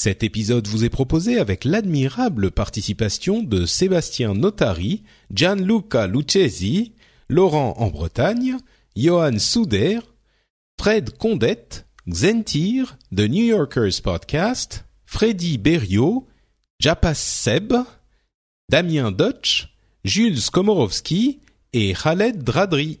Cet épisode vous est proposé avec l'admirable participation de Sébastien Notari, Gianluca Lucchesi, Laurent en Bretagne, Johan Souder, Fred Condette, Xentir, The New Yorkers Podcast, Freddy Berriot, Japas Seb, Damien Dutch, Jules Komorowski et Khaled Dradri.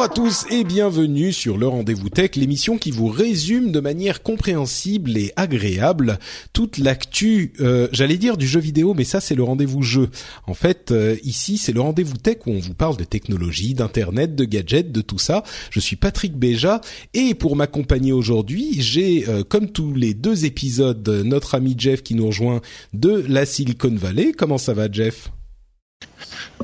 Bonjour à tous et bienvenue sur le Rendez-vous Tech, l'émission qui vous résume de manière compréhensible et agréable toute l'actu, euh, j'allais dire du jeu vidéo, mais ça c'est le rendez-vous jeu. En fait, euh, ici c'est le Rendez-vous Tech où on vous parle de technologie, d'internet, de gadgets, de tout ça. Je suis Patrick Béja et pour m'accompagner aujourd'hui, j'ai euh, comme tous les deux épisodes notre ami Jeff qui nous rejoint de la Silicon Valley. Comment ça va Jeff?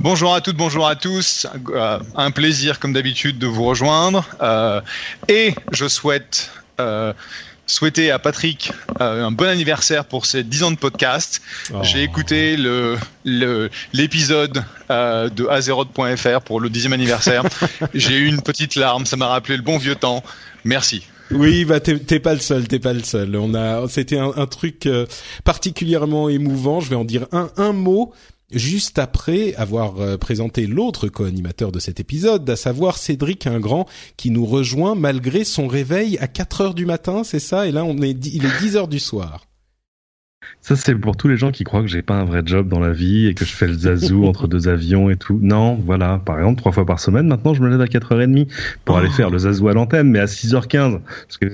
Bonjour à toutes, bonjour à tous. Euh, un plaisir, comme d'habitude, de vous rejoindre. Euh, et je souhaite euh, souhaiter à Patrick un bon anniversaire pour ses 10 ans de podcast. Oh. J'ai écouté le- l'épisode de Azeroth.fr pour le 10e anniversaire. J'ai eu une petite larme, ça m'a rappelé le bon vieux temps. Merci. Oui, bah t'es pas le seul, t'es pas le seul. On a, c'était un, un truc particulièrement émouvant. Je vais en dire un un mot juste après avoir euh, présenté l'autre co-animateur de cet épisode, à savoir Cédric Ingrand, qui nous rejoint malgré son réveil à 4 heures du matin, c'est ça? Et là, on est, il est 10 heures du soir. Ça, c'est pour tous les gens qui croient que j'ai pas un vrai job dans la vie et que je fais le zazou entre deux avions et tout. Non, voilà. Par exemple, trois fois par semaine, maintenant, je me lève à 4h30 pour aller faire le zazou à l'antenne, mais à 6h15. Parce que,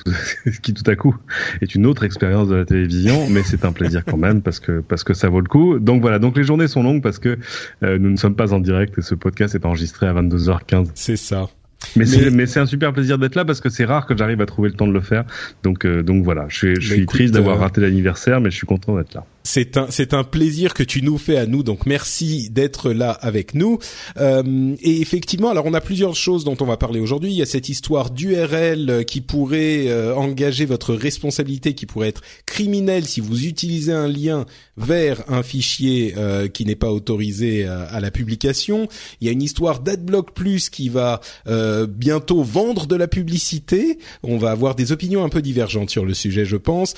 ce qui tout à coup est une autre expérience de la télévision, mais c'est un plaisir quand même parce que, parce que ça vaut le coup. Donc voilà. Donc les journées sont longues parce que euh, nous ne sommes pas en direct et ce podcast est enregistré à 22h15. C'est ça. Mais, Mais- c'est, un super plaisir d'être là parce que c'est rare que j'arrive à trouver le temps de le faire. Donc, euh, donc voilà. Je suis, je Bah, suis écoute, triste d'avoir euh, raté l'anniversaire, mais je suis content d'être là. C'est un c'est un plaisir que tu nous fais à nous donc merci d'être là avec nous. Euh, et effectivement alors on a plusieurs choses dont on va parler aujourd'hui. Il y a cette histoire d'URL qui pourrait euh, engager votre responsabilité qui pourrait être criminelle si vous utilisez un lien vers un fichier euh, qui n'est pas autorisé euh, à la publication. Il y a une histoire d'AdBlock Plus qui va euh, bientôt vendre de la publicité. On va avoir des opinions un peu divergentes sur le sujet je pense.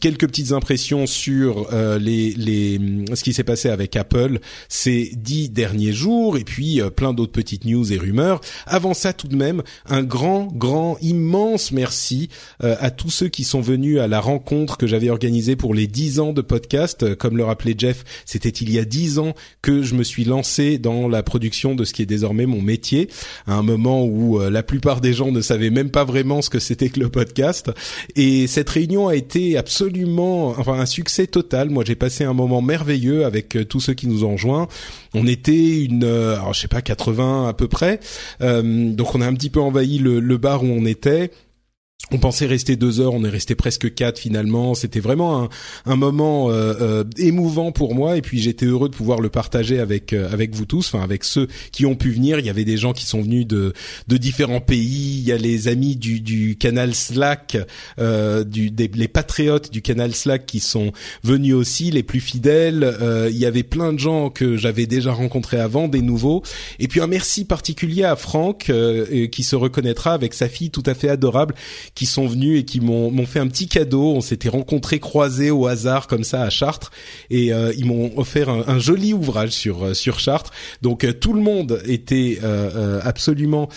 Quelques petites impressions sur euh, les, les ce qui s'est passé avec Apple ces dix derniers jours et puis euh, plein d'autres petites news et rumeurs. Avant ça, tout de même, un grand, grand, immense merci euh, à tous ceux qui sont venus à la rencontre que j'avais organisée pour les dix ans de podcast. Euh, Comme le rappelait Jeff, c'était il y a dix ans que je me suis lancé dans la production de ce qui est désormais mon métier, à un moment où la plupart des gens ne savaient même pas vraiment ce que c'était que le podcast. Et cette réunion a été absolument, enfin, un succès total. Moi, j'ai passé un moment merveilleux avec euh, tous ceux qui nous ont rejoints. On était une, euh, alors je sais pas, 80 à peu près. Euh, donc on a un petit peu envahi le bar où on était. On pensait rester deux heures, on est resté presque quatre finalement. C'était vraiment un, un moment euh, euh, émouvant pour moi et puis j'étais heureux de pouvoir le partager avec euh, avec vous tous, enfin avec ceux qui ont pu venir. Il y avait des gens qui sont venus de de différents pays. Il y a les amis du du canal Slack, euh, du des, les patriotes du canal Slack qui sont venus aussi, les plus fidèles. Euh, il y avait plein de gens que j'avais déjà rencontrés avant, des nouveaux. Et puis un merci particulier à Franck euh, qui se reconnaîtra avec sa fille tout à fait adorable qui sont venus et qui m'ont m'ont fait un petit cadeau. On s'était rencontrés croisés au hasard comme ça à Chartres et euh, ils m'ont offert un, un, joli ouvrage sur euh, sur Chartres. Donc euh, tout le monde était absolument,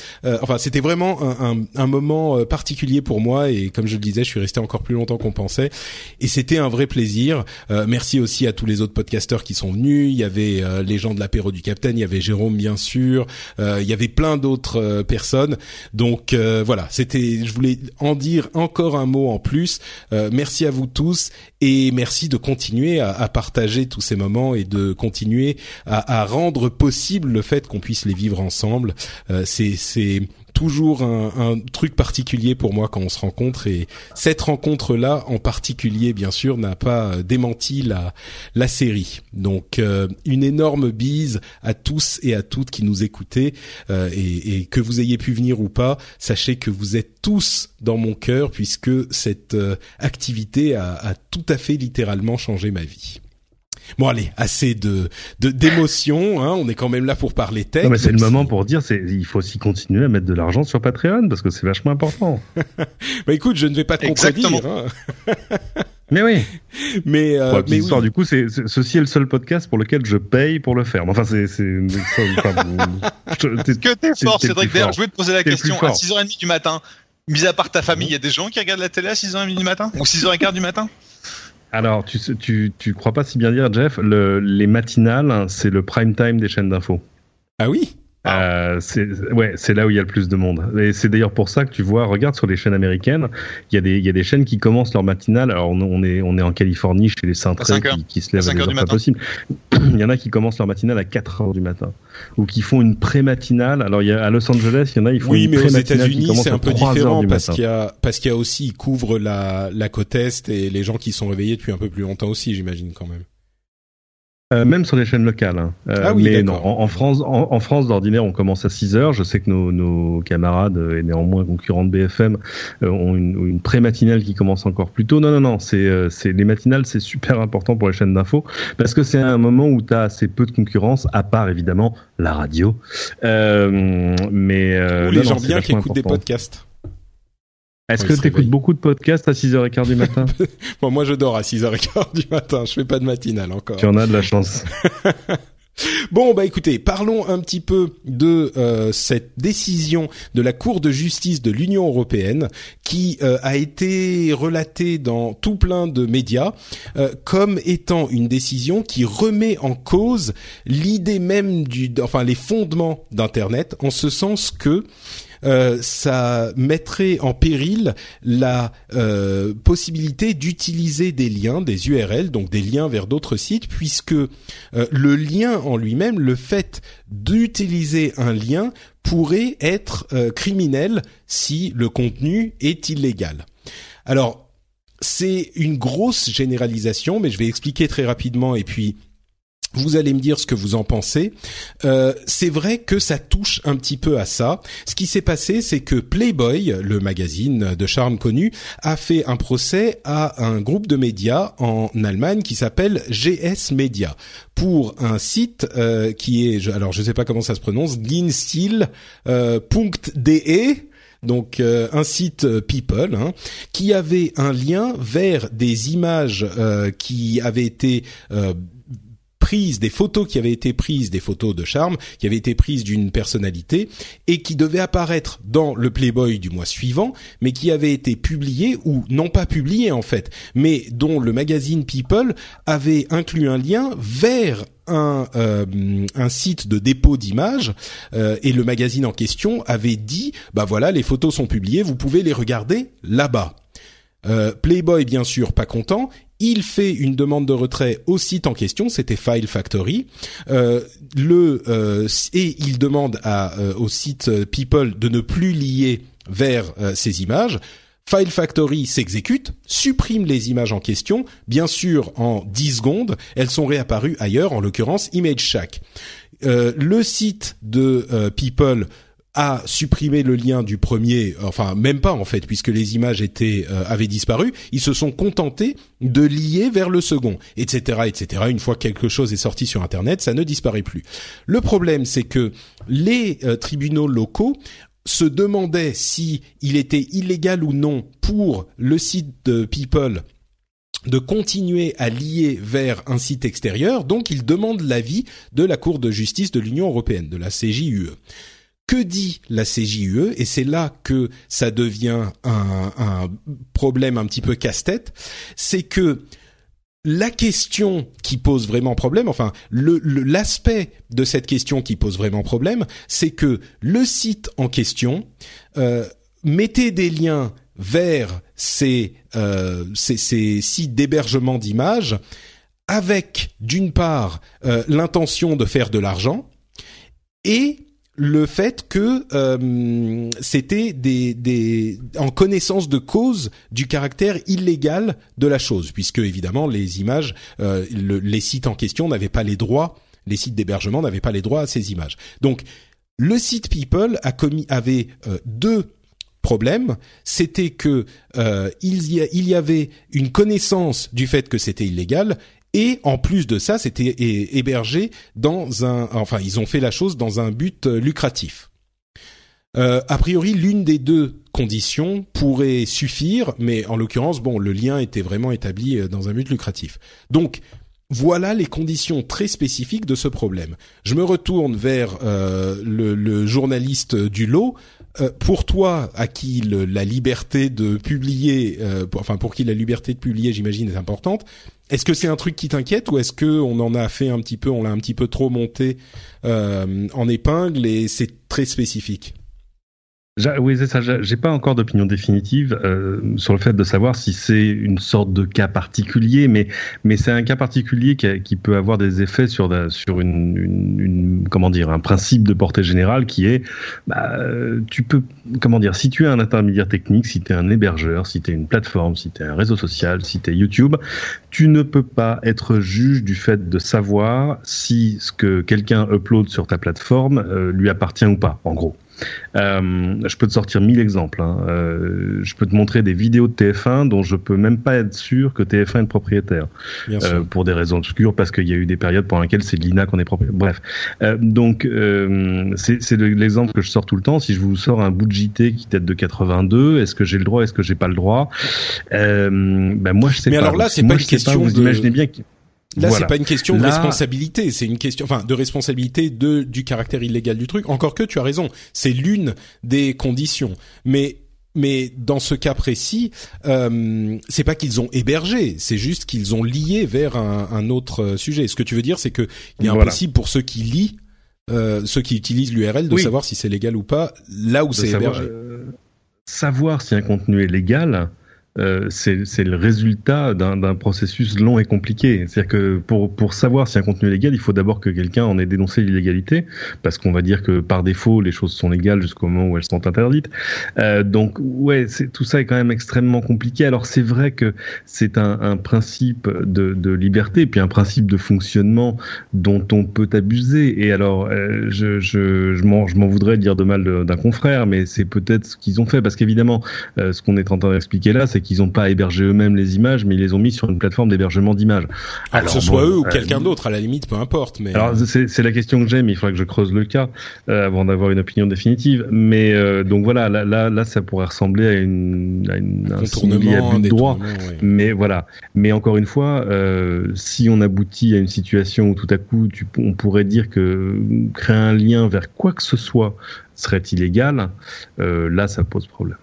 enfin c'était vraiment un, un, un, moment particulier pour moi et comme je le disais, je suis resté encore plus longtemps qu'on pensait et c'était un vrai plaisir. merci aussi à tous les autres podcasteurs qui sont venus. Il y avait les gens de l'apéro du Capitaine, il y avait Jérôme bien sûr, il y avait plein d'autres personnes. Donc voilà, c'était, je voulais en dire encore un mot en plus. merci à vous tous et merci de continuer à, à partager tous ces moments et de continuer à, à rendre possible le fait qu'on puisse les vivre ensemble. Euh, c'est toujours un, un, truc particulier pour moi quand on se rencontre. Et cette rencontre là en particulier bien sûr n'a pas démenti la la série. Donc euh, une énorme bise à tous et à toutes qui nous écoutez euh, et, et, que vous ayez pu venir ou pas sachez que vous êtes tous dans mon cœur puisque cette euh, activité a, a tout à fait littéralement changé ma vie Bon allez, assez de d'émotions. Hein, on est quand même là pour parler tech. Non, mais c'est le moment pour dire, c'est il faut aussi continuer à mettre de l'argent sur Patreon parce que c'est vachement important. bah écoute, je ne vais pas te contredire. Hein. Mais oui. Mais, euh, mais histoire, du coup, c'est ceci est le seul podcast pour lequel je paye pour le faire. Enfin, c'est c'est. que t'es fort, Cédric. D'ailleurs, je voulais te poser la question à 6h30 du matin. Mis à part ta famille, il y a des gens qui regardent la télé à 6h30 du matin? Ou 6h15 du matin? Alors, tu, tu, tu crois pas si bien dire, Jeff, le, les matinales, c'est le prime time des chaînes d'infos. Ah oui? Euh, c'est ouais, c'est là où il y a le plus de monde. Et c'est d'ailleurs pour ça que tu vois, regarde sur les chaînes américaines, il y a des il y a des chaînes qui commencent leur matinale. Alors on, est on est en Californie chez les cintrés qui, qui se lèvent à des heures pas possible. il y en a qui commencent leur matinale à 4 heures du matin ou qui font une pré-matinale. Alors il y a à Los Angeles, il y en a ils font oui, une mais aux États-Unis c'est un peu différent parce qu'il y a parce qu'il y a aussi ils couvrent la la côte est et les gens qui sont réveillés depuis un peu plus longtemps aussi, j'imagine quand même. Euh, même sur les chaînes locales. Hein. Euh, ah oui, mais non, en, en France, en, en France d'ordinaire, on commence à 6 heures. Je sais que nos, nos camarades euh, et néanmoins concurrents de BFM euh, ont une, une pré-matinale qui commence encore plus tôt. Non, non, non, c'est euh, c'est les matinales, c'est super important pour les chaînes d'infos parce que c'est un moment où tu as assez peu de concurrence, à part évidemment la radio. mais Ou les non, gens bien qui écoutent des podcasts. Est-ce que tu écoutes beaucoup de podcasts à 6h15 du matin? Bon, moi je dors à 6h15 du matin, je fais pas de matinale encore. Tu en as de la chance. Bon, bah écoutez, parlons un petit peu de euh, cette décision de la Cour de justice de l'Union européenne qui euh, a été relatée dans tout plein de médias euh, comme étant une décision qui remet en cause l'idée même du, enfin les fondements d'Internet, en ce sens que ça mettrait en péril la euh, possibilité d'utiliser des liens, des URL, donc des liens vers d'autres sites, puisque euh, le lien en lui-même, le fait d'utiliser un lien pourrait être criminel si le contenu est illégal. Alors, c'est une grosse généralisation, mais je vais expliquer très rapidement et puis vous allez me dire ce que vous en pensez. Euh, c'est vrai que ça touche un petit peu à ça. Ce qui s'est passé, c'est que Playboy, le magazine de charme connu, a fait un procès à un groupe de médias en Allemagne qui s'appelle GS Media pour un site euh, qui est, alors je sais pas comment ça se prononce, ginstil.de. Euh, donc un site People hein, qui avait un lien vers des images qui avaient été prises, des photos qui avaient été prises, des photos de charme, qui avaient été prises d'une personnalité et qui devaient apparaître dans le Playboy du mois suivant, mais qui avaient été publiées ou non pas publiées en fait, mais dont le magazine People avait inclus un lien vers un, euh, un site de dépôt d'images euh, et le magazine en question avait dit bah voilà les photos sont publiées vous pouvez les regarder là-bas. Euh, Playboy bien sûr pas content il fait une demande de retrait au site en question, c'était File Factory. Euh, euh, et il demande euh, au site People de ne plus lier vers ces images. File Factory s'exécute, supprime les images en question, bien sûr en 10 secondes, elles sont réapparues ailleurs, en l'occurrence Image Shack. le site de People a supprimé le lien du premier, enfin même pas en fait, puisque les images étaient euh, avaient disparu. Ils se sont contentés de lier vers le second, etc., etc. Une fois que quelque chose est sorti sur Internet, ça ne disparaît plus. Le problème, c'est que les euh, tribunaux locaux se demandait si il était illégal ou non pour le site People de continuer à lier vers un site extérieur, donc il demande l'avis de la Cour de justice de l'Union européenne, de la CJUE. Que dit la CJUE Et c'est là que ça devient un, problème un petit peu casse-tête, c'est que la question qui pose vraiment problème, enfin l'aspect de cette question qui pose vraiment problème, c'est que le site en question euh, mettait des liens vers ces, euh, sites d'hébergement d'images avec d'une part euh, l'intention de faire de l'argent et le fait que euh, c'était des, des en connaissance de cause du caractère illégal de la chose, puisque évidemment les images, euh, les sites en question n'avaient pas les droits, les sites d'hébergement n'avaient pas les droits à ces images. Donc le site People a commis avait euh, deux problèmes. C'était que il y, il y avait une connaissance du fait que c'était illégal et en plus de ça, c'était hébergé dans un, enfin, ils ont fait la chose dans un but euh, lucratif. Euh, a priori, l'une des deux conditions pourrait suffire, mais en l'occurrence, bon, le lien était vraiment établi euh, dans un but lucratif. Donc, voilà les conditions très spécifiques de ce problème. Je me retourne vers euh, le, le, journaliste du lot. Euh, pour toi, à qui le, la liberté de publier, euh, enfin pour qui la liberté de publier, j'imagine, est importante, est-ce que c'est un truc qui t'inquiète ou est-ce que on en a fait un petit peu, on l'a un petit peu trop monté euh, en épingle et c'est très spécifique? Oui, c'est ça. J'ai pas encore d'opinion définitive euh, sur le fait de savoir si c'est une sorte de cas particulier, mais mais c'est un cas particulier qui, peut avoir des effets sur sur une, comment dire un principe de portée générale qui est bah, tu peux comment dire si tu es un intermédiaire technique, si tu es un hébergeur, si tu es une plateforme, si tu es un réseau social, si tu es YouTube, tu ne peux pas être juge du fait de savoir si ce que quelqu'un upload sur ta plateforme euh, lui appartient ou pas. En gros. Euh, je peux te sortir mille exemples. Hein. Euh, je peux te montrer des vidéos de TF1 dont je peux même pas être sûr que TF1 est le propriétaire. Euh, pour des raisons obscures, parce qu'il y a eu des périodes pendant lesquelles c'est l'INA qu'on est propriétaire. Bref. Euh, donc, euh, c'est l'exemple que je sors tout le temps. Si je vous sors un bout de JT qui date de 82, est-ce que j'ai le droit, est-ce que j'ai pas le droit? Ben Moi, je sais Mais pas. alors là, c'est pas une question Vous imaginez bien que Là, c'est pas une question de responsabilité, c'est une question, enfin, de responsabilité de du caractère illégal du truc. Encore que tu as raison, c'est l'une des conditions. Mais mais dans ce cas précis, euh, c'est pas qu'ils ont hébergé, c'est juste qu'ils ont lié vers un, un, autre sujet. Ce que tu veux dire, c'est que il est impossible pour ceux qui lient, euh, ceux qui utilisent l'URL, de savoir si c'est légal ou pas là où c'est hébergé. Euh, savoir si un contenu est légal, euh, c'est le résultat d'un processus long et compliqué. C'est-à-dire que pour, savoir si un contenu est légal, il faut d'abord que quelqu'un en ait dénoncé l'illégalité, parce qu'on va dire que par défaut, les choses sont légales jusqu'au moment où elles sont interdites. Euh, donc, ouais, tout ça est quand même extrêmement compliqué. Alors, c'est vrai que c'est un, principe de, liberté, puis un principe de fonctionnement dont on peut abuser. Et alors, euh, je, je, m'en voudrais dire de mal d'un confrère, mais c'est peut-être ce qu'ils ont fait, parce qu'évidemment, ce qu'on est en train d'expliquer là, c'est qu'ils n'ont pas hébergé eux-mêmes les images, mais ils les ont mis sur une plateforme d'hébergement d'images. Alors, que ce soit eux ou euh, quelqu'un d'autre, à la limite, peu importe. Mais alors c'est la question que j'ai, mais il faudra que je creuse le cas euh, avant d'avoir une opinion définitive. Mais euh, donc voilà, là, là, là, ça pourrait ressembler à une, à une un contournement de droit. Mais voilà. Mais encore une fois, si on aboutit à une situation où tout à coup, tu, on pourrait dire que créer un lien vers quoi que ce soit serait illégal, là, ça pose problème.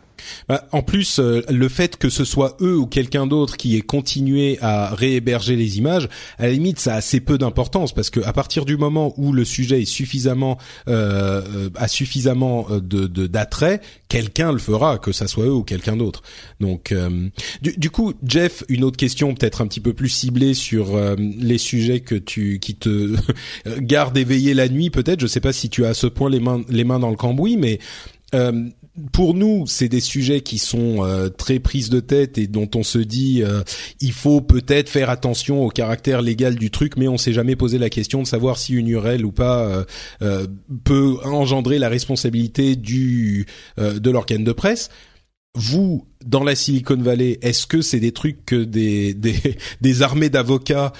Bah, en plus, euh, le fait que ce soit eux ou quelqu'un d'autre qui ait continué à réhéberger les images, à la limite, ça a assez peu d'importance parce que à partir du moment où le sujet est suffisamment euh, euh a suffisamment euh, de d'attrait, quelqu'un le fera, que ça soit eux ou quelqu'un d'autre. Donc, du, du, coup, Jeff, une autre question peut-être un petit peu plus ciblée sur les sujets que tu qui te gardent éveillé la nuit, peut-être. Je sais pas si tu as à ce point les mains les mains dans le cambouis, mais euh, pour nous, c'est des sujets qui sont euh, très prises de tête et dont on se dit euh, il faut peut-être faire attention au caractère légal du truc, mais on s'est jamais posé la question de savoir si une URL ou pas euh, peut engendrer la responsabilité du de l'organe de presse. Vous, dans la Silicon Valley, est-ce que c'est des trucs que des des, des armées d'avocats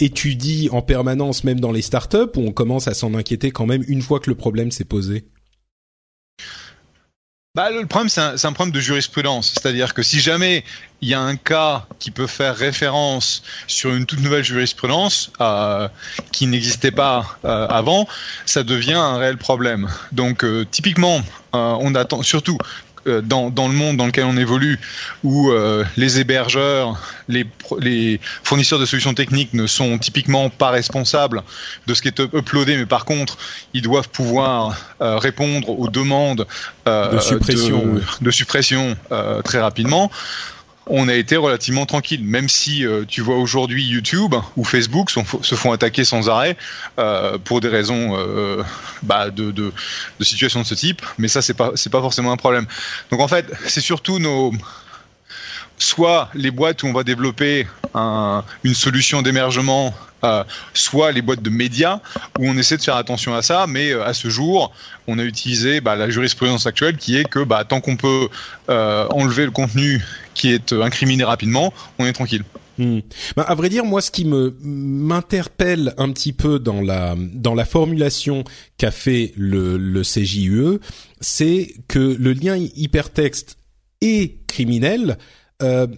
étudient en permanence, même dans les startups, ou on commence à s'en inquiéter quand même une fois que le problème s'est posé? Bah, le problème, c'est un, problème de jurisprudence. C'est-à-dire que si jamais il y a un cas qui peut faire référence sur une toute nouvelle jurisprudence euh, qui n'existait pas euh, avant, ça devient un réel problème. Donc, euh, typiquement, on attend surtout dans, dans, le monde dans lequel on évolue, où euh, les hébergeurs, les, les, fournisseurs de solutions techniques ne sont typiquement pas responsables de ce qui est uploadé, mais par contre, ils doivent pouvoir euh, répondre aux demandes euh, de suppression, de, de suppression très rapidement on a été relativement tranquille, même si euh, tu vois aujourd'hui YouTube ou Facebook se font attaquer sans arrêt euh, pour des raisons euh, bah, de, de, de, ce type, mais ça c'est pas pas forcément un problème. Donc en fait, c'est surtout nos soit les boîtes où on va développer un, une solution d'émergement soit les boîtes de médias où on essaie de faire attention à ça, mais à ce jour, on a utilisé bah, la jurisprudence actuelle qui est que bah, tant qu'on peut enlever le contenu qui est euh, incriminé rapidement, on est tranquille. Bah, à vrai dire, moi, ce qui me m'interpelle un petit peu dans la dans la formulation qu'a fait le, le CJUE, c'est que le lien hypertexte est criminel euh,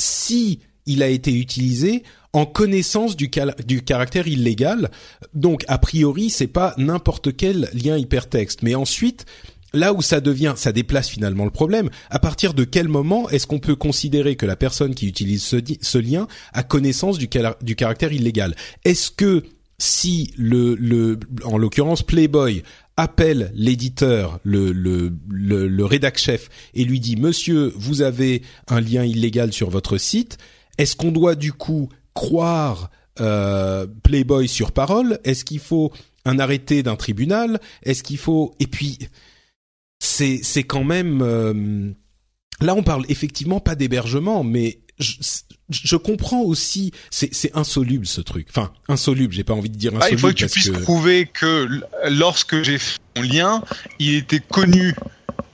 si il a été utilisé en connaissance du, du, caractère illégal. Donc, a priori, c'est pas n'importe quel lien hypertexte. Mais ensuite, là où ça devient, ça déplace finalement le problème. À partir de quel moment est-ce qu'on peut considérer que la personne qui utilise ce, lien a connaissance du, caractère illégal? Est-ce que si le, en l'occurrence Playboy appelle l'éditeur, le, le rédac chef, et lui dit Monsieur, vous avez un lien illégal sur votre site. Est-ce qu'on doit du coup croire euh, Playboy sur parole? Est-ce qu'il faut un arrêté d'un tribunal? Est-ce qu'il faut et puis c'est c'est quand même euh, là on parle effectivement pas d'hébergement mais je, je comprends aussi, c'est insoluble ce truc. Enfin, insoluble, j'ai pas envie de dire insoluble. Ah, il faut que tu puisses que... prouver que lorsque j'ai fait mon lien, il était connu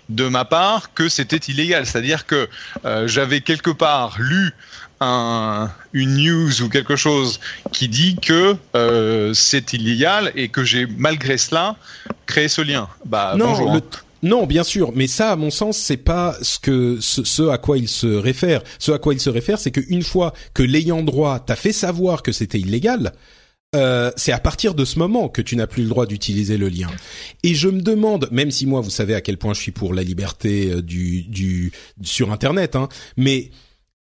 de ma part que c'était illégal. C'est-à-dire que euh, j'avais quelque part lu un, une news ou quelque chose qui dit que euh, c'est illégal et que j'ai malgré cela créé ce lien. Bah non, bonjour. Le... Non, bien sûr, mais ça, à mon sens, c'est pas ce que ce, ce, à quoi il se réfère. Ce à quoi il se réfère, c'est qu'une fois que l'ayant droit t'a fait savoir que c'était illégal, euh, c'est à partir de ce moment que tu n'as plus le droit d'utiliser le lien. Et je me demande, même si moi, vous savez à quel point je suis pour la liberté euh, du, du sur Internet, hein, mais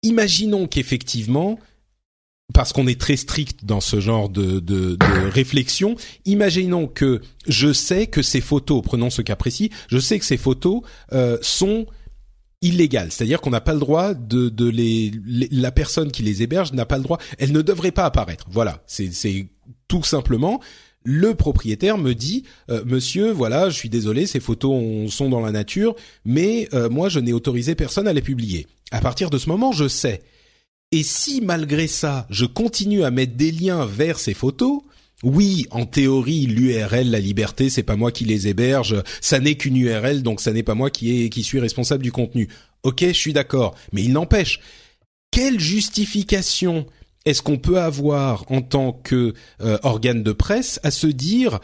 imaginons qu'effectivement, parce qu'on est très strict dans ce genre de, de, de, réflexion, imaginons que je sais que ces photos, prenons ce cas précis, je sais que ces photos euh, sont illégales, c'est-à-dire qu'on n'a pas le droit de, de les, la personne qui les héberge n'a pas le droit, elle ne devrait pas apparaître. Voilà, c'est tout simplement le propriétaire me dit euh, monsieur voilà je suis désolé ces photos sont dans la nature mais euh, moi je n'ai autorisé personne à les publier. À partir de ce moment je sais et si malgré ça je continue à mettre des liens vers ces photos oui, en théorie, l'URL, la liberté, c'est pas moi qui les héberge, ça n'est qu'une URL, donc ça n'est pas moi qui suis responsable du contenu. Ok, je suis d'accord, mais il n'empêche, quelle justification est-ce qu'on peut avoir en tant que euh, organe de presse à se dire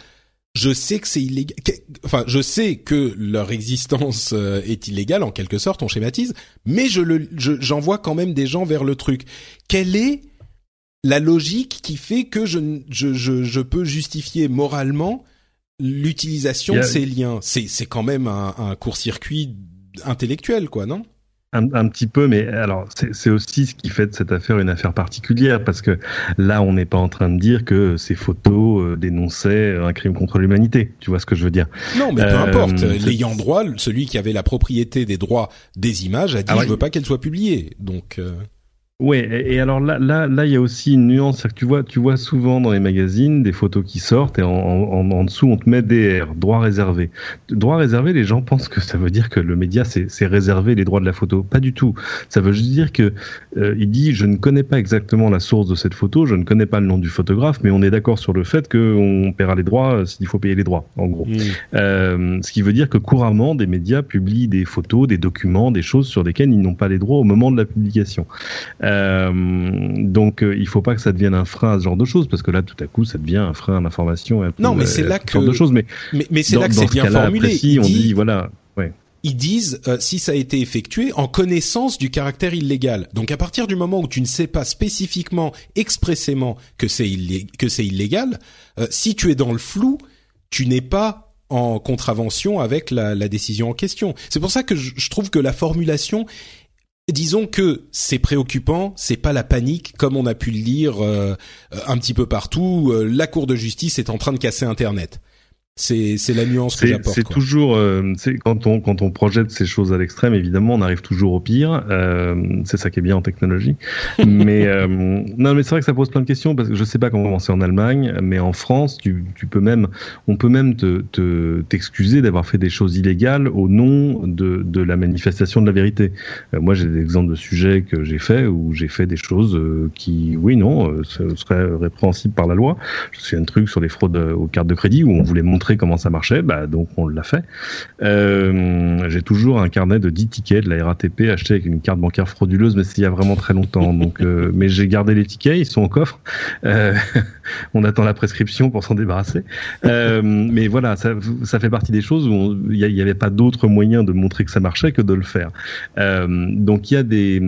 je sais que c'est illégal enfin je sais que leur existence euh, est illégale en quelque sorte on schématise mais je le j'envoie quand même des gens vers le truc. Quelle est la logique qui fait que je je je, je peux justifier moralement l'utilisation de ces liens? C'est c'est quand même un, un court-circuit intellectuel quoi non? Un, un, petit peu, mais alors c'est aussi ce qui fait de cette affaire une affaire particulière, parce que là, on n'est pas en train de dire que ces photos euh, dénonçaient un crime contre l'humanité. Tu vois ce que je veux dire? Non, mais peu euh, importe. L'ayant droit, celui qui avait la propriété des droits des images, a dit ah ouais. je veux pas qu'elles soient publiées. Donc. Euh... Ouais, et, et, alors là, là, là, il y a aussi une nuance, que tu vois, tu vois souvent dans les magazines des photos qui sortent et en, en, en dessous on te met DR, droit réservé. Droit réservé, les gens pensent que ça veut dire que le média c'est réservé les droits de la photo. Pas du tout. Ça veut juste dire que euh, il dit je ne connais pas exactement la source de cette photo, je ne connais pas le nom du photographe, mais on est d'accord sur le fait qu'on paiera les droits s'il faut payer les droits, en gros. Mmh. Euh, ce qui veut dire que couramment des médias publient des photos, des documents, des choses sur lesquelles ils n'ont pas les droits au moment de la publication. Euh, donc euh, il faut pas que ça devienne un frein à ce genre de choses parce que là tout à coup ça devient un frein à l'information. Non mais c'est là que genre de choses mais mais, mais c'est là que c'est bien formulé. Précis, on dit voilà ouais. ils disent euh, si ça a été effectué en connaissance du caractère illégal. Donc à partir du moment où tu ne sais pas spécifiquement, expressément que c'est que c'est illégal, euh, si tu es dans le flou, tu n'es pas en contravention avec la, la décision en question. C'est pour ça que je, je trouve que la formulation disons que c'est préoccupant, c'est pas la panique comme on a pu le lire euh, un petit peu partout. la Cour de justice est en train de casser Internet. C'est la nuance que j'apporte. C'est toujours euh, quand on quand on projette ces choses à l'extrême, évidemment, on arrive toujours au pire. Euh, c'est ça qui est bien en technologie. mais euh, non, mais c'est vrai que ça pose plein de questions parce que je sais pas comment c'est en Allemagne, mais en France, tu, tu peux même on peut même te t'excuser d'avoir fait des choses illégales au nom de de la manifestation de la vérité. Moi, j'ai des exemples de sujets que j'ai fait où j'ai fait des choses qui, oui, non, seraient répréhensibles par la loi. Je suis un truc sur les fraudes aux cartes de crédit où on voulait montrer comment ça marchait, bah, donc on l'a fait. Euh, j'ai toujours un carnet de 10 tickets de la RATP acheté avec une carte bancaire frauduleuse, mais c'est il y a vraiment très longtemps. Donc, euh, mais j'ai gardé les tickets, ils sont au coffre. Euh, on attend la prescription pour s'en débarrasser. Mais voilà, ça, ça fait partie des choses où il n'y avait pas d'autre moyen de montrer que ça marchait que de le faire. Donc il y a des,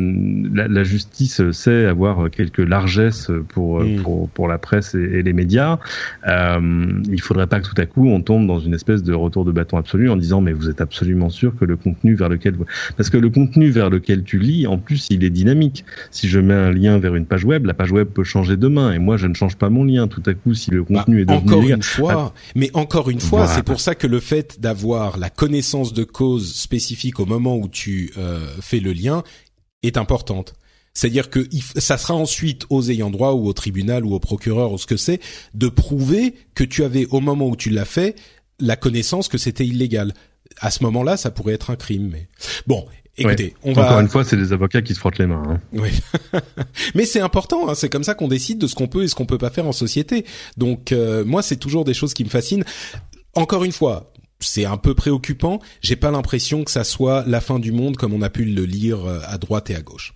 la, la, justice sait avoir quelques largesses pour mm. pour, pour la presse et, et les médias. il faudrait pas que tout à coup on tombe dans une espèce de retour de bâton absolu en disant mais vous êtes absolument sûr que le contenu vers lequel vous... parce que le contenu vers lequel tu lis en plus il est dynamique. Si je mets un lien vers une page web, la page web peut changer demain et moi je ne change pas mon lien tout à coup si le bah, contenu est devenu encore une fois, mais encore une fois, voilà. c'est pour ça que le fait d'avoir la connaissance de cause spécifique au moment où tu euh, fais le lien est importante. C'est-à-dire que ça sera ensuite aux ayants droit ou au tribunal ou au procureur ou ce que c'est de prouver que tu avais au moment où tu l'as fait la connaissance que c'était illégal. À ce moment-là, ça pourrait être un crime. Mais bon, écoutez, ouais. on va. Encore une fois, c'est les avocats qui se frottent les mains. Hein. Oui, mais c'est important. Hein. C'est comme ça qu'on décide de ce qu'on peut et ce qu'on peut pas faire en société. Donc euh, moi, c'est toujours des choses qui me fascinent. Encore une fois, c'est un peu préoccupant. J'ai pas l'impression que ça soit la fin du monde comme on a pu le lire euh, à droite et à gauche.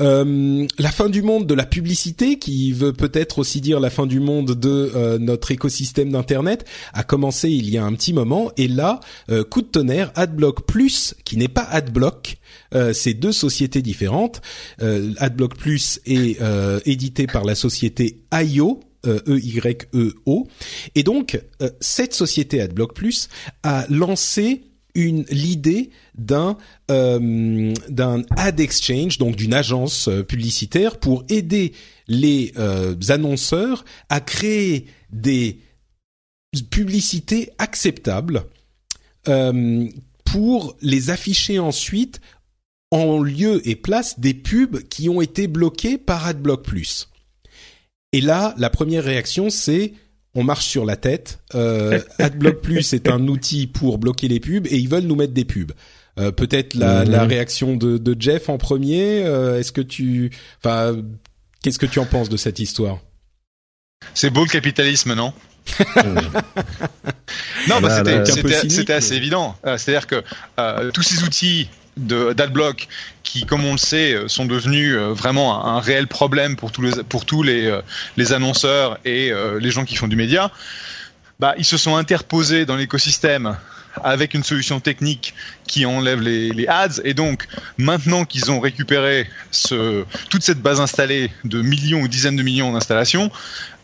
Euh, la fin du monde de la publicité, qui veut peut-être aussi dire la fin du monde de euh, notre écosystème d'internet, a commencé il y a un petit moment. Et là, euh, coup de tonnerre, AdBlock Plus, qui n'est pas AdBlock, c'est deux sociétés différentes. AdBlock Plus est édité par la société IO, E-Y-E-O. Et donc, cette société AdBlock Plus a lancé une l'idée d'un euh, d'un ad exchange, donc d'une agence euh, publicitaire pour aider les euh, annonceurs à créer des publicités acceptables pour les afficher ensuite en lieu et place des pubs qui ont été bloqués par AdBlock Plus. Et là, la première réaction, c'est on marche sur la tête. Euh, AdBlock Plus est un outil pour bloquer les pubs et ils veulent nous mettre des pubs. Euh, Peut-être la, mmh. la, réaction de, de, Jeff en premier. Euh, Est-ce que tu, enfin, qu'est-ce que tu en penses de cette histoire? C'est beau le capitalisme, non? Non, bah, c'était assez évident. C'est-à-dire que euh, tous ces outils d'adblock qui, comme on le sait, sont devenus euh, vraiment un, un réel problème pour tous les, pour tous les, euh, les annonceurs et euh, les gens qui font du média, bah, ils se sont interposés dans l'écosystème avec une solution technique qui enlève les, les ads. Et donc, maintenant qu'ils ont récupéré ce, toute cette base installée de millions ou dizaines de millions d'installations,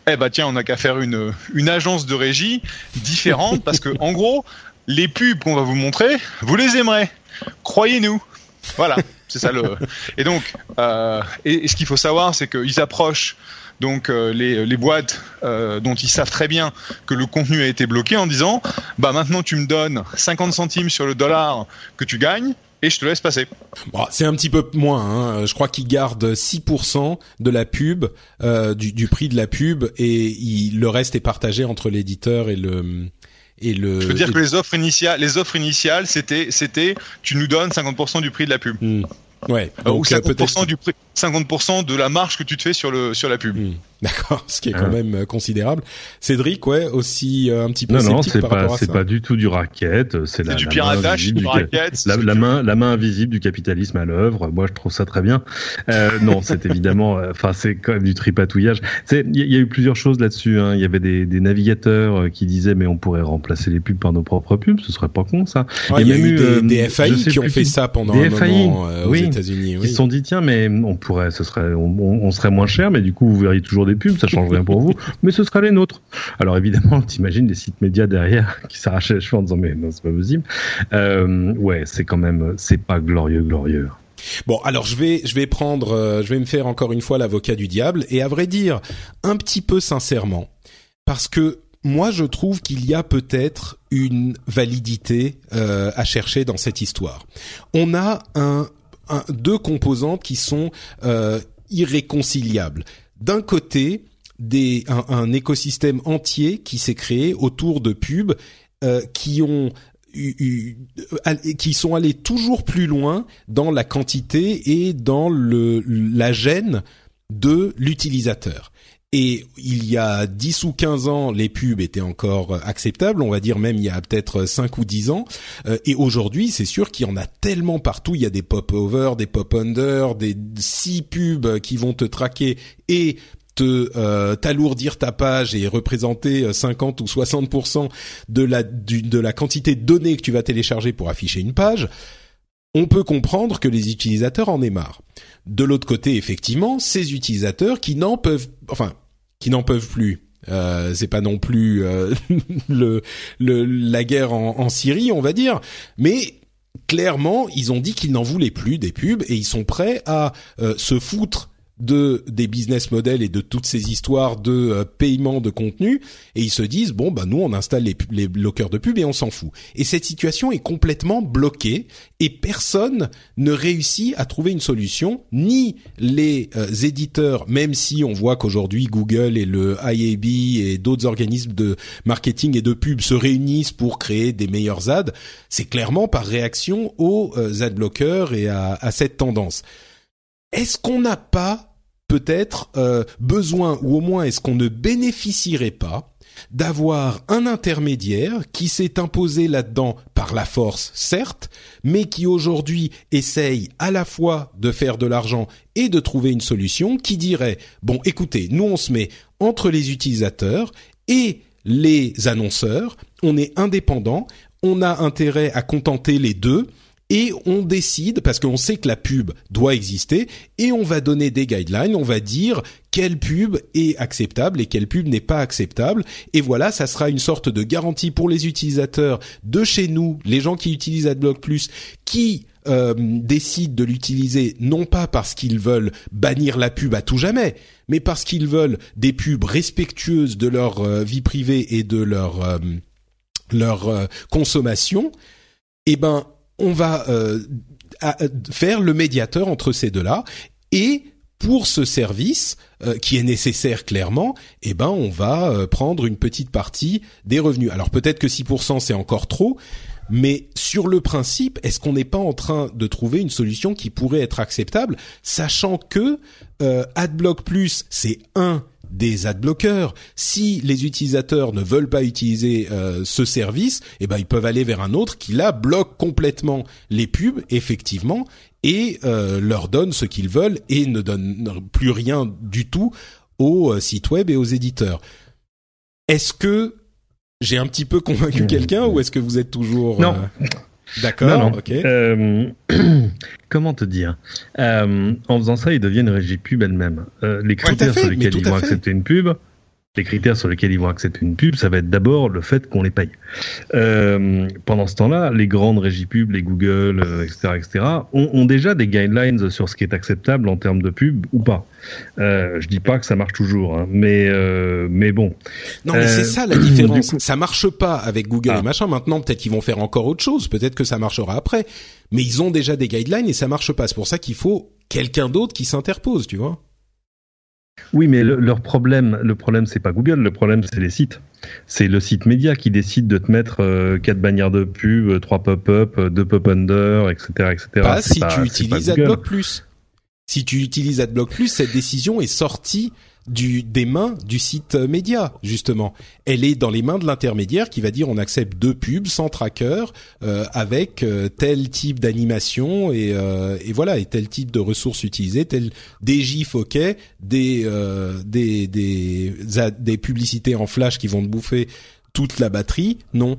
eh bah tiens, on n'a qu'à faire une, une agence de régie différente parce que, en gros, les pubs qu'on va vous montrer, vous les aimerez. Croyez-nous. Voilà, c'est ça le. Et donc, euh, et, ce qu'il faut savoir, c'est qu'ils approchent donc euh, les, boîtes euh, dont ils savent très bien que le contenu a été bloqué en disant, bah maintenant tu me donnes 50 centimes sur le dollar que tu gagnes. Et je te laisse passer. Bon, c'est un petit peu moins. Hein. Je crois qu'ils gardent 6% de la pub, du, prix de la pub, et le reste est partagé entre l'éditeur et le, et le. Je veux dire que les offres initiales, les offres initiales, c'était, c'était, tu nous donnes 50% du prix de la pub. Mmh. Ouais. Donc, ou 50% du prix, 50% de la marge que tu te fais sur le sur la pub. Mmh. D'accord, ce qui est quand hein. même considérable. Cédric, ouais, aussi un petit peu non, sceptique non, par rapport à ça. c'est pas du tout du racket. C'est la, du piratage, du racket. La, la, main, la main invisible du capitalisme à l'œuvre. Moi, je trouve ça très bien. Euh, non, c'est évidemment, enfin, c'est quand même du tripatouillage. Il y, a eu plusieurs choses là-dessus. Hein. Il y avait des, des, navigateurs qui disaient, mais on pourrait remplacer les pubs par nos propres pubs. Ce serait pas con, ça. il y a, eu des, des FAI qui ont fait ça pendant un moment aux États-Unis. Oui. Ils se sont dit, tiens, mais on pourrait, ce serait, on, on serait moins cher, mais du coup, vous verriez toujours des pubs, ça change rien pour vous, mais ce sera les nôtres. Alors évidemment, t'imagines des sites médias derrière qui s'arrachaient les cheveux en disant mais non, c'est pas possible. Euh, ouais, c'est quand même, c'est pas glorieux, glorieux. Bon, alors je vais je vais prendre euh, je vais me faire encore une fois l'avocat du diable et à vrai dire un petit peu sincèrement parce que moi je trouve qu'il y a peut-être une validité euh, à chercher dans cette histoire. On a un, deux composantes qui sont irréconciliables. D'un côté, un, écosystème entier qui s'est créé autour de pubs euh, qui ont qui sont allés toujours plus loin dans la quantité et dans le, la gêne de l'utilisateur. Et il y a 10 ou 15 ans, les pubs étaient encore acceptables, on va dire même il y a peut-être 5 ou 10 ans. Euh, et aujourd'hui, c'est sûr qu'il y en a tellement partout. Il y a des pop-over, des pop-under, des 6 pubs qui vont te traquer et te euh, t'alourdir ta page et représenter 50 euh, ou 60% de la de la quantité de données que tu vas télécharger pour afficher une page, on peut comprendre que les utilisateurs en aient marre. De l'autre côté, effectivement, ces utilisateurs qui n'en peuvent enfin qui n'en peuvent plus. Euh, c'est pas non plus euh, le, le, la guerre en, en, Syrie, on va dire, mais clairement, ils ont dit qu'ils n'en voulaient plus des pubs et ils sont prêts à se foutre de des business models et de toutes ces histoires de euh, paiement de contenu. Et ils se disent bon bah nous on installe les, les bloqueurs de pub et on s'en fout. Et cette situation est complètement bloquée et personne ne réussit à trouver une solution. Ni les euh, éditeurs même si on voit qu'aujourd'hui Google et le IAB et d'autres organismes de marketing et de pub se réunissent pour créer des meilleurs ads c'est clairement par réaction aux euh, ad bloqueurs et à, à cette tendance est-ce qu'on n'a pas peut-être euh, besoin, ou au moins est-ce qu'on ne bénéficierait pas d'avoir un intermédiaire qui s'est imposé là-dedans par la force, certes, mais qui aujourd'hui essaye à la fois de faire de l'argent et de trouver une solution qui dirait, bon écoutez, nous on se met entre les utilisateurs et les annonceurs, on est indépendant, on a intérêt à contenter les deux, et on décide parce qu'on sait que la pub doit exister et on va donner des guidelines, on va dire quelle pub est acceptable et quelle pub n'est pas acceptable. Et voilà, ça sera une sorte de garantie pour les utilisateurs de chez nous, les gens qui utilisent AdBlock Plus qui euh, décident de l'utiliser non pas parce qu'ils veulent bannir la pub à tout jamais, mais parce qu'ils veulent des pubs respectueuses de leur euh, vie privée et de leur euh, leur consommation, eh ben on va euh, faire le médiateur entre ces deux-là et pour ce service euh, qui est nécessaire clairement, eh ben on va euh, prendre une petite partie des revenus. Alors peut-être que 6% c'est encore trop, mais sur le principe, est-ce qu'on n'est pas en train de trouver une solution qui pourrait être acceptable, sachant que AdBlock Plus c'est un des adblockers. Si les utilisateurs ne veulent pas utiliser euh, ce service, eh ben ils peuvent aller vers un autre qui là bloque complètement les pubs effectivement et euh, leur donne ce qu'ils veulent et ne donne plus rien du tout aux euh, sites web et aux éditeurs. Est-ce que j'ai un petit peu convaincu mmh. quelqu'un ou est-ce que vous êtes toujours non D'accord. Ok. Euh, comment te dire? Euh, En faisant ça, ils deviennent régie pub elle-même. Euh, les critères sur lesquels ils vont accepter une pub, les critères sur lesquels ils vont accepter une pub, ça va être d'abord le fait qu'on les paye. Euh, pendant ce temps-là, les grandes régies pub, les Google, etc., euh, etc., ont, ont, déjà des guidelines sur ce qui est acceptable en termes de pub ou pas. Euh, je dis pas que ça marche toujours, hein, mais euh, mais bon. Non, mais c'est ça la différence. ça marche pas avec Google ah. et machin. Maintenant, peut-être qu'ils vont faire encore autre chose. Peut-être que ça marchera après. Mais ils ont déjà des guidelines et ça marche pas. C'est pour ça qu'il faut quelqu'un d'autre qui s'interpose, tu vois. Oui, mais le, leur problème, le problème, c'est pas Google, le problème, c'est les sites. C'est le site média qui décide de te mettre euh, quatre bannières de pub, euh, trois pop-up, euh, deux pop-under, etc., etc. Pas si tu utilises AdBlock Plus. Si tu utilises AdBlock Plus, cette décision est sortie des mains du site média justement. Elle est dans les mains de l'intermédiaire qui va dire on accepte deux pubs sans tracker euh, avec euh, tel type d'animation et, euh, et voilà et tel type de ressources utilisées, tel des gifs ok, des des des des publicités en flash qui vont te bouffer toute la batterie. Non,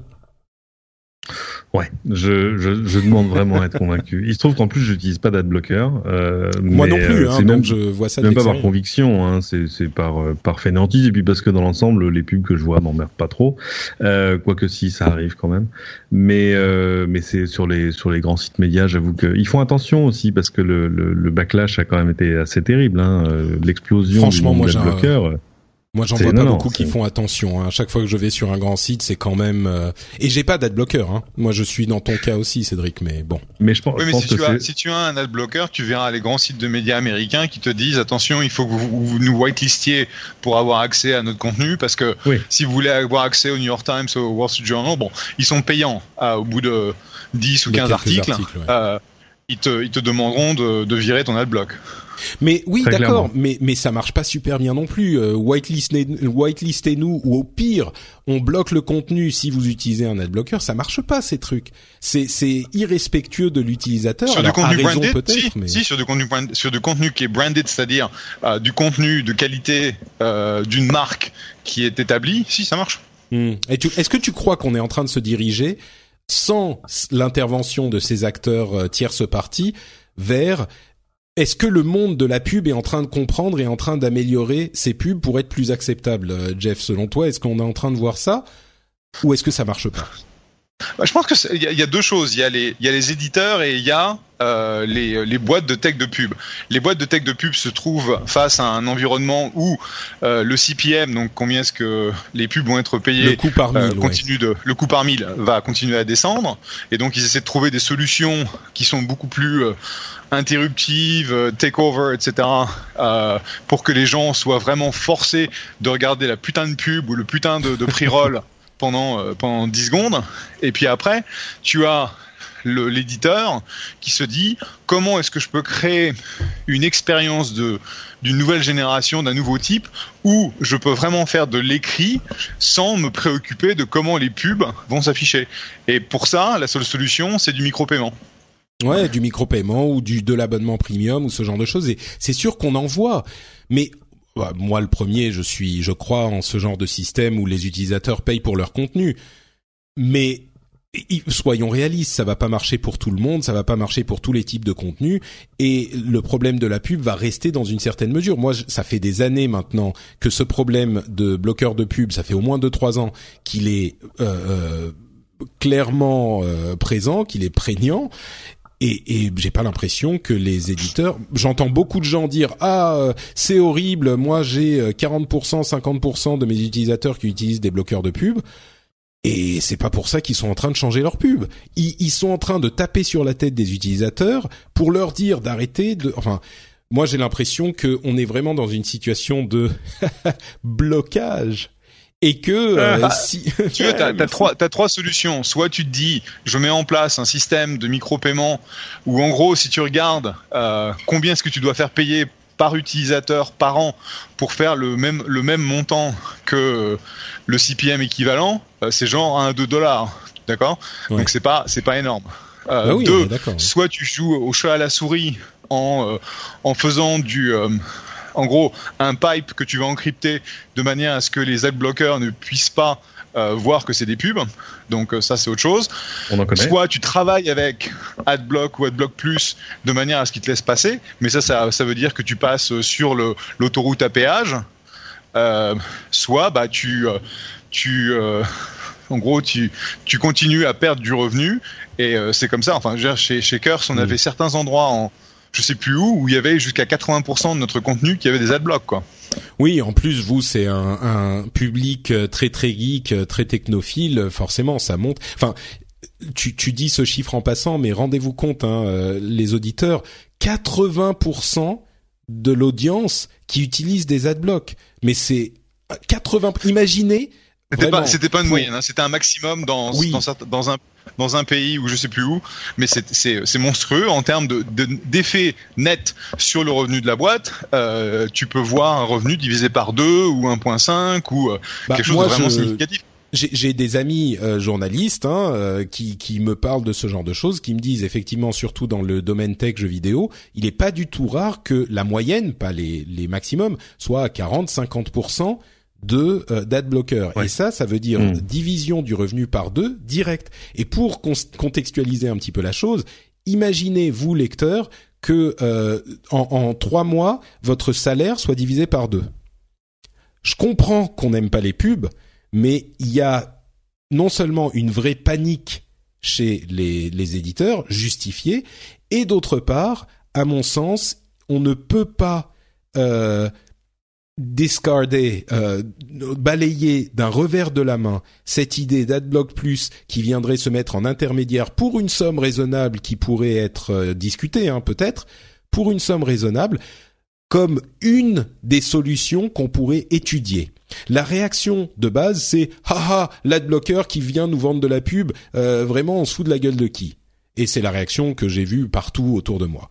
Ouais, je, je, je demande vraiment à être convaincu. Il se trouve qu'en plus, j'utilise pas d'adblocker. Euh, Moi non plus, euh, hein, même, je vois ça. Même pas par conviction, hein, c'est par euh, par fainéantise et puis parce que dans l'ensemble, les pubs que je vois m'emmerdent pas trop. Euh, quoique si, ça arrive quand même. Mais euh, mais c'est sur les sur les grands sites médias, j'avoue qu'ils font attention aussi parce que le, le, le, backlash a quand même été assez terrible. Hein, euh, L'explosion du nombre d'adblockers. Moi, j'en vois pas beaucoup qui font attention. Hein. À chaque fois que je vais sur un grand site, c'est quand même. Euh... Et j'ai pas d'adblocker. Hein. Moi, je suis dans ton cas aussi, Cédric. Mais bon. Mais je pense. Oui, mais si, tu as, si tu as un adblocker, tu verras les grands sites de médias américains qui te disent attention, il faut que vous, vous nous whitelistiez pour avoir accès à notre contenu, parce que si vous voulez avoir accès au New York Times, au Wall Street Journal, bon, ils sont payants euh, au bout de 10 ou 15 articles. articles euh, ils te, ils te demanderont de, de virer ton adblock. Mais oui, d'accord, mais mais ça marche pas super bien non plus. Euh, whitelistez, nous ou au pire, on bloque le contenu si vous utilisez un adblocker. Ça marche pas ces trucs. C'est c'est irrespectueux de l'utilisateur. Sur du contenu branded, si, mais... si, sur du contenu sur du contenu qui est branded, c'est-à-dire euh, du contenu de qualité euh, d'une marque qui est établie, si ça marche. Hmm. est-ce que tu crois qu'on est en train de se diriger sans l'intervention de ces acteurs euh, tierces parties vers est-ce que le monde de la pub est en train de comprendre et en train d'améliorer ses pubs pour être plus acceptable, euh, Jeff Selon toi, est-ce qu'on est en train de voir ça? Ou est-ce que ça marche pas? Bah, je pense que il y, a deux choses. Il y a les, il y a les éditeurs et il y a euh, les, les, boîtes de tech de pub. Les boîtes de tech de pub se trouvent face à un environnement où euh, le CPM, donc combien est-ce que les pubs vont être payés, le coût par mille, euh, continue de, le coût par mille va continuer à descendre, et donc ils essaient de trouver des solutions qui sont beaucoup plus euh, interruptives, takeover, etc., pour que les gens soient vraiment forcés de regarder la putain de pub ou le putain de, de pre-roll pendant, euh, pendant 10 secondes. Et puis après, tu as l'éditeur qui se dit comment est-ce que je peux créer une expérience d'une nouvelle génération, d'un nouveau type, où je peux vraiment faire de l'écrit sans me préoccuper de comment les pubs vont s'afficher. Et pour ça, la seule solution, c'est du micro-paiement. Ouais, du micro-paiement ou du de l'abonnement premium ou ce genre de choses. Et c'est sûr qu'on en voit, mais bah, moi le premier, je suis, je crois en ce genre de système où les utilisateurs payent pour leur contenu. Mais soyons réalistes, ça va pas marcher pour tout le monde, ça va pas marcher pour tous les types de contenus, et le problème de la pub va rester dans une certaine mesure. Moi, ça fait des années maintenant que ce problème de bloqueur de pub, ça fait au moins deux trois ans qu'il est euh, euh clairement euh, présent, qu'il est prégnant, et, et j'ai pas l'impression que les éditeurs. J'entends beaucoup de gens dire ah euh, c'est horrible, moi j'ai 40%, euh, 50% de mes utilisateurs qui utilisent des bloqueurs de pub. Et c'est pas pour ça qu'ils sont en train de changer leur pub. Ils, sont en train de taper sur la tête des utilisateurs pour leur dire d'arrêter. Enfin, moi j'ai l'impression que on est vraiment dans une situation de blocage et que euh, ah. si tu veux t'as as trois t'as trois solutions. Soit tu te dis je mets en place un système de micro-paiement où en gros si tu regardes euh, combien est-ce que tu dois faire payer par utilisateur par an pour faire le même le même montant que le CPM équivalent euh, c'est genre 1 2 dollars. D'accord? Donc c'est pas c'est pas énorme. Euh, bah oui, deux, soit tu joues au chat à la souris en euh, en faisant du en gros un pipe que tu vas encrypter de manière à ce que les adblockers ne puissent pas euh, voir que c'est des pubs. Donc euh, ça c'est autre chose. On en. Soit tu travailles avec AdBlock ou AdBlock Plus de manière à ce qu'ils te laissent passer, mais ça, ça, ça veut dire que tu passes sur l'autoroute à péage. Euh, soit bah tu tu en gros, tu, tu continues à perdre du revenu et c'est comme ça. Enfin, chez, chez Curse, on mm. avait certains endroits en, je sais plus où, où il y avait jusqu'à 80% de notre contenu qui avait des adblocks, quoi. Oui, en plus vous c'est un, un, public euh, très très geek, euh, très technophile, forcément ça monte. Enfin, tu, tu dis ce chiffre en passant, mais rendez-vous compte, hein, euh, les auditeurs, 80% de l'audience qui utilise des adblocks. Mais c'est 80. Imaginez C'était pas, c'était pas une moyenne, hein, c'était un maximum dans, Oui. dans, un dans un pays où je sais plus où, mais c'est c'est c'est monstrueux en termes de de- d'effet net sur le revenu de la boîte. Euh, tu peux voir un revenu divisé par 2 ou 1.5 ou euh, Bah, quelque chose moi, de vraiment je- significatif. J'ai j'ai des amis euh, journalistes hein, euh, qui, qui me parlent de ce genre de choses, qui me disent effectivement, surtout dans le domaine tech jeux vidéo, il est pas du tout rare que la moyenne, pas les, les maximums, soit à 40-50% de euh, d'adblocker. Ouais. Et ça, ça veut dire Mm. division du revenu par deux direct. Et pour contextualiser un petit peu la chose, imaginez vous lecteur que euh, en, en trois mois votre salaire soit divisé par deux. Je comprends qu'on n'aime pas les pubs, mais il y a non seulement une vraie panique chez les, les éditeurs, justifiée, et d'autre part, à mon sens, on ne peut pas euh, discarder, euh, balayer d'un revers de la main cette idée d'Adblock Plus qui viendrait se mettre en intermédiaire pour une somme raisonnable qui pourrait être euh, discutée, hein, peut-être, pour une somme raisonnable, comme une des solutions qu'on pourrait étudier. La réaction de base, c'est haha, l'adblocker qui vient nous vendre de la pub, euh, vraiment on se fout de la gueule de qui? Et c'est la réaction que j'ai vue partout autour de moi.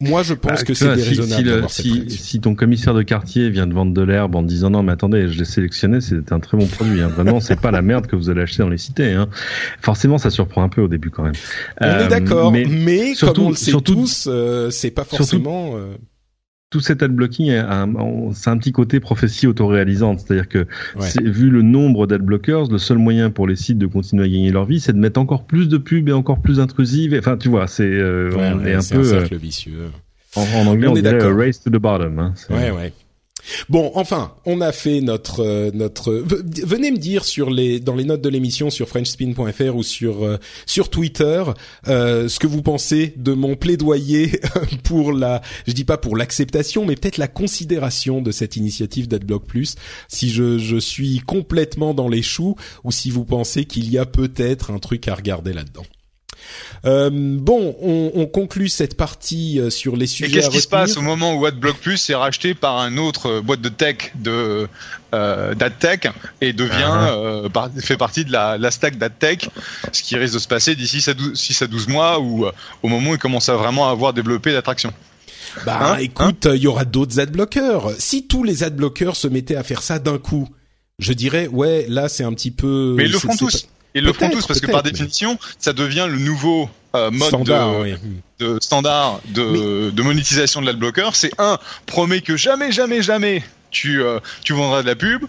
Moi, je pense Bah, que c'est si, déraisonnable si, si, ton commissaire de quartier vient de vendre de l'herbe en disant non mais attendez je l'ai sélectionné c'est un très bon produit hein. vraiment c'est pas la merde que vous allez acheter dans les cités hein. forcément ça surprend un peu au début quand même On Euh, est d'accord, mais, mais comme surtout- on le sait surtout- tous, euh, c'est pas surtout- forcément. euh, tout cet adblocking un- c'est un petit côté prophétie autoréalisante c'est-à-dire que Ouais. vu le nombre d'adblockers le seul moyen pour les sites de continuer à gagner leur vie c'est de mettre encore plus de pubs et encore plus intrusives enfin tu vois c'est euh, ouais, ouais, un peu euh, cercle vicieux. en, en anglais On on, est dirait race to the bottom hein. Ouais, ouais. Bon, enfin, on a fait notre euh, notre. Venez me dire sur les dans les notes de l'émission sur FrenchSpin.fr ou sur euh, sur Twitter euh, ce que vous pensez de mon plaidoyer pour la. Je dis pas pour l'acceptation, mais peut-être la considération de cette initiative d'AdBlock Plus. Si je je suis complètement dans les choux ou si vous pensez qu'il y a peut-être un truc à regarder là-dedans. Euh, bon, on, on conclut cette partie euh, sur les Et sujets. qu'est-ce à qui se passe au moment où AdBlock Plus est racheté par un autre euh, boîte de tech de euh, d'AdTech et devient Ah. euh, par- fait partie de la, la stack d'AdTech, ce qui risque de se passer d'ici à 12, 6 à 12 mois ou euh, au moment où il commence à vraiment avoir développé l'attraction. Bah Hein écoute, il y aura d'autres adblockers. Si tous les adblockers se mettaient à faire ça d'un coup, je dirais ouais, là c'est un petit peu. Mais ils le c'est tous. Ils le Peut-être, tous parce que par mais- définition, ça devient le nouveau euh, mode Standard, de, oui. de standard de, de monétisation de l'adblocker. C'est un, promet que jamais, jamais, jamais tu, euh, tu vendras de la pub,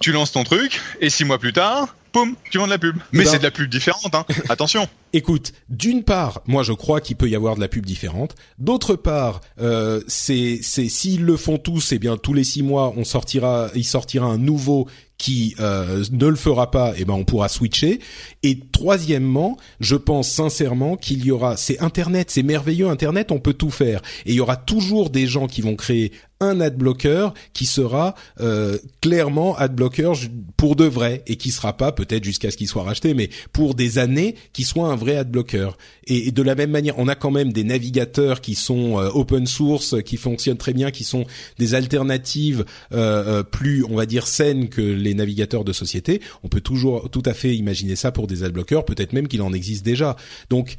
tu lances ton truc, et six mois plus tard, poum, tu vends de la pub. Mais ben- c'est de la pub différente, hein. Attention. Écoute, d'une part, moi je crois qu'il peut y avoir de la pub différente. D'autre part, euh, c'est c'est s'ils le font tous, eh bien tous les six mois on sortira, il sortira un nouveau qui euh, ne le fera pas, eh ben on pourra switcher. Et troisièmement, je pense sincèrement qu'il y aura, c'est Internet, c'est merveilleux Internet, on peut tout faire. Et il y aura toujours des gens qui vont créer un adblocker qui sera euh, clairement adblocker ju- pour de vrai et qui sera pas peut-être jusqu'à ce qu'il soit racheté, mais pour des années qui soit un vrai adblocker. Et, et de la même manière, on a quand même des navigateurs qui sont euh, open source, qui fonctionnent très bien, qui sont des alternatives euh, euh, plus, on va dire, saines que les navigateurs de société. On peut toujours tout à fait imaginer ça pour des adblockers, peut-être même qu'il en existe déjà. Donc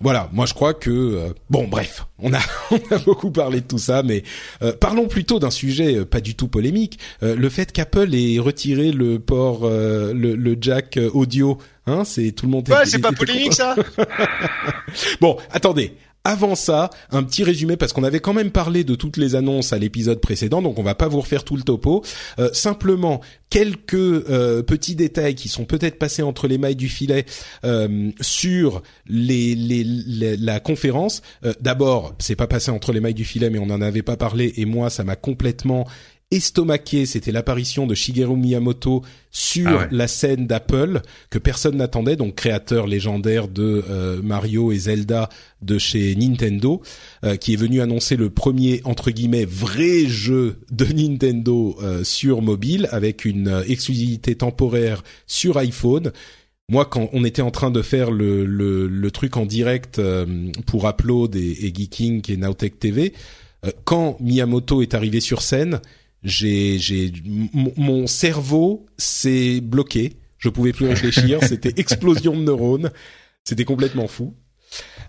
voilà, moi je crois que euh, bon bref, on a on a beaucoup parlé de tout ça, mais euh, parlons plutôt d'un sujet euh, pas du tout polémique, euh, le fait qu'Apple ait retiré le port euh, le, le jack euh, audio, hein, c'est tout le monde. Ouais, c'est pas polémique, ça. Bon, attendez. Avant ça, un petit résumé parce qu'on avait quand même parlé de toutes les annonces à l'épisode précédent, donc on va pas vous refaire tout le topo. Euh, simplement quelques euh, petits détails qui sont peut-être passés entre les mailles du filet euh, sur la conférence. D'abord, c'est pas passé entre les mailles du filet, mais on en avait pas parlé et moi ça m'a complètement estomaqué. C'était l'apparition de Shigeru Miyamoto sur Ah ouais. la scène d'Apple que personne n'attendait, donc créateur légendaire de euh, Mario et Zelda de chez Nintendo, euh, qui est venu annoncer le premier entre guillemets vrai jeu de Nintendo euh, sur mobile avec une exclusivité temporaire sur iPhone. Moi, quand on était en train de faire le, le, le truc en direct euh, pour Upload et, et Geeking et Nowtech TV, euh, quand Miyamoto est arrivé sur scène, j'ai, j'ai, mon- cerveau s'est bloqué. Je pouvais plus réfléchir. C'était explosion de neurones. C'était complètement fou.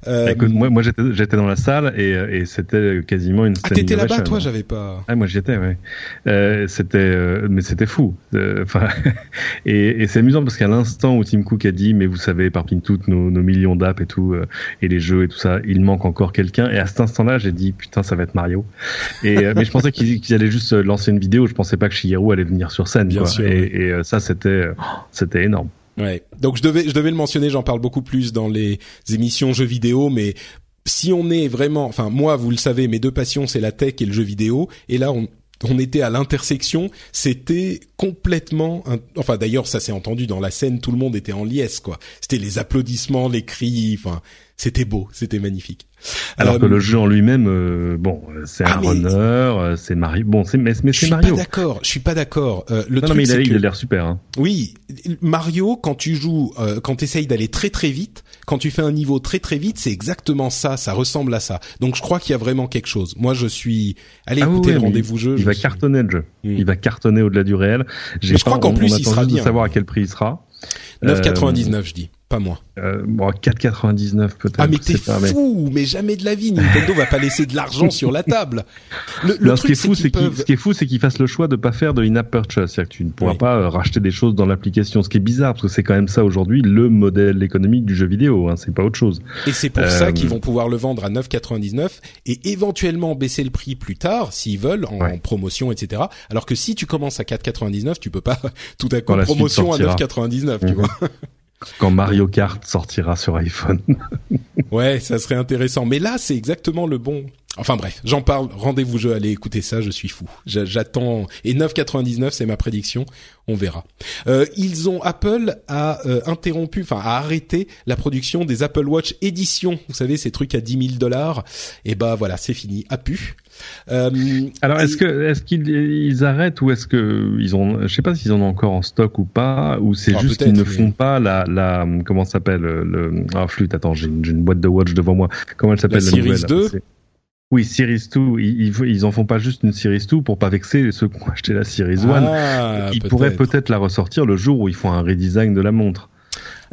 Euh, Écoute, moi, moi j'étais, j'étais dans la salle et, euh, et c'était quasiment une ah, t'étais là-bas, toi J'avais pas. Ah, moi j'y étais, ouais. Euh, c'était, euh, mais c'était fou. Euh, Enfin, et, et c'est amusant parce qu'à l'instant où Tim Cook a dit, mais vous savez, parmi toutes nos, nos millions d'apps et tout, euh, et les jeux et tout ça, il manque encore quelqu'un. Et à cet instant-là, j'ai dit, putain, ça va être Mario. Et mais je pensais qu'ils allaient juste lancer une vidéo. Je pensais pas que Shigeru allait venir sur scène. Bien quoi. sûr, et, oui. et, ça, c'était, c'était énorme. Ouais. Donc je devais, je devais le mentionner. J'en parle beaucoup plus dans les émissions jeux vidéo, mais si on est vraiment, enfin moi, vous le savez, mes deux passions, c'est la tech et le jeu vidéo. Et là, on, on était à l'intersection. C'était complètement, enfin d'ailleurs, ça s'est entendu dans la scène. Tout le monde était en liesse, quoi. C'était les applaudissements, les cris. Enfin, c'était beau, c'était magnifique. Alors Euh, que le jeu en lui-même, euh, bon, euh, c'est Ah, un mais- runner, c'est Mario. Bon, c'est mais, mais je c'est suis pas Mario. d'accord. Je suis pas d'accord. Euh, le Non, truc, non, mais il a il l'air super. Hein. Oui, Mario, quand tu joues, quand tu essayes d'aller très très vite, quand tu fais un niveau très très vite, c'est exactement ça, ça ressemble à ça. Donc je crois qu'il y a vraiment quelque chose. Moi je suis... Allez Ah écoutez oui, le mais rendez-vous jeu. Il je va suis- cartonner le jeu. Mm. Il va cartonner au-delà du réel. Je crois qu'en plus, on il sera bien. de savoir à quel prix il sera. 9,99 je dis, pas moi. Euh, bon, 4,99 peut-être. Ah mais t'es mais- fou, mais jamais de la vie, Nintendo va pas laisser de l'argent sur la table. Le, le Non, ce qui truc est c'est fou, qu'ils c'est qu'il peuvent... ce qui est fou, c'est qu'il fasse le choix de pas faire de in-app purchase, c'est-à-dire que tu ne pourras Oui. pas euh, racheter des choses dans l'application, ce qui est bizarre parce que c'est quand même ça aujourd'hui le modèle économique du jeu vidéo, hein, c'est pas autre chose. Et c'est pour Euh, ça qu'ils vont pouvoir le vendre à 9,99 et éventuellement baisser le prix plus tard s'ils veulent en Ouais. promotion, etc. Alors que si tu commences à 4,99, tu peux pas tout à coup promotion à sortira. 9,99, tu Mhm. vois. Quand Mario Kart sortira sur iPhone. Ouais, ça serait intéressant. Mais là, c'est exactement le bon. Enfin bref, j'en parle. Rendez-vous jeu, allez écouter ça, je suis fou. J'a- J'attends. Et 9,99, c'est ma prédiction. On verra. Euh, ils ont Apple a euh, interrompu, enfin a arrêté la production des Apple Watch édition. Vous savez ces trucs à 10 000 dollars. Et bah voilà, c'est fini. A pu. Euh, Alors, est-ce et- que est-ce qu'ils ils arrêtent ou est-ce que ils ont, je sais pas s'ils en ont encore en stock ou pas, ou c'est Ah, juste qu'ils ne font pas la la comment ça s'appelle le ah flûte. Attends, j'ai une, boîte de watch devant moi. Comment elle s'appelle La la, Series nouvelle? 2? C'est- Oui, Series 2. Ils, en font pas juste une Series 2 pour pas vexer ceux qui ont acheté la Series 1. Ah, ils pourraient peut-être la ressortir le jour où ils font un redesign de la montre.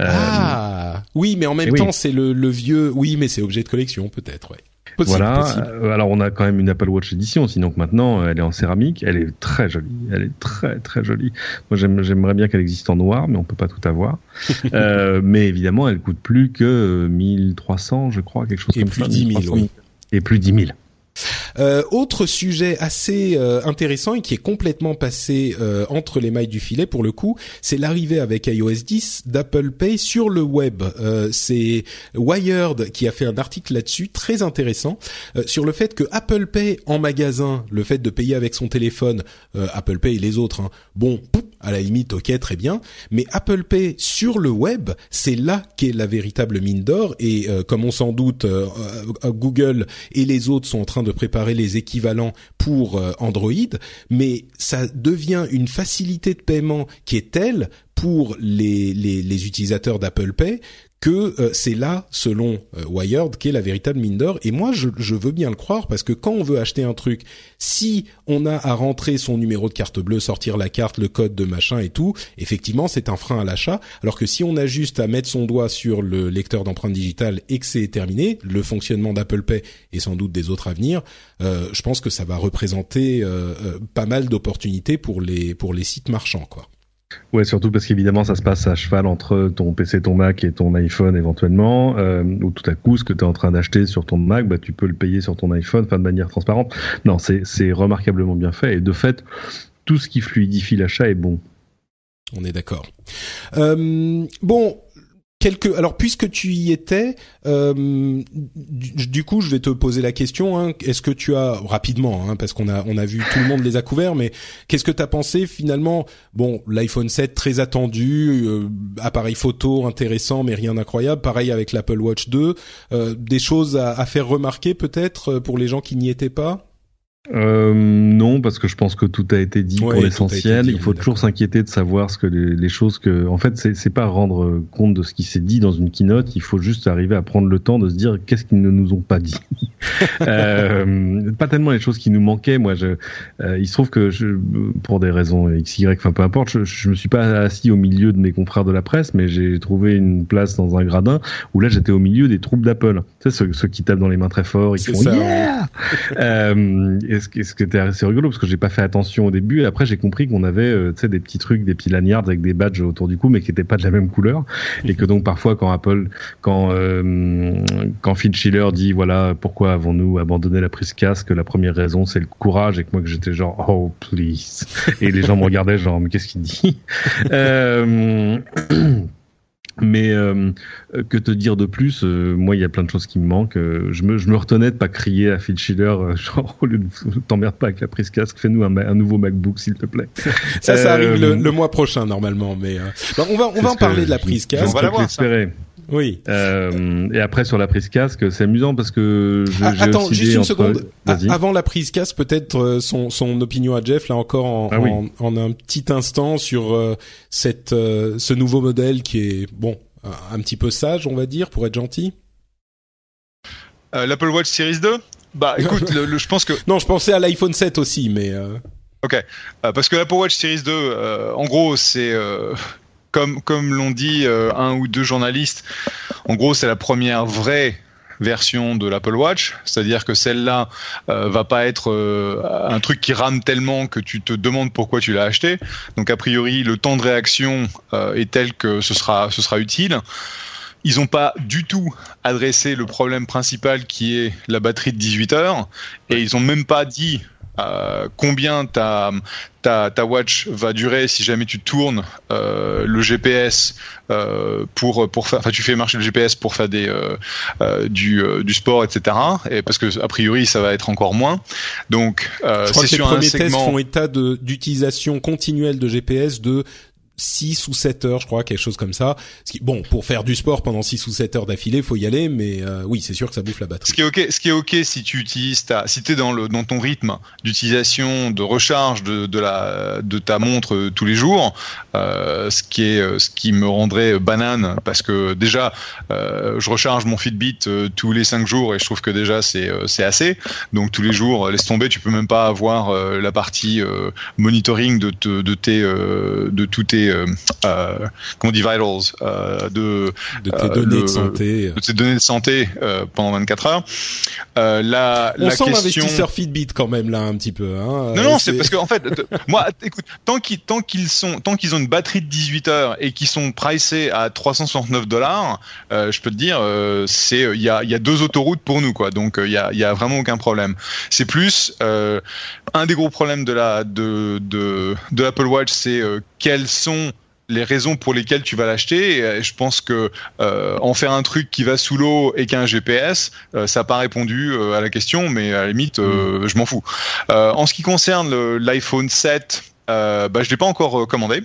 Euh, Ah, oui, mais en même oui. temps, c'est le, le vieux. Oui, mais c'est objet de collection, peut-être. Ouais. Possible, voilà. possible. Euh, Alors on a quand même une Apple Watch édition, sinon que maintenant euh, elle est en céramique, elle est très jolie, elle est très très jolie. Moi j'aime- j'aimerais bien qu'elle existe en noir, mais on peut pas tout avoir. euh, mais évidemment elle coûte plus que euh, 1300, je crois, quelque chose Et comme plus ça. 10 000, 1300. oui. Et plus 10 000. Euh, autre sujet assez euh, intéressant et qui est complètement passé euh, entre les mailles du filet pour le coup, c'est l'arrivée avec iOS 10 d'Apple Pay sur le web. Euh, c'est Wired qui a fait un article là-dessus très intéressant euh, sur le fait que Apple Pay en magasin, le fait de payer avec son téléphone, euh, Apple Pay et les autres, hein, bon, à la limite, ok, très bien, mais Apple Pay sur le web, c'est là qu'est la véritable mine d'or. Et euh, comme on s'en doute, euh, euh, Google et les autres sont en train de préparer les équivalents pour Android, mais ça devient une facilité de paiement qui est telle pour les utilisateurs d'Apple Pay que euh, c'est là, selon euh, Wired, qu'est la véritable mine d'or. Et moi, je, je veux bien le croire parce que quand on veut acheter un truc, si on a à rentrer son numéro de carte bleue, sortir la carte, le code de machin et tout, effectivement, c'est un frein à l'achat. Alors que si on a juste à mettre son doigt sur le lecteur d'empreinte digitale et que c'est terminé, le fonctionnement d'Apple Pay et sans doute des autres à venir, euh, je pense que ça va représenter euh, euh, pas mal d'opportunités pour les pour les sites marchands, quoi. Ouais, surtout parce qu'évidemment, ça se passe à cheval entre ton PC, ton Mac et ton iPhone éventuellement, euh, ou tout à coup, ce que tu es en train d'acheter sur ton Mac, bah, tu peux le payer sur ton iPhone, de manière transparente. Non, c'est c'est remarquablement bien fait, et de fait, tout ce qui fluidifie l'achat est bon. On est d'accord. Euh, bon, Alors, puisque tu y étais, euh, du, coup, je vais te poser la question. Hein, Est-ce que tu as rapidement, hein, parce qu'on a on a vu tout le monde les a couverts, mais qu'est-ce que tu as pensé finalement? Bon, l'iPhone 7 très attendu, euh, appareil photo intéressant, mais rien d'incroyable. Pareil avec l'Apple Watch 2. Euh, des choses à, à faire remarquer peut-être euh, pour les gens qui n'y étaient pas? Euh, non, parce que je pense que tout a été dit Ouais, pour l'essentiel. Il faut toujours s'inquiéter de savoir ce que les, les choses que, en fait, c'est pas rendre compte de ce qui s'est dit dans une keynote. Il faut juste arriver à prendre le temps de se dire qu'est-ce qu'ils ne nous ont pas dit. euh, pas tellement les choses qui nous manquaient. Moi, je, euh, il se trouve que je, pour des raisons x, y, enfin peu importe, je, je me suis pas assis au milieu de mes confrères de la presse, mais j'ai trouvé une place dans un gradin où là j'étais au milieu des troupes d'Apple. Tu sais, ceux, ceux qui tapent dans les mains très fort, ils font ça, yeah et ce, qui- était assez rigolo parce que j'ai pas fait attention au début et après j'ai compris qu'on avait euh, des petits trucs des petits lanyards avec des badges autour du cou mais qui étaient pas de la même couleur. Et que donc parfois quand Apple quand euh, quand Phil Schiller dit voilà pourquoi avons-nous abandonné la prise casque la première raison c'est le courage et que moi que j'étais genre oh please. Et les gens me regardaient genre mais qu'est-ce qu'il dit? Euh, Mais euh, que te dire de plus? Euh, Moi, il y a plein de choses qui me manquent. Euh, je, me, je me retenais de pas crier à Phil Schiller, euh, genre au lieu de t'emmerde pas avec la prise casque, fais-nous un, un nouveau MacBook s'il te plaît. Ça, ça Euh, arrive le, le mois prochain normalement, mais euh, bah, on va on va en parler que de la prise casque. On va peux la voir, l'espérer. Oui. Euh, et après sur la prise casque, c'est amusant parce que je, Ah, attends, oscillé juste une entre- seconde. Avant la prise casque, peut-être euh, son, son opinion à Jeff là encore en, Ah oui. en, en un petit instant sur euh, cette ce ce nouveau modèle qui est bon un, un petit peu sage, on va dire, pour être gentil. Euh, L'Apple Watch Series 2 Bah écoute, le, le- je pense que Non, je pensais à l'iPhone 7 aussi, mais euh, Euh, parce que l'Apple Watch Series 2, euh, en gros, c'est euh, comme comme l'ont dit euh, un ou deux journalistes. En gros, c'est la première vraie version de l'Apple Watch, c'est-à-dire que celle-là euh, va pas être euh, un truc qui rame tellement que tu te demandes pourquoi tu l'as acheté. Donc a priori, le temps de réaction euh, est tel que ce sera ce sera utile. Ils n'ont pas du tout adressé le problème principal qui est la batterie de 18 heures et ils ont même pas dit euh, combien ta, ta, ta watch va durer si jamais tu tournes euh, le GPS euh, pour pour faire, enfin tu fais marcher le GPS pour faire des euh, euh, du, euh, du sport etc. Et parce que a priori ça va être encore moins. Donc euh, c'est que les sur un premiers tests segment. font état d'utilisation continuelle de GPS de 6 ou 7 heures, je crois, quelque chose comme ça. Ce bon, pour faire du sport pendant 6 ou 7 heures d'affilée, faut y aller, mais euh, oui, c'est sûr que ça bouffe la Ce batterie. qui est ok, ce qui est ok si tu utilises ta, si t'es dans le dans ton rythme d'utilisation de recharge de, de la de ta montre euh, tous les jours, euh, ce qui est euh, ce qui me rendrait banane parce que déjà euh, je recharge mon Fitbit euh, tous les cinq jours et je trouve que déjà c'est c'est assez. Donc tous les jours, laisse tomber, tu peux même pas avoir la partie monitoring de te- de tes de tous tes euh, euh, comment on dit vitals euh, de De tes données le- de santé. de tes données de santé pendant 24 heures. La, On la sent question... l'investisseur Fitbit quand même là un petit peu. Hein. Non, non, c'est parce qu'en fait, t- moi, écoute, tant qu'ils, tant qu'ils sont, tant qu'ils ont une batterie de 18 heures et qu'ils sont pricés à 369 dollars, je peux te dire, c'est, il y a, il y a deux autoroutes pour nous, quoi. Donc, il y a, il y a vraiment aucun problème. C'est plus euh, un des gros problèmes de la, de, de, de l'Apple Watch, c'est euh, quels sont les raisons pour lesquelles tu vas l'acheter. Et, euh, je pense que euh, en faire un truc qui va sous l'eau et qui a un GPS, euh, ça n'a pas répondu euh, à la question, mais à la limite, euh, je m'en fous. En ce qui concerne l'iPhone 7, euh, bah, je l'ai pas encore commandé.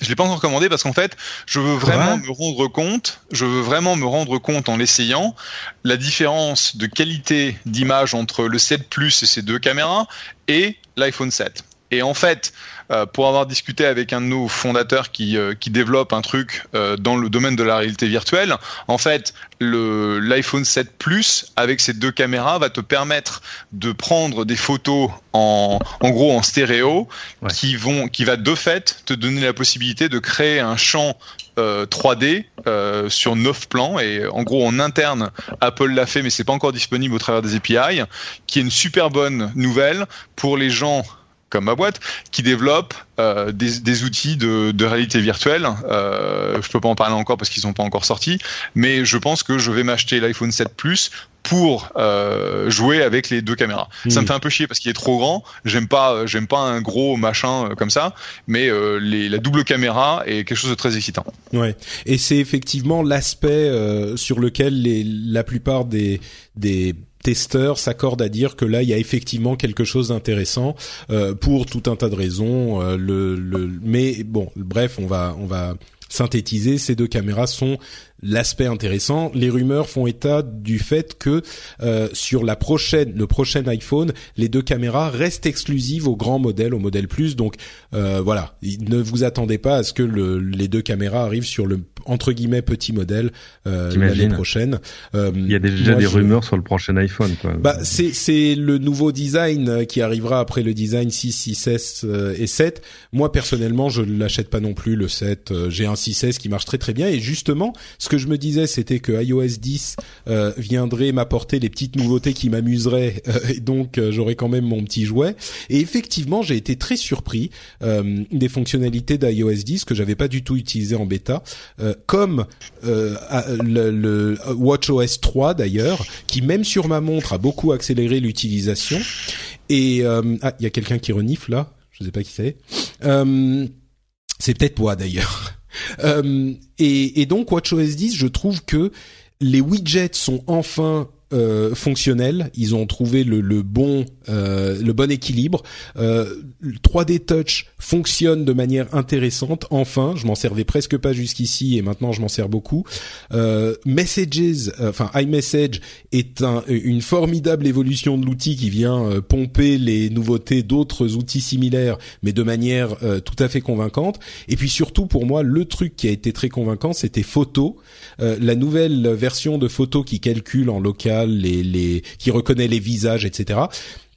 Je l'ai pas encore commandé parce qu'en fait, je veux vraiment me rendre compte, je veux vraiment me rendre compte en l'essayant, la différence de qualité d'image entre le 7 Plus et ses deux caméras et l'iPhone 7. Et en fait, euh, pour avoir discuté avec un de nos fondateurs qui, euh, qui développe un truc euh, dans le domaine de la réalité virtuelle, en fait, l'iPhone 7 Plus avec ses deux caméras va te permettre de prendre des photos en, en gros en stéréo Ouais. qui vont qui va de fait te donner la possibilité de créer un champ euh, 3D euh, sur neuf plans et en gros en interne Apple l'a fait mais c'est pas encore disponible au travers des API qui est une super bonne nouvelle pour les gens comme ma boîte, qui développe euh, des, des outils de, de réalité virtuelle. Euh, je peux pas en parler encore parce qu'ils sont pas encore sortis, mais je pense que je vais m'acheter l'iPhone 7 Plus pour euh, jouer avec les deux caméras. Ça me fait un peu chier parce qu'il est trop grand. J'aime pas, euh, j'aime pas un gros machin comme ça, mais euh, les, la double caméra est quelque chose de très excitant. Ouais. Et c'est effectivement l'aspect euh, sur lequel les, la plupart des des testeurs s'accordent à dire que là il y a effectivement quelque chose d'intéressant euh, pour tout un tas de raisons. euh, le, le mais bon, bref, on va on va synthétisé, ces deux caméras sont l'aspect intéressant. Les rumeurs font état du fait que euh, sur la prochaine, le prochain iPhone, les deux caméras restent exclusives au grand modèle, au modèle plus. Donc euh, voilà, ne vous attendez pas à ce que le, les deux caméras arrivent sur le entre guillemets petit modèle euh, l'année prochaine. Euh, Il y a déjà des rumeurs sur le prochain iPhone. Quoi. Bah c'est c'est le nouveau design euh, qui arrivera après le design 6, 6S et 7. Moi personnellement, je ne l'achète pas non plus le 7. J'ai un 6S qui marche très très bien et justement, ce que je me disais, c'était que iOS 10 euh, viendrait m'apporter les petites nouveautés qui m'amuseraient, et donc j'aurais quand même mon petit jouet. Et effectivement, j'ai été très surpris des fonctionnalités d'iOS 10 que j'avais pas du tout utilisées en bêta comme euh, le, le WatchOS 3 d'ailleurs, qui même sur ma montre a beaucoup accéléré l'utilisation. Et euh, ah, il y a quelqu'un qui renifle là, je sais pas qui c'est. Euh, c'est peut-être moi d'ailleurs. Euh, et, et donc WatchOS 10, je trouve que les widgets sont enfin euh, fonctionnels. Ils ont trouvé le, le bon euh, le bon équilibre. Euh, 3D Touch fonctionne de manière intéressante. Enfin, je m'en servais presque pas jusqu'ici et maintenant je m'en sers beaucoup. Euh, Messages, euh, enfin iMessage est un, une formidable évolution de l'outil qui vient euh, pomper les nouveautés d'autres outils similaires, mais de manière tout à fait convaincante. Et puis surtout pour moi, le truc qui a été très convaincant, c'était Photo, la nouvelle version de Photo qui calcule en local qui reconnaît les visages, etc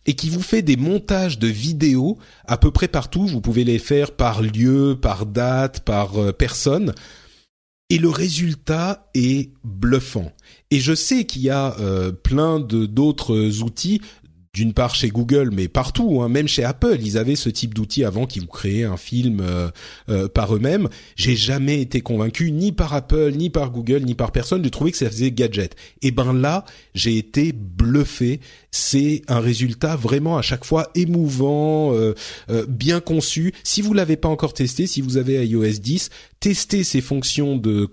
et qui vous fait des montages de vidéos à peu près partout. Vous pouvez les faire par lieu, par date, par euh, personne. Et le résultat est bluffant. Et je sais qu'il y a euh, plein de d'autres outils d'une part chez Google, mais partout, hein, même chez Apple, ils avaient ce type d'outil avant qui vous créaient un film euh, euh, par eux-mêmes. J'ai jamais été convaincu ni par Apple, ni par Google, ni par personne de trouver que ça faisait gadget. Et ben là, j'ai été bluffé. C'est un résultat vraiment à chaque fois émouvant, euh, bien conçu. Si vous l'avez pas encore testé, si vous avez iOS 10, testez ces fonctions de,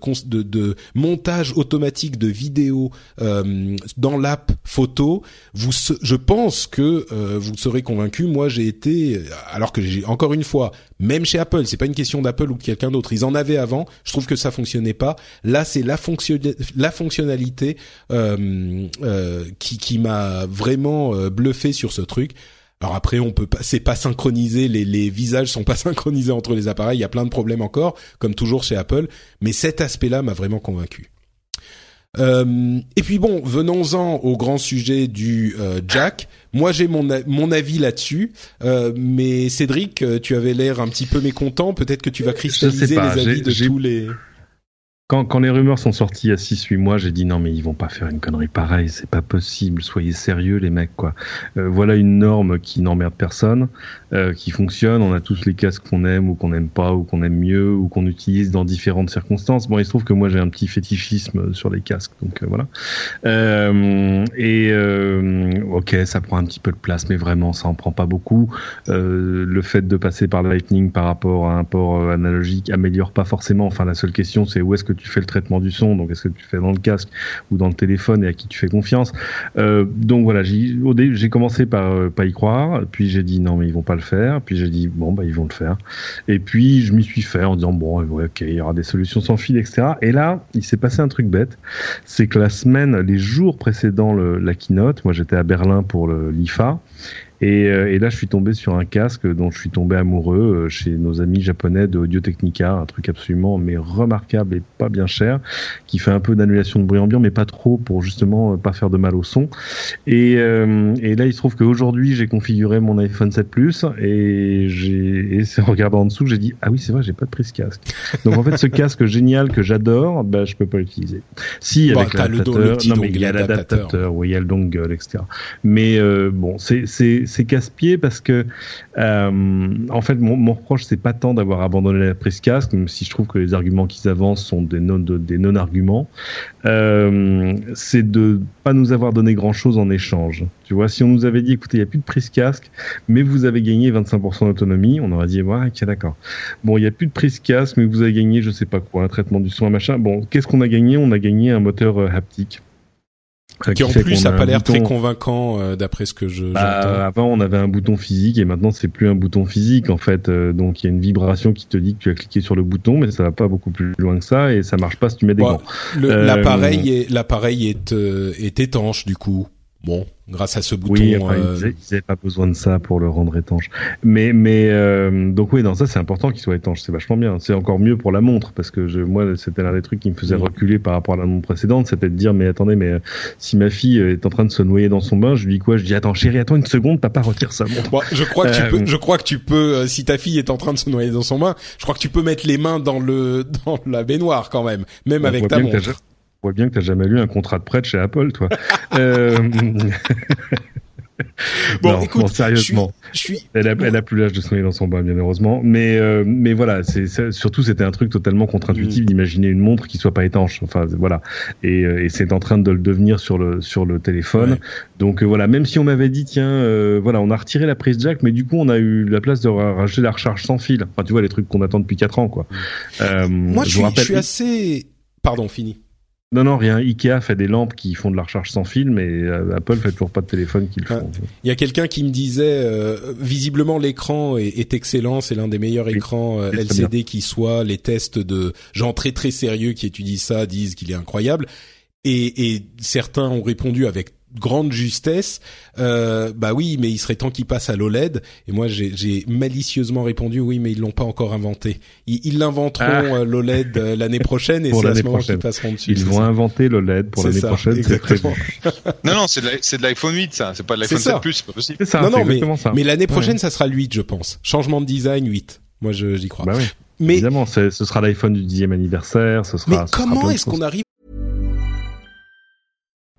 montage automatique de vidéos dans l'app photo. Je pense que euh, vous serez convaincu. Moi, j'ai été, alors que j'ai encore une fois, même chez Apple, c'est pas une question d'Apple ou de quelqu'un d'autre. Ils en avaient avant. Je trouve que ça fonctionnait pas. Là, c'est la fonction, la fonctionnalité euh, euh, qui, qui m'a vraiment bluffé sur ce truc. Alors après, on peut pas, c'est pas synchronisé, les, les visages sont pas synchronisés entre les appareils. Il y a plein de problèmes encore, comme toujours chez Apple. Mais cet aspect-là m'a vraiment convaincu. Euh, et puis bon, venons-en au grand sujet du euh, Jack. Moi, j'ai mon mon avis là-dessus, euh, mais Cédric, tu avais l'air un petit peu mécontent. Peut-être que tu vas cristalliser les avis de tous les. Quand, quand les rumeurs sont sorties il y a 6-8 mois, j'ai dit non mais ils vont pas faire une connerie pareille, c'est pas possible, soyez sérieux les mecs quoi. Voilà une norme qui n'emmerde personne, euh, qui fonctionne, on a tous les casques qu'on aime ou qu'on n'aime pas ou qu'on aime mieux ou qu'on utilise dans différentes circonstances. Bon il se trouve que moi j'ai un petit fétichisme sur les casques donc euh, voilà. Euh, et ok ça prend un petit peu de place mais vraiment ça en prend pas beaucoup. le fait de passer par Lightning par rapport à un port analogique améliore pas forcément, enfin la seule question c'est où est-ce que tu fais le traitement du son, donc est-ce que tu fais dans le casque ou dans le téléphone et à qui tu fais confiance? Donc voilà, j'ai commencé par pas y croire, puis j'ai dit non mais ils vont pas le faire, puis j'ai dit bon bah ils vont le faire, et puis je m'y suis fait en disant bon ok il y aura des solutions sans fil etc. Et là il s'est passé un truc bête, c'est que la semaine, les jours précédant la keynote, moi j'étais à Berlin pour l'IFA et, euh, et, là, je suis tombé sur un casque dont je suis tombé amoureux euh, chez nos amis japonais de Audio Technica, un truc absolument mais remarquable et pas bien cher, qui fait un peu d'annulation de bruit ambiant, mais pas trop pour justement euh, pas faire de mal au son. Et, et là, il se trouve qu'aujourd'hui, j'ai configuré mon iPhone 7 Plus et j'ai regardé en dessous, j'ai dit ah oui c'est vrai, j'ai pas de prise casque. Donc en fait, ce casque génial que j'adore, bah je peux pas l'utiliser. Si avec l'adaptateur, non mais il y a l'adaptateur, oui, il y a le dongle, etc. Mais bon, c'est c'est casse-pied parce que euh, en fait mon, mon reproche c'est pas tant d'avoir abandonné la prise casque, même si je trouve que les arguments qu'ils avancent sont des non des non euh, c'est de pas nous avoir donné grand chose en échange. Tu vois, si on nous avait dit écoutez il y a plus de prise casque, mais vous avez gagné 25% d'autonomie, on aurait dit ouais ok d'accord. Bon il y a plus de prise casque, mais vous avez gagné je sais pas quoi, un traitement du son, un machin. Bon qu'est-ce qu'on a gagné? On a gagné un moteur euh, haptique. Qui en plus a pas l'air très convaincant euh, d'après ce que je Bah, avant, on avait un bouton physique et maintenant, c'est plus un bouton physique en fait. Euh, donc, il y a une vibration qui te dit que tu as cliqué sur le bouton, mais ça va pas beaucoup plus loin que ça et ça marche pas si tu mets des Ouais, gants. Euh, L'appareil est l'appareil est euh, est étanche du coup. Bon, grâce à ce bouton. Oui, enfin, euh, ils avaient- ils avaient pas besoin de ça pour le rendre étanche. Mais, mais euh, donc oui, non, ça c'est important qu'il soit étanche. C'est vachement bien. C'est encore mieux pour la montre parce que je, moi, c'était l'un des trucs qui me faisait reculer par rapport à la montre précédente, c'était de dire mais attendez, mais euh, si ma fille euh, est en train de se noyer dans son bain, je lui dis quoi? Je dis attends chérie, attends une seconde, papa retire sa montre. Bon, je crois que tu peux, je crois que tu peux, si ta fille est en train de se noyer dans son bain, je crois que tu peux mettre les mains dans le, dans la baignoire quand même, même On avec ta montre. Voit bien que t'as jamais lu un contrat de prêt de chez Apple, toi. euh, Bon, non, écoute, non, sérieusement. Je suis, Elle a, elle a plus l'âge de se noyer dans son bain, bien heureusement. Mais, euh, mais voilà, c'est surtout c'était un truc totalement contre-intuitif Mm. d'imaginer une montre qui soit pas étanche. Enfin voilà, et, euh, et c'est en train de le devenir sur le sur le téléphone. Ouais. Donc euh, voilà, même si on m'avait dit tiens, euh, voilà, on a retiré la prise jack, mais du coup on a eu la place de ra- rajouter la recharge sans fil. Enfin tu vois les trucs qu'on attend depuis 4 ans quoi. Mm. moi je suis assez, pardon, fini. Non non rien. Ikea fait des lampes qui font de la recharge sans fil, mais euh, Apple fait toujours pas de téléphone qui le font. Il y a quelqu'un qui me disait, euh, visiblement l'écran est, est excellent, c'est l'un des meilleurs Oui, écrans euh, LCD qui soit. Les tests de gens très très sérieux qui étudient ça disent qu'il est incroyable. Et, et certains ont répondu avec grande justesse, euh, bah oui, mais il serait temps qu'il passe à l'OLED. Et moi, j'ai malicieusement répondu, oui, mais ils l'ont pas encore inventé. Ils l'inventeront Ah. euh, l'OLED euh, l'année prochaine, et Pour c'est à l'année ce moment qu'ils prochaine. passeront dessus. Ils c'est vont ça. inventer l'OLED pour l'année prochaine. Exactement. Non, non, c'est de l'iPhone 8, ça. C'est pas de l'iPhone C'est ça. 7 Plus, c'est pas possible. C'est ça. non, non, mais, exactement ça. mais l'année prochaine, ça sera le 8, je pense. Changement de design 8. Moi, je- j'y crois. Bah oui. mais Évidemment, ce sera l'iPhone du dixième anniversaire, ce sera. mais ce comment est-ce qu'on arrive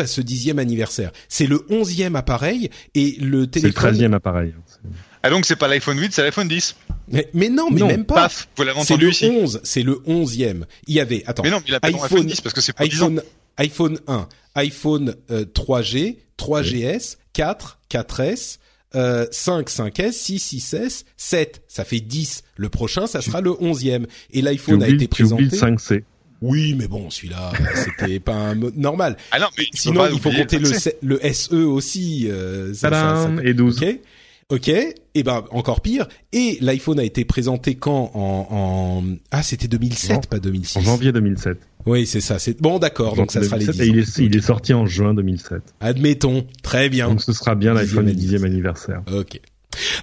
À ce dixième anniversaire C'est le onzième appareil et le C'est le téléphone. treizième appareil. Ah donc c'est pas l'iPhone 8, c'est l'iPhone 10. Mais, mais non, mais Non, même pas. Paf, vous l'avez C'est entendu le ici. 11, c'est le onzième. Il y avait, attends, Mais non, il appelle iPhone, iPhone 10 parce que c'est pour 10 ans. iPhone, iPhone 1, iPhone euh, 3G, 3GS, 4, 4S, euh, 5, 5S, 6, 6S, 7. Ça fait 10. Le prochain, ça sera le onzième. Et Tu l'iPhone a été tu oublies présenté. le 5C. Oui, mais bon, celui-là, c'était pas un mode normal. Ah non, mais Sinon, il faut compter le, SE aussi. euh, ça- ça- Tadam, ça- et 12. Ok. Ok. Et ben encore pire. Et l'iPhone a été présenté quand en, en... ah c'était 2007 Non. pas 2006. En janvier 2007. Oui c'est ça. C'est bon d'accord. Donc ça sera les 2007, 10 Et il est, il est sorti en juin 2007. Admettons. Très bien. Donc ce sera bien l'iPhone du Dixième dixième anniversaire. Ok.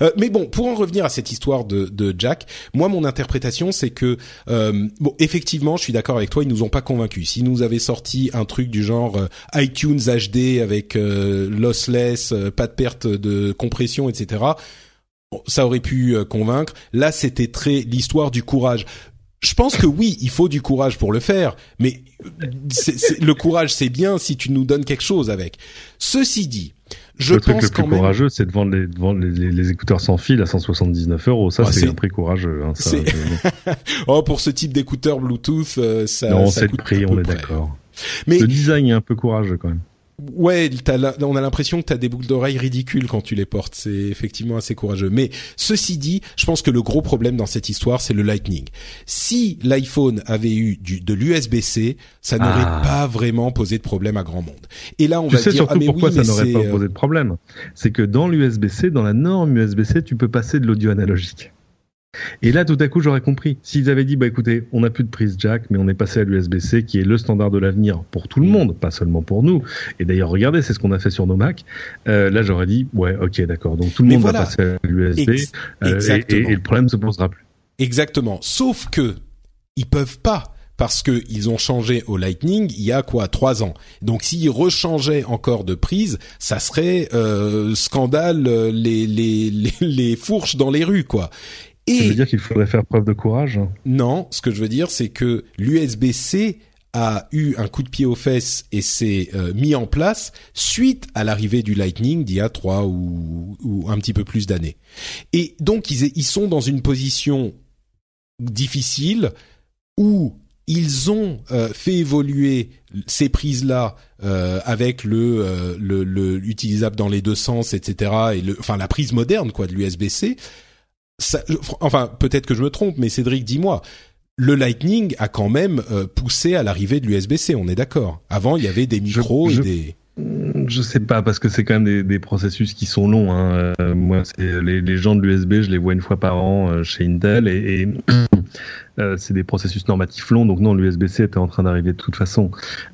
Euh, mais bon, pour en revenir à cette histoire de, de Jack, moi mon interprétation c'est que euh, bon effectivement, je suis d'accord avec toi, ils nous ont pas convaincus. S'ils nous avaient sorti un truc du genre euh, iTunes HD avec euh, lossless, euh, pas de perte de compression, etc. ça aurait pu euh, convaincre. Là, c'était très l'histoire du courage. Je pense que oui, il faut du courage pour le faire, mais le courage c'est bien si tu nous donnes quelque chose avec. Ceci dit, je le truc pense le plus même. courageux, c'est de vendre les, de vendre les, les- les écouteurs sans fil à 179 euros. Ça, Ah, c'est un prix courageux. Hein, ça, Oh, pour ce type d'écouteurs Bluetooth, euh, ça, non, ça c'est le prix, on est d'accord. Mais Le design est un peu courageux quand même. Ouais, on a l'impression que t'as des boucles d'oreilles ridicules quand tu les portes. C'est effectivement assez courageux. Mais ceci dit, je pense que le gros problème dans cette histoire, c'est le Lightning. Si l'iPhone avait eu du, de l'USB-C, ça n'aurait Ah. pas vraiment posé de problème à grand monde. Et là, on Tu va sais dire surtout ah mais pourquoi oui, ça n'aurait pas euh, posé de problème. C'est que dans l'USB-C, dans la norme USB-C, tu peux passer de l'audio analogique. Et là, tout à coup, j'aurais compris. S'ils avaient dit, bah écoutez, on n'a plus de prise jack, mais on est passé à l'USB-C, qui est le standard de l'avenir pour tout le monde, pas seulement pour nous. Et d'ailleurs, regardez, c'est ce qu'on a fait sur nos Mac. Euh, là, j'aurais dit, ouais, ok, d'accord. Donc tout le Mais monde voilà. va passer à l'USB, euh, et- et, exactement. et le problème se posera plus. Exactement. Sauf que ils peuvent pas parce que ils ont changé au Lightning il y a quoi trois ans. Donc s'ils rechangeaient encore de prise, ça serait euh, scandale les, les les les fourches dans les rues quoi. Tu Et veux dire qu'il faudrait faire preuve de courage? Non, ce que je veux dire c'est que l'USB-C a eu un coup de pied aux fesses et s'est euh, mis en place suite à l'arrivée du Lightning d'il y a trois ou, ou un petit peu plus d'années. Et donc ils, ils sont dans une position difficile où ils ont euh, fait évoluer ces prises-là euh, avec le, euh, le, le utilisable dans les deux sens, etc. Et le, enfin la prise moderne quoi de l'USB-C. Ça- Enfin peut-être que je me trompe, mais Cédric, dis-moi. Le Lightning a quand même euh, poussé à l'arrivée de l'USB-C, on est d'accord. Avant, il y avait des micros je- et des. Je sais pas parce que c'est quand même des, des processus qui sont longs. Hein. Euh, moi, c'est les, les gens de l'USB, je les vois une fois par an euh, chez Intel et, et euh, c'est des processus normatifs longs. Donc non, l'USB-C était en train d'arriver de toute façon.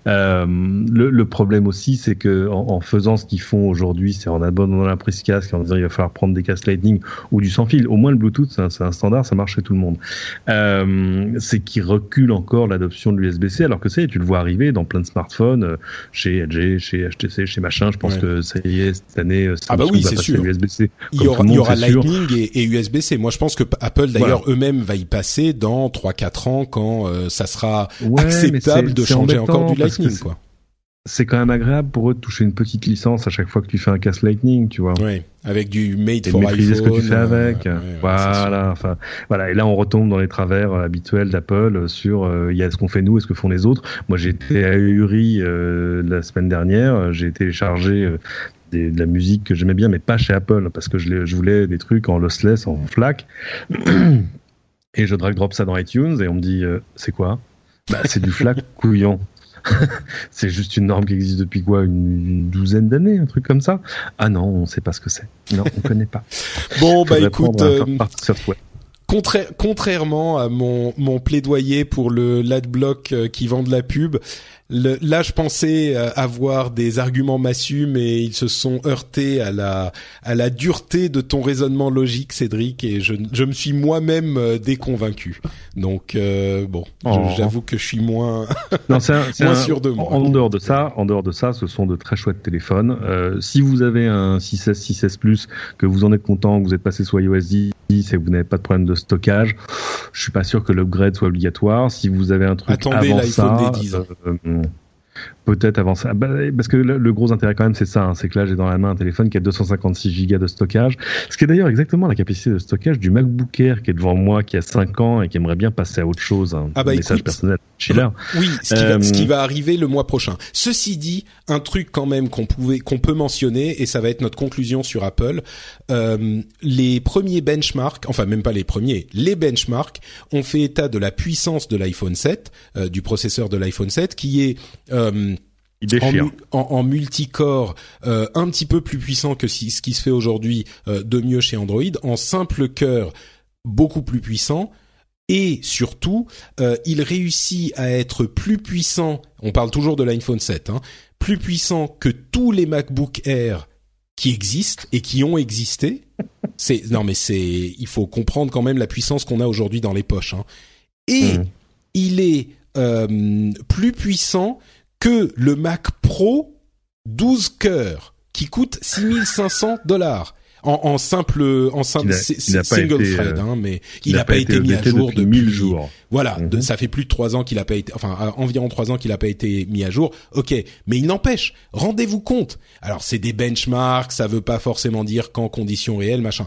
Euh, le, le problème aussi, c'est que en, en faisant ce qu'ils font aujourd'hui, c'est en abandonnant la prise casque, en disant il va falloir prendre des casques Lightning ou du sans fil. Au moins le Bluetooth, c'est un, standard, ça marche chez tout le monde. Euh, c'est qu'ils reculent encore l'adoption de l'USB-C, alors que c'est, tu le vois arriver dans plein de smartphones, chez LG, chez HTC, chez machin. Je pense Ouais. que ça y est, cette année, Ah bah oui, c'est sûr. à l'USB-C. Il y aura, il y sûr. Lightning et, et USB-C. Moi, je pense que Apple, d'ailleurs, eux-mêmes va y passer dans 3-4 ans quand euh, ça sera Ouais, acceptable de changer encore du Lightning, c'est- quoi. C'est quand même agréable pour eux de toucher une petite licence à chaque fois que tu fais un casque Lightning, tu vois. Ouais, avec du made et for maîtriser iPhone. ce que tu fais euh, avec. ouais, ouais, voilà, enfin, voilà. Et là, on retombe dans les travers euh, habituels d'Apple sur euh, il y a ce qu'on fait nous et ce que font les autres. Moi, j'étais à Uri euh, la semaine dernière. J'ai téléchargé des- de la musique que j'aimais bien, mais pas chez Apple, parce que je, je voulais des trucs en lossless, en FLAC. Et je drag drop ça dans iTunes et on me dit euh, c'est quoi? Bah c'est du FLAC couillon. c'est juste une norme qui existe depuis quoi? Une, une douzaine d'années, un truc comme ça? Ah non, on sait pas ce que c'est. Non, on connaît pas. Bon, bah écoute, euh. Contra- contrairement à mon, mon plaidoyer pour le l'adblock euh, qui vend de la pub, le- là je pensais euh, avoir des arguments massus, mais ils se sont heurtés à la à la dureté de ton raisonnement logique, Cédric, et je, je me suis moi-même euh, déconvaincu. Donc euh, bon, Oh. j'avoue que je suis moins. Non, c'est un- c'est Moins un- sûr de moi. En, en dehors de ça, en dehors de ça, ce sont de très chouettes téléphones. Euh, si vous avez un 6S, 6S Plus, que vous en êtes content, que vous êtes passé sur iOS 10 et que vous n'avez pas de problème de stockage, je suis pas sûr que l'upgrade soit obligatoire. Si vous avez un truc Attendez avant l'iPhone ça, des 10 ans. euh, Peut-être avant ça, Bah, parce que le, gros intérêt quand même c'est ça, hein, c'est que là j'ai dans la main un téléphone qui a 256 Go de stockage, ce qui est d'ailleurs exactement la capacité de stockage du MacBook Air qui est devant moi, qui a 5 ans et qui aimerait bien passer à autre chose. Un Ah bah, message écoute. personnel, chiller. Oui, ce qui, va, ce qui Euh, va arriver le mois prochain. Ceci dit, un truc quand même qu'on pouvait, qu'on peut mentionner, et ça va être notre conclusion sur Apple. euh, les premiers benchmarks, enfin même pas les premiers, les benchmarks ont fait état de la puissance de l'iPhone 7, euh, du processeur de l'iPhone 7, qui est euh, Il en, déchire. mu- en, en multicore euh, un petit peu plus puissant que si- ce qui se fait aujourd'hui euh, de mieux chez Android, en simple cœur beaucoup plus puissant. Et surtout, euh, il réussit à être plus puissant. On parle toujours de l'iPhone 7, hein, plus puissant que tous les MacBook Air qui existent et qui ont existé. C'est non mais c'est il faut comprendre quand même la puissance qu'on a aujourd'hui dans les poches. Hein. Et Mhm. il est euh, plus puissant que le Mac Pro 12 cœurs qui coûte 6500 dollars en, en simple en simple Il a- si- il a pas single été, thread euh, hein, mais il n'a pas, été mis à jour depuis depuis 1000 jours. voilà, de- Mhm. ça fait plus de trois ans qu'il a pas été, enfin euh, environ trois ans qu'il a pas été mis à jour. Ok, mais il n'empêche, rendez-vous compte. Alors c'est des benchmarks, ça veut pas forcément dire qu'en conditions réelles, machin.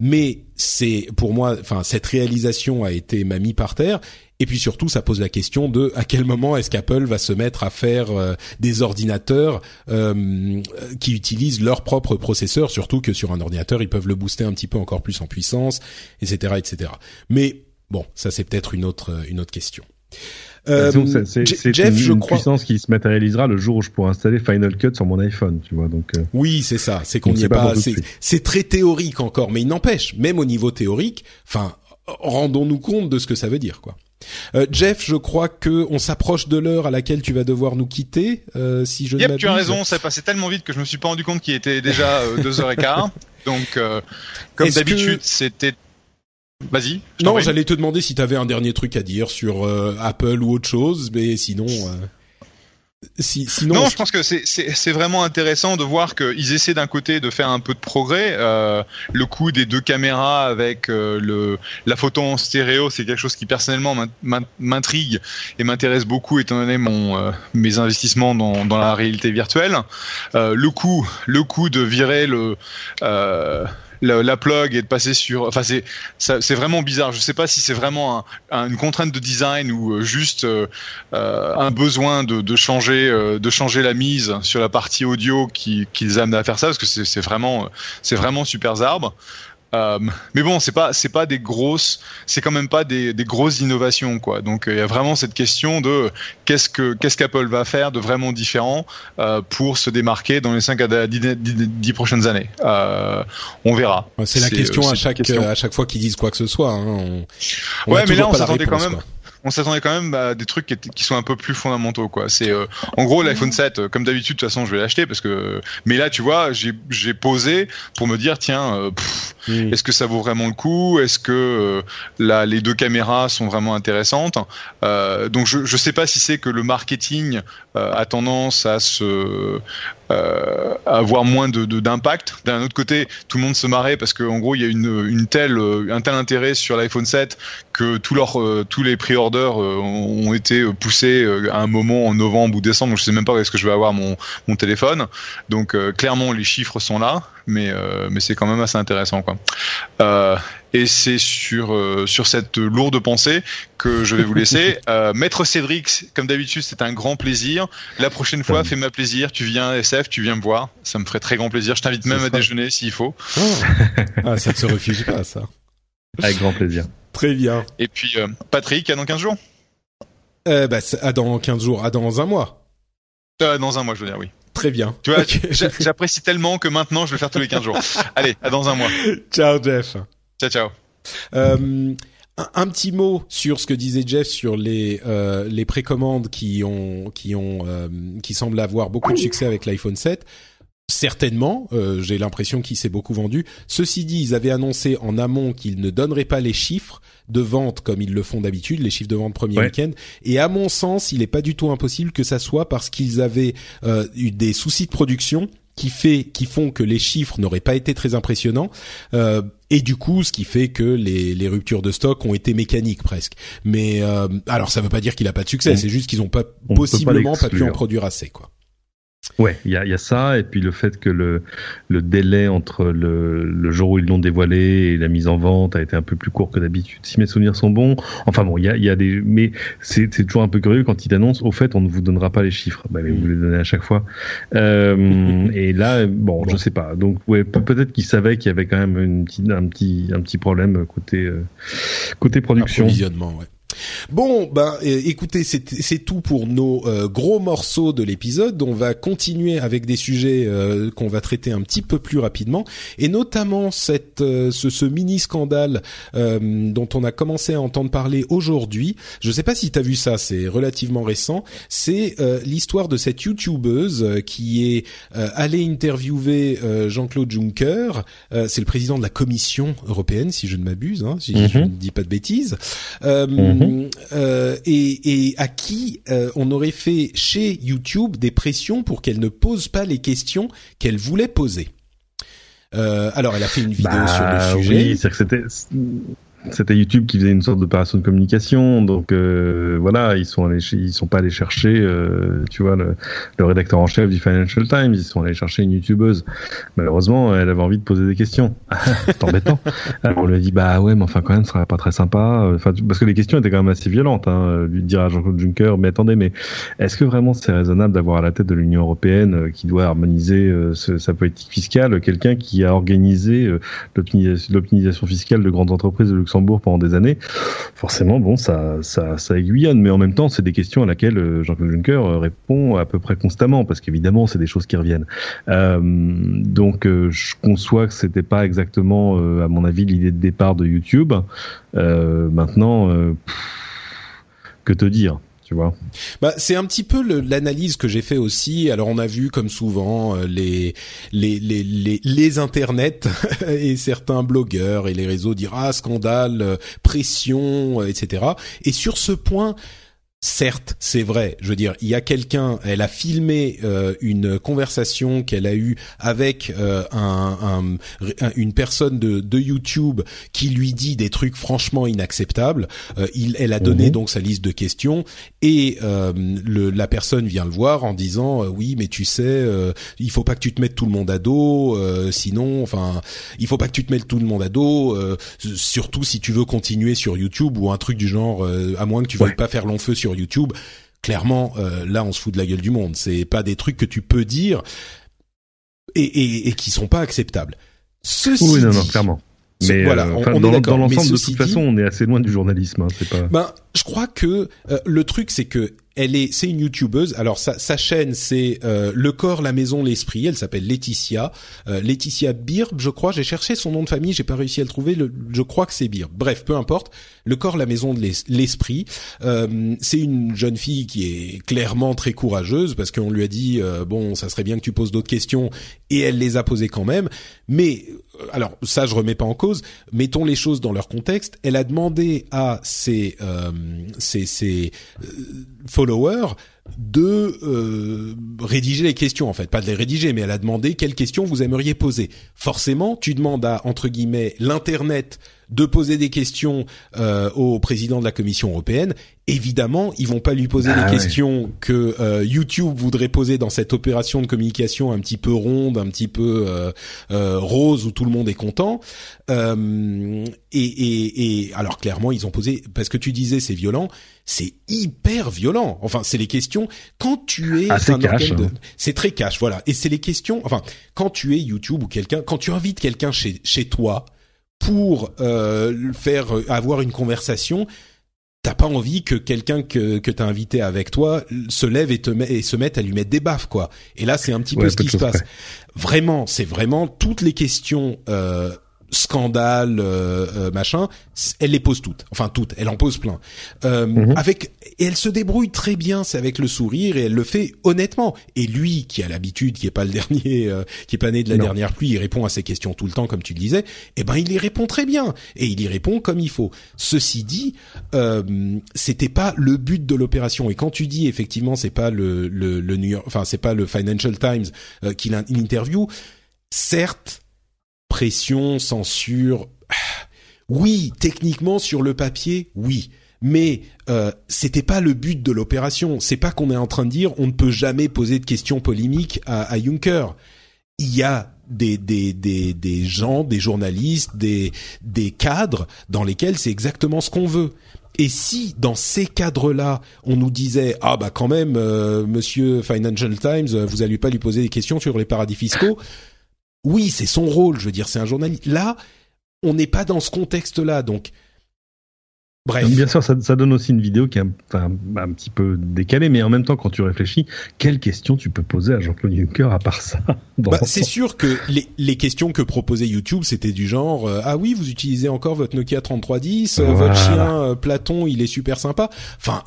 Mais c'est pour moi, enfin cette réalisation a été m'a mis par terre. Et puis surtout, ça pose la question de à quel moment est-ce qu'Apple va se mettre à faire euh, des ordinateurs euh, qui utilisent leur propre processeur, surtout que sur un ordinateur ils peuvent le booster un petit peu encore plus en puissance, etc., etc. Mais bon, ça c'est peut-être une autre une autre question. Euh, c'est- une, je crois. puissance qui se matérialisera le jour où je pourrai installer Final Cut sur mon iPhone, tu vois. Donc, euh, Oui, c'est ça. C'est qu'on On n'y est pas c'est très théorique encore, mais il n'empêche, même au niveau théorique, enfin, rendons-nous compte de ce que ça veut dire, quoi. Euh, Jeff, je crois que on s'approche de l'heure à laquelle tu vas devoir nous quitter. Euh, si je yep, tu as raison, ça passait tellement vite que je me suis pas rendu compte qu'il était déjà euh, deux heures et quart. Donc, euh, comme d'habitude, c'était. Vas-y. Non, j'allais te demander si tu avais un dernier truc à dire sur Apple ou autre chose, mais sinon. Si, sinon, non, je pense que c'est vraiment intéressant de voir qu'ils essaient d'un côté de faire un peu de progrès. Euh, le coup des deux caméras avec euh, le, la photo en stéréo, c'est quelque chose qui personnellement m'intrigue et m'intéresse beaucoup étant donné mon, euh, mes investissements dans, dans, la réalité virtuelle. Euh, le coup, le coup de virer le la, plug et de passer sur. Enfin, c'est c'est vraiment bizarre. Je sais pas si c'est vraiment une contrainte de design ou euh, juste euh, euh, un besoin de, de changer de changer la mise sur la partie audio qui, qui les amène à faire ça parce que c'est vraiment c'est vraiment super zarbe. Euh, mais bon, c'est pas c'est pas des grosses, c'est quand même pas des, des grosses innovations quoi. Donc il y a vraiment cette question de qu'est-ce que qu'est-ce qu'Apple va faire de vraiment différent euh, pour se démarquer dans les 5 à 10, prochaines années. Euh, on verra. C'est la question à chaque à chaque fois qu'ils disent quoi que ce soit. Hein. ouais, mais là on s'attendait quand même on s'attendait quand même à des trucs qui, sont un peu plus fondamentaux quoi. C'est euh, en gros l'iPhone 7 euh, comme d'habitude de toute façon je vais l'acheter parce que mais là tu vois j'ai posé pour me dire tiens euh, est-ce que ça vaut vraiment le coup? Est-ce que là les deux caméras sont vraiment intéressantes? Donc je je sais pas si c'est que le marketing a tendance à se avoir moins de d'impact. D'un autre côté, tout le monde se marrait parce qu'en gros, il y a une, une telle, un tel intérêt sur l'iPhone 7 que tous leurs, tous les pré-orders euh, ont été poussés euh, à un moment en novembre ou décembre. Je sais même pas où est-ce que je vais avoir mon, mon téléphone. Donc euh, clairement les chiffres sont là, mais mais c'est quand même assez intéressant quoi. et c'est sur sur cette lourde pensée que je vais vous laisser. Maître Cédric, comme d'habitude, c'est un grand plaisir. La prochaine fois, fais-moi plaisir. Tu viens SF, tu viens me voir. Ça me ferait très grand plaisir. Je t'invite même à déjeuner s'il faut. ah, ça ne se refuse pas, ça. Avec grand plaisir. Très bien. Et puis, euh, Patrick, à dans 15 jours? Euh, bah, À dans 15 jours, à dans un mois. Euh, dans un mois, je veux dire, oui. Très bien. Tu vois, j'apprécie tellement que maintenant, je vais faire tous les 15 jours. Allez, à dans un mois. Ciao, Jeff. Ciao, ciao. Euh, un, petit mot sur ce que disait Jeff sur les euh, les précommandes qui ont qui ont euh, qui semblent avoir beaucoup de succès avec l'iPhone 7. Certainement, euh, j'ai l'impression qu'il s'est beaucoup vendu. Ceci dit, ils avaient annoncé en amont qu'ils ne donneraient pas les chiffres de vente comme ils le font d'habitude, les chiffres de vente premier week-end. Et à mon sens, il n'est pas du tout impossible que ça soit parce qu'ils avaient euh, eu des soucis de production qui fait qui font que les chiffres n'auraient pas été très impressionnants. Euh, et du coup ce qui fait que les, les ruptures de stock ont été mécaniques presque. Mais alors ça veut pas dire qu'il a pas de succès c'est juste qu'ils ont pas possiblement pas pu en produire assez quoi Ouais, il y a, y a, ça, et puis le fait que le, le délai entre le, le jour où ils l'ont dévoilé et la mise en vente a été un peu plus court que d'habitude, si mes souvenirs sont bons. Enfin bon, il y a, y a des... Mais c'est toujours un peu curieux quand ils annoncent, au fait, on ne vous donnera pas les chiffres. Bah, mais vous les donnez à chaque fois. Euh, et là, bon, je sais pas. Donc, ouais, peut-être qu'ils savaient qu'il y avait quand même une petite, un, petit, un petit problème côté, euh, côté production. Approvisionnement, ouais. Bon, ben écoutez, c'est tout pour nos euh, gros morceaux de l'épisode. On va continuer avec des sujets euh, qu'on va traiter un petit peu plus rapidement, et notamment cette, euh, ce, ce, mini scandale dont on a commencé à entendre parler aujourd'hui. Je sais pas si tu as vu ça, c'est relativement récent. C'est l'histoire de cette youtubeuse qui est allée interviewer Jean-Claude Juncker. c'est le président de la Commission européenne, si je ne m'abuse, hein, si je mhm. ne dis pas de bêtises. Mhm. Euh, euh, et, et, à qui euh, on aurait fait chez YouTube des pressions pour qu'elle ne pose pas les questions qu'elle voulait poser. alors, elle a fait une vidéo bah sur le sujet. Oui, c'est que c'était c'était YouTube qui faisait une sorte d'opération de communication. Donc euh, voilà, ils sont allés, ils sont pas allés chercher, euh, tu vois, le, le, rédacteur en chef du Financial Times. Ils sont allés chercher une YouTubeuse. Malheureusement, elle avait envie de poser des questions. C'est embêtant. Alors on lui a dit bah ouais, mais enfin quand même, ce serait pas très sympa. Enfin parce que les questions étaient quand même assez violentes. Hein, lui dire à Jean-Claude Juncker, mais attendez, mais est-ce que vraiment c'est raisonnable d'avoir à la tête de l'Union européenne euh, qui doit harmoniser euh, sa politique fiscale quelqu'un qui a organisé l'optimisation fiscale de grandes entreprises de Luxembourg Pendant des années, forcément, bon, ça, ça, ça aiguillonne. Mais en même temps, c'est des questions à laquelle Jean-Claude Juncker répond à peu près constamment, parce qu'évidemment, c'est des choses qui reviennent. donc, je conçois que c'était pas exactement, à mon avis, l'idée de départ de YouTube. maintenant, que te dire? Bah, c'est un petit peu l'analyse que j'ai fait aussi. Alors, on a vu comme souvent euh, les les les les, les internets et certains blogueurs et les réseaux dire ah scandale, euh, pression, euh, etc. Et sur ce point, Certes, c'est vrai. Je veux dire, il y a quelqu'un. Elle a filmé euh, une conversation qu'elle a eue avec euh, un, un, une personne de, de, YouTube qui lui dit des trucs franchement inacceptables. Euh, il, elle a donné mhm. donc sa liste de questions et le, la personne vient le voir en disant oui, mais tu sais, il faut pas que tu te mettes tout le monde à dos. sinon, enfin, il faut pas que tu te mettes tout le monde à dos. surtout si tu veux continuer sur YouTube ou un truc du genre, à moins que tu veuilles pas faire long feu sur YouTube, clairement, euh, là, on se fout de la gueule du monde. C'est pas des trucs que tu peux dire et, et, et qui sont pas acceptables. Ceci oui, non, non, clairement. Mais voilà, euh, on, dans, dans l'ensemble, de toute façon, on est assez loin du journalisme. Hein, c'est pas. Ben, je crois que euh, le truc, c'est que elle est, c'est une youtubeuse. Alors sa, chaîne, c'est euh, le corps, la maison, l'esprit. Elle s'appelle Laetitia, euh, Laetitia Birb, je crois. J'ai cherché son nom de famille, j'ai pas réussi à le trouver. Je crois que c'est Birb. Bref, peu importe. Le corps, la maison, l'esprit. Euh, c'est une jeune fille qui est clairement très courageuse parce qu'on lui a dit bon, ça serait bien que tu poses d'autres questions et elle les a posées quand même. Mais alors ça, je remets pas en cause. Mettons les choses dans leur contexte. Elle a demandé à ses ses, ses followers de euh, rédiger les questions en fait, pas de les rédiger, mais elle a demandé quelles questions vous aimeriez poser. Forcément, tu demandes à entre guillemets l'internet de poser des questions euh, au président de la Commission européenne. Évidemment, ils vont pas lui poser les ah questions que euh, YouTube voudrait poser dans cette opération de communication un petit peu ronde, un petit peu rose où tout le monde est content. Et, et, et alors clairement, ils ont posé parce que tu disais c'est violent c'est hyper violent. Enfin, c'est les questions quand tu es ah, hein. c'est très cash, voilà. Et c'est les questions. Enfin, quand tu es YouTube ou quelqu'un, quand tu invites quelqu'un chez chez toi pour euh, faire avoir une conversation, t'as pas envie que quelqu'un que que t'as invité avec toi se lève et te met, et se mette à lui mettre des baffes quoi. Et là, c'est un petit peu ce qui se passe. Vraiment, c'est vraiment toutes les questions. Euh, scandale, euh, euh, machin, elle les pose toutes. Enfin toutes, elle en pose plein. Euh, mhm. Avec et elle se débrouille très bien, c'est avec le sourire et elle le fait honnêtement. Et lui, qui a l'habitude, qui est pas le dernier, qui est pas né de la dernière pluie, il répond à ces questions tout le temps, comme tu le disais. Eh ben, il y répond très bien et il y répond comme il faut. Ceci dit, euh, c'était pas le but de l'opération. Et quand tu dis effectivement, c'est pas le, le, le New York, enfin c'est pas le Financial Times qui l'interview. Certes, pression, censure. Oui, techniquement sur le papier, oui. Mais euh, c'était pas le but de l'opération. C'est pas qu'on est en train de dire on ne peut jamais poser de questions polémiques à, à Juncker. Il y a des, des, des, des gens, des journalistes, des, des cadres dans lesquels c'est exactement ce qu'on veut. Et si dans ces cadres-là, on nous disait ah bah quand même, euh, Monsieur Financial Times, vous allez pas lui poser des questions sur les paradis fiscaux, oui, c'est son rôle, je veux dire, c'est un journaliste. Là, on n'est pas dans ce contexte-là, donc. Bref. Bien sûr, ça, donne aussi une vidéo qui est un, un, petit peu décalée, mais en même temps, quand tu réfléchis, quelles questions tu peux poser à Jean-Claude Juncker à part ça bah, C'est sûr que les, les, questions que proposait YouTube, c'était du genre euh, ah oui, vous utilisez encore votre Nokia 3310, euh, votre chien euh, Platon, il est super sympa. Enfin,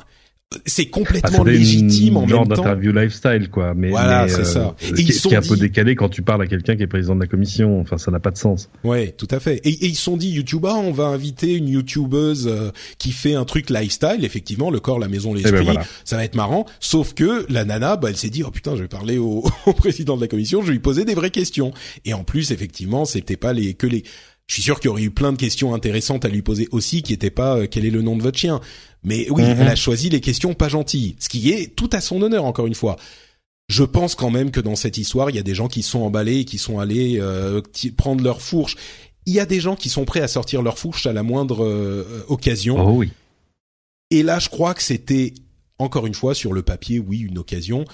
c'est complètement ah, légitime en genre même temps. d'interview lifestyle quoi. Mais voilà c'est ça. euh, et ils sont qui est un peu décalé quand tu parles à quelqu'un qui est président de la commission. Enfin ça n'a pas de sens. Ouais tout à fait. Et, et ils se sont dit YouTube ah, on va inviter une youtubeuse euh, qui fait un truc lifestyle. Effectivement le corps la maison eh ben, l'esprit ça va être marrant. Sauf que la nana bah elle s'est dit oh putain je vais parler au, au président de la commission je vais lui poser des vraies questions. Et en plus effectivement c'était pas les que les je suis sûr qu'il y aurait eu plein de questions intéressantes à lui poser aussi qui n'étaient pas euh, quel est le nom de votre chien? Mais oui, mhm. elle a choisi les questions pas gentilles, ce qui est tout à son honneur encore une fois. Je pense quand même que dans cette histoire, il y a des gens qui sont emballés et qui sont allés euh, prendre leur fourche. Il y a des gens qui sont prêts à sortir leur fourche à la moindre euh, occasion. Oh oui. Et là, je crois que c'était encore une fois sur le papier, oui, une occasion.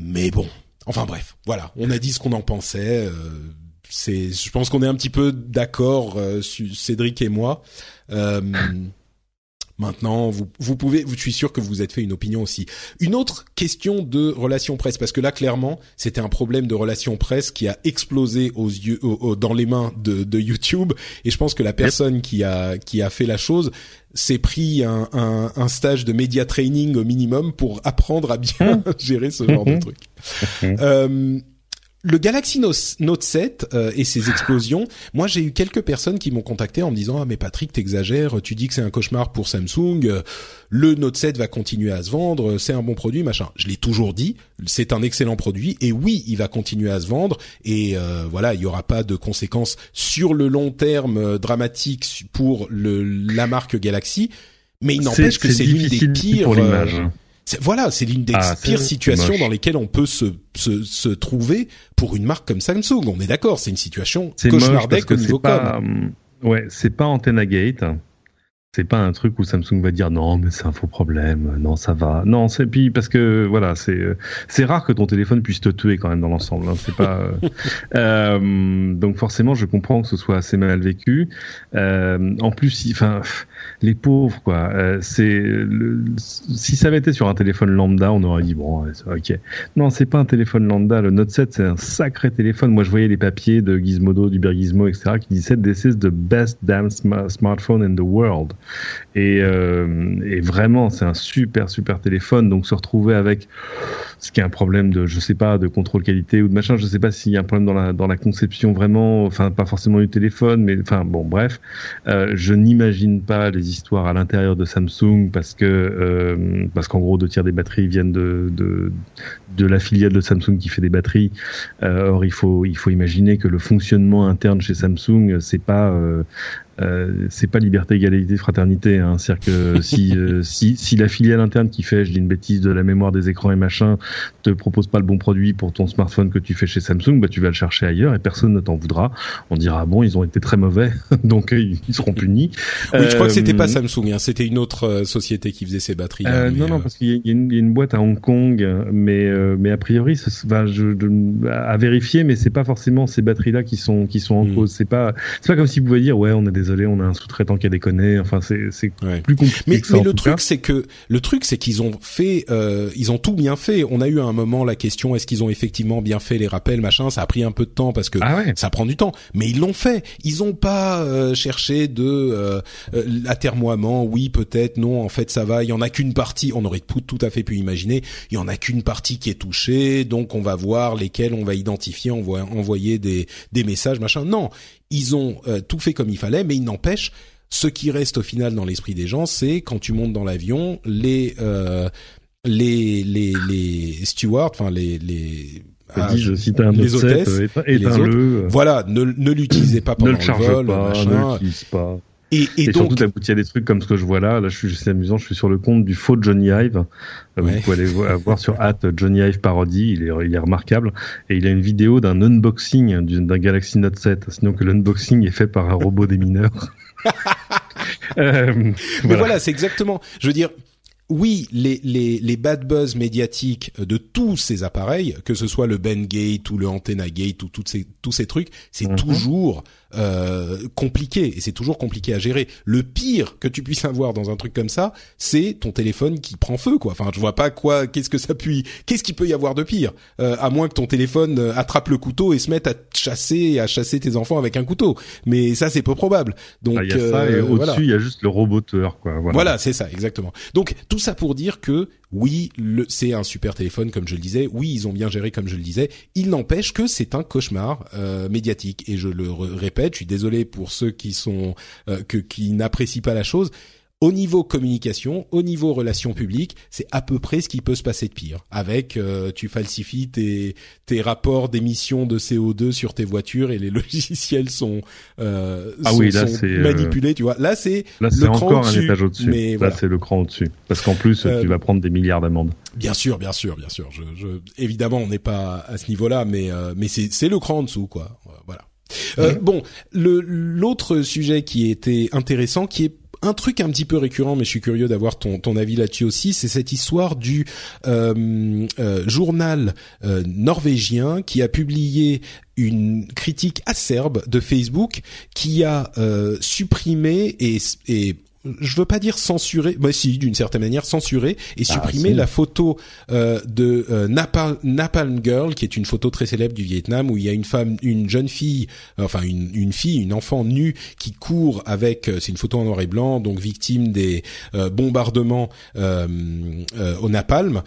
Mais bon, enfin bref, voilà, on a dit ce qu'on en pensait c'est, je pense qu'on est un petit peu d'accord, euh, Cédric et moi. Maintenant, vous, vous pouvez, je suis sûr que vous êtes fait une opinion aussi. Une autre question de relation presse, parce que là, clairement, c'était un problème de relation presse qui a explosé aux yeux, dans les mains de, de, YouTube. Et je pense que la personne qui a qui a fait la chose s'est pris un, un, un, stage de média training au minimum pour apprendre à bien gérer ce genre de truc. euh, le Galaxy Note 7 euh, et ses explosions, moi j'ai eu quelques personnes qui m'ont contacté en me disant ah mais Patrick t'exagères, tu dis que c'est un cauchemar pour Samsung, euh, le Note 7 va continuer à se vendre, c'est un bon produit machin. Je l'ai toujours dit, c'est un excellent produit et oui il va continuer à se vendre et euh, voilà il y aura pas de conséquences sur le long terme dramatiques pour le, la marque Galaxy, mais il n'empêche que c'est l'une des pires. Pour l'image voilà, c'est l'une des ah, pires situations dans lesquelles on peut se, se, se, trouver pour une marque comme Samsung. On est d'accord, c'est une situation cauchemardesque au niveau pas, Ouais, c'est pas Antenna Gate. C'est pas un truc où Samsung va dire non mais c'est un faux problème, non ça va. Non c'est puis parce que voilà c'est c'est rare que ton téléphone puisse te tuer quand même dans l'ensemble. Hein, c'est pas euh, donc forcément je comprends que ce soit assez mal vécu. Euh, en plus enfin les pauvres quoi. Euh, c'est si ça avait été sur un téléphone lambda, on aurait dit bon, ok. Non, c'est pas un téléphone lambda. Le Note 7, c'est un sacré téléphone. Moi, je voyais les papiers de Gizmodo, du Bergizmo, etc., qui disaient this is the best damn smartphone in the world. Et, euh, et vraiment, c'est un super super téléphone. Donc se retrouver avec ce qui est un problème de, je sais pas, de contrôle qualité ou de machin. Je sais pas s'il y a un problème dans la conception vraiment. Enfin, pas forcément du téléphone, mais enfin bon, bref. Euh, je n'imagine pas les histoires à l'intérieur de Samsung parce que euh, parce qu'en gros deux tiers des batteries viennent de, de de la filiale de Samsung qui fait des batteries. Euh, or il faut il faut imaginer que le fonctionnement interne chez Samsung c'est pas euh, euh, c'est pas liberté, égalité, fraternité. Hein. C'est-à-dire que si, euh, si, si la filiale interne qui fait, je dis une bêtise, de la mémoire des écrans et machin, te propose pas le bon produit pour ton smartphone que tu fais chez Samsung, bah tu vas le chercher ailleurs et personne ne t'en voudra. On dira bon, ils ont été très mauvais, donc euh, ils seront punis. Oui, je crois que c'était pas Samsung, hein. c'était une autre société qui faisait ces batteries. Hein, non, non, parce qu'il y, y, a une boîte à Hong Kong, mais mais a priori, bah, je, à vérifier, mais c'est pas forcément ces batteries-là qui sont qui sont en hmm. cause. C'est pas c'est pas comme si vous pouviez dire ouais, on a des désolé, on a un sous-traitant qui a déconné. Enfin, c'est plus compliqué. Mais, que ça, mais le truc, c'est que le truc, c'est qu'ils ont fait, euh, ils ont tout bien fait. On a eu à un moment la question est-ce qu'ils ont effectivement bien fait les rappels, machin. Ça a pris un peu de temps parce que ah ça prend du temps, mais ils l'ont fait. Ils ont pas euh, cherché de euh, euh l'atermoiement. Oui, peut-être. Non, en fait, ça va. Il y en a qu'une partie. On aurait tout à fait pu imaginer. Il y en a qu'une partie qui est touchée, donc on va voir lesquelles on va identifier, on va envoyer des des messages, machin. Non, ils ont euh, tout fait comme il fallait, mais il n'empêche, ce qui reste au final dans l'esprit des gens, c'est quand tu montes dans l'avion, les euh, les les les stewards, enfin les les ah, je cite un les hôtesses, les autres, voilà, ne, ne l'utilisez pas pendant ne le, le vol, pas, machin. ne l'utilise pas. Et, et, et donc, surtout, il y a des trucs comme ce que je vois là. Là, je suis, c'est amusant. Je suis sur le compte du faux Johnny Ive. Euh, ouais. Vous pouvez aller voir sur at Johnny Ive parodie. Il est, il est remarquable. Et il a une vidéo d'un unboxing d'un Galaxy Note 7. Sinon que l'unboxing est fait par un robot des mineurs. euh, Mais voilà, voilà c'est exactement. Je veux dire, oui, les, les, les bad buzz médiatiques de tous ces appareils, que ce soit le Ben Gate ou le Antenna Gate ou toutes ces, tous ces trucs, c'est mm -hmm. toujours euh, compliqué et c'est toujours compliqué à gérer. Le pire que tu puisses avoir dans un truc comme ça, c'est ton téléphone qui prend feu, quoi. Enfin, je vois pas quoi, qu'est-ce que ça puis, qu'est-ce qu'il peut y avoir de pire, euh, à moins que ton téléphone euh, attrape le couteau et se mette à chasser, à chasser tes enfants avec un couteau. Mais ça, c'est peu probable. Donc, ah, y a ça, et euh, au-dessus, voilà. il y a juste le roboteur, quoi. Voilà, voilà c'est ça, exactement. Donc, tout ça pour dire que oui, c'est un super téléphone, comme je le disais. Oui, ils ont bien géré, comme je le disais. Il n'empêche que c'est un cauchemar euh, médiatique. Et je le répète, je suis désolé pour ceux qui sont euh, que qui n'apprécient pas la chose au niveau communication, au niveau relations publiques, c'est à peu près ce qui peut se passer de pire. Avec, euh, tu falsifies tes, tes rapports d'émissions de CO2 sur tes voitures et les logiciels sont, euh, ah sont, oui, là, sont euh, manipulés. Tu vois, là c'est là c'est encore un étage au-dessus. Mais là voilà. c'est le cran au-dessus, parce qu'en plus Euh, tu vas prendre des milliards d'amendes. Bien sûr, bien sûr, bien sûr. Je, je, évidemment, on n'est pas à ce niveau-là, mais euh, mais c'est c'est le cran en dessous, quoi. Voilà. Euh, Bon, le l'autre sujet qui était intéressant, qui est un truc un petit peu récurrent, mais je suis curieux d'avoir ton, avis là-dessus aussi, c'est cette histoire du euh, euh, journal euh, norvégien qui a publié une critique acerbe de Facebook qui a supprimé et je veux pas dire censurer, mais si d'une certaine manière censurer et ah, supprimer la photo euh, de euh, Napalm, Girl, qui est une photo très célèbre du Vietnam où il y a une femme, une jeune fille, euh, enfin une, une fille, une enfant nue qui court avec, c'est une photo en noir et blanc, donc victime des bombardements au napalm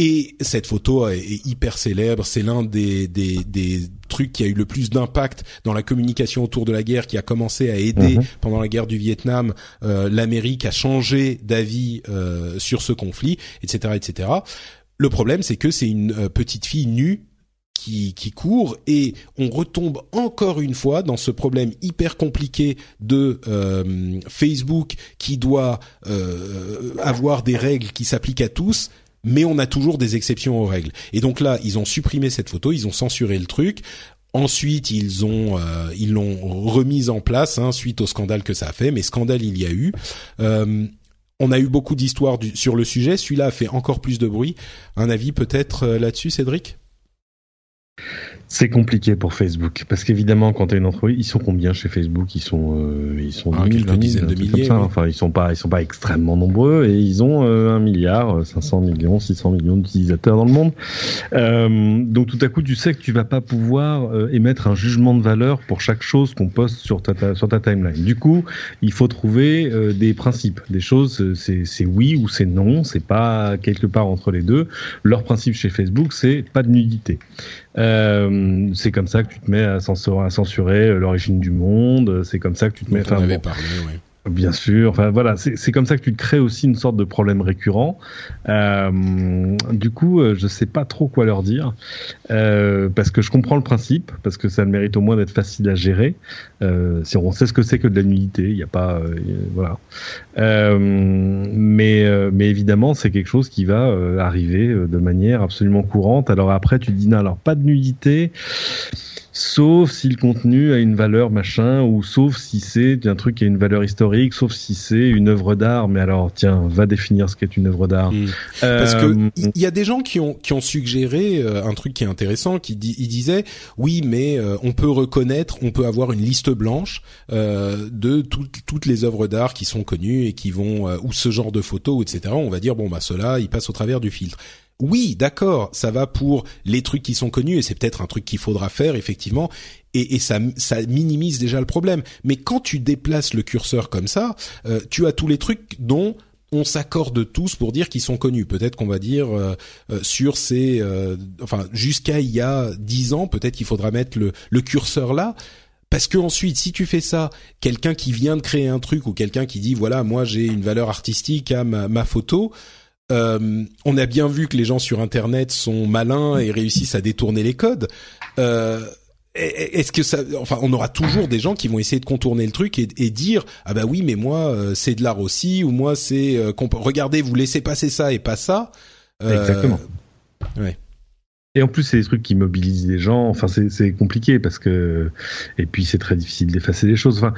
et cette photo est, hyper célèbre. C'est l'un des, des, des, trucs qui a eu le plus d'impact dans la communication autour de la guerre, qui a commencé à aider mhm. pendant la guerre du Vietnam euh, l'Amérique à changer d'avis euh, sur ce conflit, etc., etc. Le problème, c'est que c'est une euh, petite fille nue qui, qui, court et on retombe encore une fois dans ce problème hyper compliqué de euh, Facebook qui doit euh, avoir des règles qui s'appliquent à tous mais on a toujours des exceptions aux règles. Et donc là, ils ont supprimé cette photo, ils ont censuré le truc. Ensuite, ils ont euh, ils l'ont remise en place hein, suite au scandale que ça a fait. Mais scandale, il y a eu. Euh, on a eu beaucoup d'histoires sur le sujet. Celui-là a fait encore plus de bruit. Un avis peut-être euh, là-dessus, Cédric? C'est compliqué pour Facebook parce qu'évidemment quand tu es une entreprise, ils sont combien chez Facebook? Ils sont euh, ils sont ah, de milliers. Enfin, ils sont pas ils sont pas extrêmement nombreux et ils ont euh, un milliard, 500 millions, 600 millions d'utilisateurs dans le monde. Euh, donc tout à coup, tu sais que tu vas pas pouvoir euh, émettre un jugement de valeur pour chaque chose qu'on poste sur ta, sur ta timeline. Du coup, il faut trouver des principes, des choses c'est c'est oui ou c'est non, c'est pas quelque part entre les deux. Leur principe chez Facebook, c'est pas de nudité. Euh, c'est comme ça que tu te mets à censurer, à censurer euh, l'origine du monde. C'est comme ça que tu te mets. On avait parlé, ouais. Bien sûr. Enfin voilà, c'est comme ça que tu te crées aussi une sorte de problème récurrent. Euh, du coup, euh, je sais pas trop quoi leur dire euh, parce que je comprends le principe, parce que ça le mérite au moins d'être facile à gérer. Euh, si on sait ce que c'est que de la nudité, il n'y a pas, euh, voilà. mais mais évidemment, c'est quelque chose qui va arriver de manière absolument courante. Alors après, tu dis non, alors pas de nudité sauf si le contenu a une valeur machin, ou sauf si c'est un truc qui a une valeur historique, sauf si c'est une œuvre d'art. Mais alors, tiens, va définir ce qu'est une œuvre d'art. Hmm. Parce que euh, il y a des gens qui ont qui ont suggéré euh, un truc qui est intéressant, qui dit, ils disaient oui, mais euh, on peut reconnaître, on peut avoir une liste blanche de toutes les œuvres d'art qui sont connues et qui vont ou ce genre de photos, etc. On va dire bon bah cela, il passe au travers du filtre oui, d'accord, ça va pour les trucs qui sont connus et c'est peut-être un truc qu'il faudra faire effectivement et, ça, ça minimise déjà le problème. Mais quand tu déplaces le curseur comme ça, euh, tu as tous les trucs dont on s'accorde tous pour dire qu'ils sont connus. Peut-être qu'on va dire euh, euh, sur ces, enfin jusqu'à il y a dix ans, peut-être qu'il faudra mettre le, le curseur là. Parce que ensuite, si tu fais ça, quelqu'un qui vient de créer un truc ou quelqu'un qui dit voilà, moi j'ai une valeur artistique à ma, ma photo, euh, on a bien vu que les gens sur Internet sont malins et réussissent à détourner les codes. Euh, est-ce que ça, enfin, on aura toujours des gens qui vont essayer de contourner le truc et, dire ah bah oui mais moi euh, c'est de l'art aussi ou moi c'est regardez vous laissez passer ça et pas ça. Exactement. Ouais. Et en plus, c'est des trucs qui mobilisent les gens. Enfin, c'est compliqué parce que, et puis c'est très difficile d'effacer les choses. Enfin,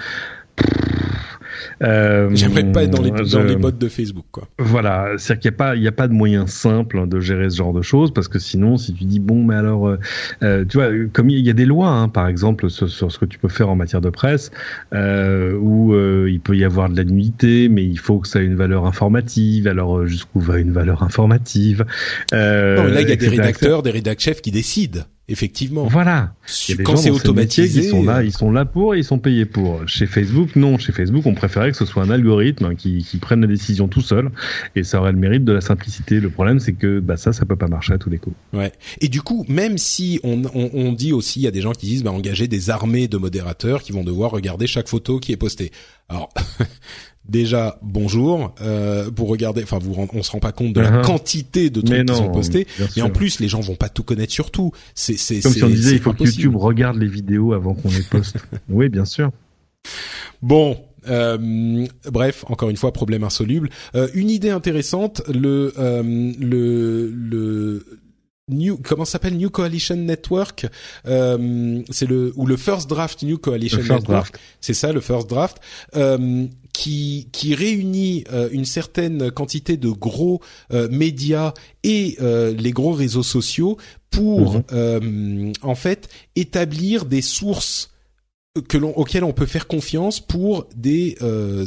euh, J'aimerais pas être dans les, dans les bots de Facebook, quoi. Voilà, c'est-à-dire qu'il n'y a pas, il y a pas de moyen simple de gérer ce genre de choses parce que sinon, si tu dis bon, mais alors, euh, euh tu vois, comme il y a des lois, hein, par exemple, sur, ce que tu peux faire en matière de presse, euh, où il peut y avoir de la nullité, mais il faut que ça ait une valeur informative. Alors jusqu'où va une valeur informative Non, là, il y a des rédacteurs, des rédacteurs chefs qui décident effectivement. Voilà. Quand c'est automatisé, ils sont là, ils sont là pour et ils sont payés pour. Chez Facebook, non. Chez Facebook, on préférait que ce soit un algorithme qui, qui prenne la décision tout seul, et ça aurait le mérite de la simplicité. Le problème, c'est que bah ça, ça peut pas marcher à tous les coups. Ouais. Et du coup, même si on, on, on dit aussi, il y a des gens qui disent, bah engager des armées de modérateurs qui vont devoir regarder chaque photo qui est postée. Alors, déjà bonjour euh, pour regarder enfin vous on se rend pas compte de la uh-huh. quantité de trucs qui sont postés. et en plus les gens vont pas tout connaître sur tout. C'est c'est comme si on disait il faut que YouTube regarde les vidéos avant qu'on les poste. Oui bien sûr. Bon euh, bref, encore une fois, problème insoluble. Euh, une idée intéressante, le euh, le le New, comment s'appelle? New Coalition Network euh, c'est le ou le First Draft New Coalition Network. C'est ça le First Draft. Euh, qui qui réunit une certaine quantité de gros médias et les gros réseaux sociaux pour mhm. en fait établir des sources que l'on, auxquelles on peut faire confiance pour des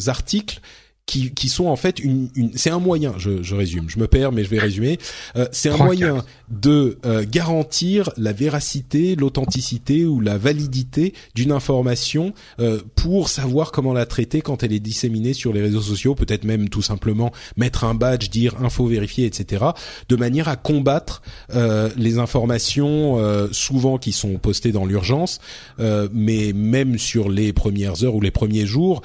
articles qui, qui sont en fait une, une c'est un moyen, je, je, résume, je me perds mais je vais résumer, euh, c'est un moyen de euh, garantir la véracité, l'authenticité ou la validité d'une information euh, pour savoir comment la traiter quand elle est disséminée sur les réseaux sociaux, peut-être même tout simplement mettre un badge, dire info vérifiée, etc., de manière à combattre euh, les informations souvent qui sont postées dans l'urgence, mais même sur les premières heures ou les premiers jours,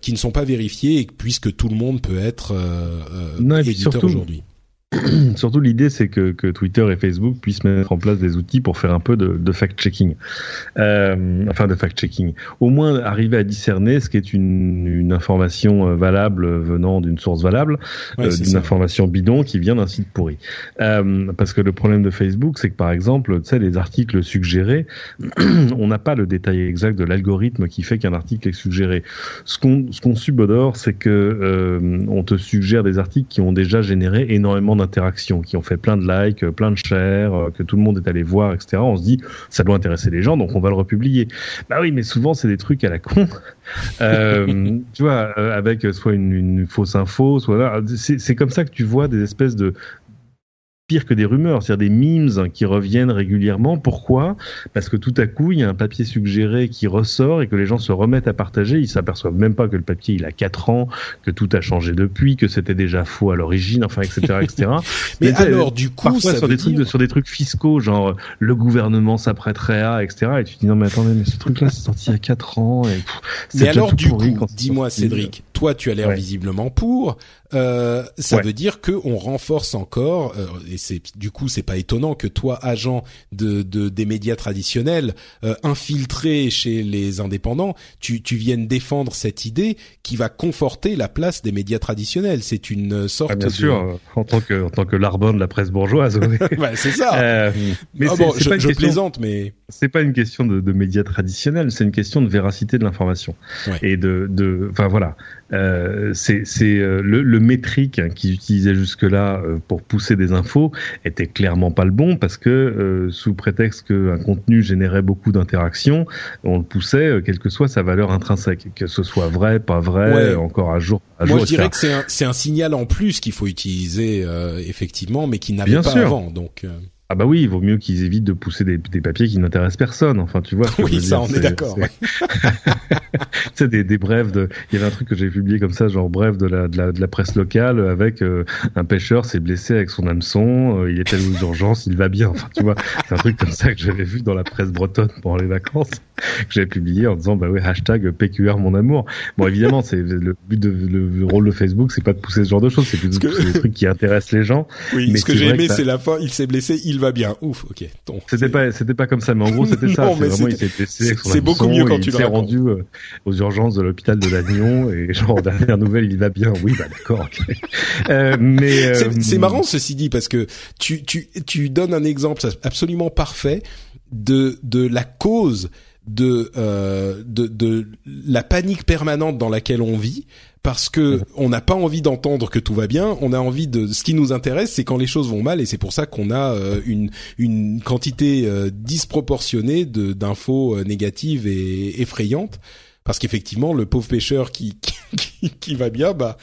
qui ne sont pas vérifiées et puisque que tout le monde peut être euh, euh éditeur aujourd'hui. surtout l'idée c'est que, que, Twitter et Facebook puissent mettre en place des outils pour faire un peu de, de fact-checking, euh, enfin de fact-checking. Au moins arriver à discerner ce qui est une, une information euh, valable venant d'une source valable, euh, d'une information bidon qui vient d'un site pourri. Euh, parce que le problème de Facebook, c'est que par exemple, tu sais, les articles suggérés, on n'a pas le détail exact de l'algorithme qui fait qu'un article est suggéré. Ce qu'on ce qu'on subodore, c'est que euh, on te suggère des articles qui ont déjà généré énormément d'interactions, qui ont fait plein de likes, euh, plein de shares, euh, que tout le monde est allé voir, etc. On se dit, ça doit intéresser les gens, donc on va le republier. Bah oui, mais souvent c'est des trucs à la con. Euh, tu vois, avec soit une, une, fausse info, soit c'est comme ça que tu vois des espèces de, pire que des rumeurs, c'est-à-dire des memes qui reviennent régulièrement. Pourquoi? Parce que tout à coup, il y a un papier suggéré qui ressort et que les gens se remettent à partager. Ils s'aperçoivent même pas que le papier il a 4 ans, que tout a changé depuis, que c'était déjà faux à l'origine, enfin, etc., etc. mais, alors, du coup, parfois sur des trucs, sur des trucs fiscaux, genre le gouvernement s'apprêterait à, etc. Et tu te dis non mais attendez, mais ce truc-là c'est sorti il y a 4 ans. Et, mais alors du coup, dis-moi Cédric, toi tu as l'air visiblement pour. Euh, ça veut dire que on renforce encore, euh, et c'est du coup c'est pas étonnant que toi agent de, de des médias traditionnels euh, infiltré chez les indépendants, tu tu viennes défendre cette idée qui va conforter la place des médias traditionnels. C'est une sorte ah, bien sûr en tant que en tant que larbin de la presse bourgeoise. ouais, c'est ça. Euh, mais ah bon, je, je plaisante, mais c'est pas une question de, de médias traditionnels, c'est une question de véracité de l'information et de de enfin voilà. Euh, c'est euh, le, le, métrique qu'ils utilisaient jusque-là euh, pour pousser des infos était clairement pas le bon parce que sous prétexte qu'un contenu générait beaucoup d'interactions, on le poussait quelle que soit sa valeur intrinsèque, que ce soit vrai, pas vrai, encore à jour. À Moi, je dirais que c'est un, un, signal en plus qu'il faut utiliser effectivement, mais qui n'avait pas avant. Donc ah bah oui, il vaut mieux qu'ils évitent de pousser des, des papiers qui n'intéressent personne. Enfin, tu vois. oui, ça, on est, d'accord. tu sais, des, des brèves de. Il y avait un truc que j'ai publié comme ça, genre bref de la, de la, de la presse locale avec euh, un pêcheur s'est blessé avec son hameçon, euh, il est allé aux urgences, il va bien. Enfin, tu vois, c'est un truc comme ça que j'avais vu dans la presse bretonne pendant les vacances, que j'avais publié en disant bah oui hashtag PQR mon amour. Bon, évidemment, c'est le but de le, rôle de Facebook, c'est pas de pousser ce genre de choses, c'est plutôt de pousser des trucs qui intéressent les gens. Oui, mais ce que j'ai aimé, c'est la fin. Il s'est blessé, il va bien. Ouf, ok. C'était pas, c'était pas comme ça, mais en gros, c'était ça. C'est vraiment, il s'est blessé C'est beaucoup mieux quand tu Il s'est rendu euh, aux urgences de l'hôpital de Lannion et genre dernière nouvelle, il va bien. Oui, bah d'accord. euh, mais euh, c'est marrant ceci dit parce que tu tu tu donnes un exemple absolument parfait de de la cause de, euh, de de la panique permanente dans laquelle on vit parce que on n'a pas envie d'entendre que tout va bien, on a envie de ce qui nous intéresse c'est quand les choses vont mal et c'est pour ça qu'on a euh, une une quantité euh, disproportionnée de d'infos euh, négatives et effrayantes parce qu'effectivement le pauvre pêcheur qui, qui, qui va bien bah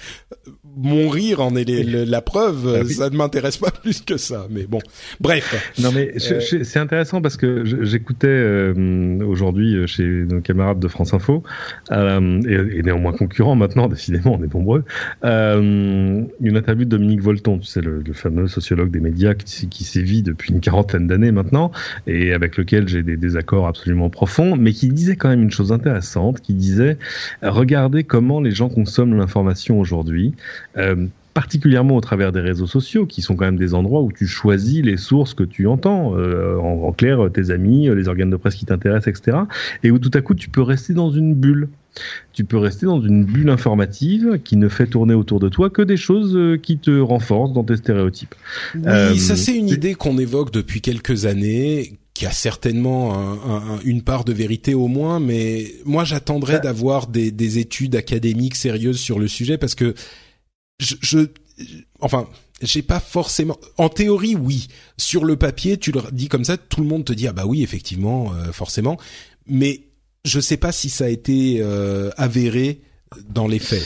mon rire en est la preuve. Ah ça ne m'intéresse pas plus que ça. Mais bon, bref. Non mais euh, c'est intéressant parce que j'écoutais euh, aujourd'hui euh, chez nos camarades de France Info euh, et, et, néanmoins concurrents maintenant. Décidément, on est nombreux. une interview de Dominique Volton, tu sais le, le fameux sociologue des médias qui, qui, sévit depuis une quarantaine d'années maintenant et avec lequel j'ai des désaccords absolument profonds, mais qui disait quand même une chose intéressante, qui disait regardez comment les gens consomment l'information aujourd'hui. Euh, particulièrement au travers des réseaux sociaux, qui sont quand même des endroits où tu choisis les sources que tu entends, euh, en, clair, tes amis, les organes de presse qui t'intéressent, etc. Et où tout à coup, tu peux rester dans une bulle. Tu peux rester dans une bulle informative qui ne fait tourner autour de toi que des choses euh, qui te renforcent dans tes stéréotypes. Oui, ça c'est une idée qu'on évoque depuis quelques années qui a certainement une part de vérité au moins, mais moi j'attendrais d'avoir des, des, études académiques sérieuses sur le sujet parce que je, je enfin j'ai pas forcément en théorie oui. Sur le papier tu le dis comme ça tout le monde te dit ah bah oui effectivement euh, forcément. Mais je sais pas si ça a été euh, avéré dans les faits.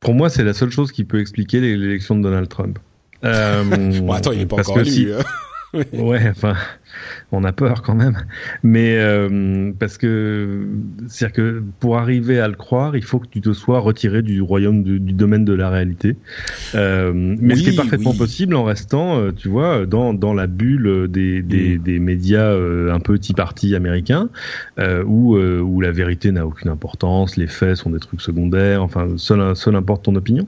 Pour moi c'est la seule chose qui peut expliquer l'élection de Donald Trump. Euh, bon attends il est pas encore élu hein. ouais enfin on a peur quand même. Mais euh, parce que c'est-à-dire que pour arriver à le croire, il faut que tu te sois retiré du royaume du, domaine de la réalité. Euh, mais ce qui est parfaitement possible en restant, euh, tu vois, dans dans la bulle des des, mm. des médias un peu tea party américains, où où la vérité n'a aucune importance, les faits sont des trucs secondaires. Enfin, seul seul importe ton opinion.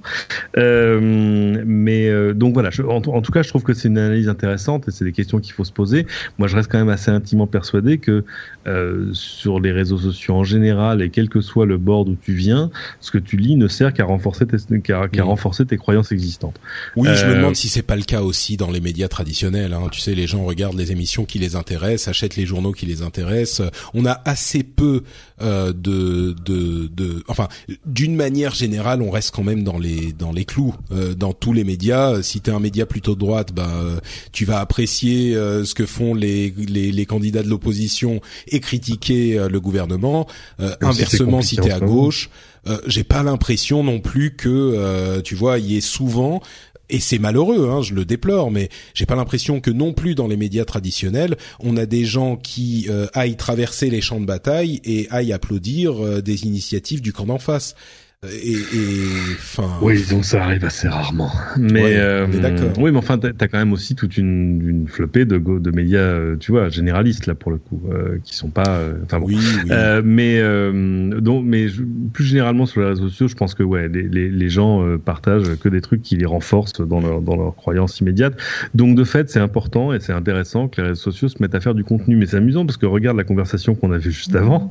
mais donc voilà, en, en, tout cas, je trouve que c'est une analyse intéressante et c'est des questions qu'il faut se poser. Moi, je reste quand même assez intimement persuadé que euh, sur les réseaux sociaux en général et quel que soit le bord d'où tu viens, ce que tu lis ne sert qu'à renforcer tes, qu'à, renforcer tes croyances existantes. Oui, je me euh, demande si c'est pas le cas aussi dans les médias traditionnels. Hein. Tu sais, les gens regardent les émissions qui les intéressent, achètent les journaux qui les intéressent. On a assez peu euh, de, de, de, enfin, d'une manière générale, on reste quand même dans les dans les clous euh, dans tous les médias. Si tu es un média plutôt de droite, bah, tu vas apprécier ce que font les les, les, candidats de l'opposition et critiquer euh, le gouvernement. Euh, inversement, si t'es à gauche, euh, j'ai pas l'impression non plus que tu vois, il y ait souvent et c'est malheureux, hein, je le déplore, mais j'ai pas l'impression que non plus dans les médias traditionnels, on a des gens qui aillent traverser les champs de bataille et aillent applaudir des initiatives du camp d'en face et, enfin. Oui, donc ça arrive assez rarement. Mais euh, oui, mais enfin, t'as as quand même aussi toute une, une flopée de, de médias, euh, tu vois, généralistes là pour le coup, euh, qui sont pas. Enfin bon. Oui, oui. mais donc, mais plus généralement sur les réseaux sociaux, je pense que ouais, les, les, les gens partagent que des trucs qui les renforcent dans leur dans leur croyance immédiate. Donc de fait, c'est important et c'est intéressant que les réseaux sociaux se mettent à faire du contenu. Mais c'est amusant parce que regarde la conversation qu'on avait juste avant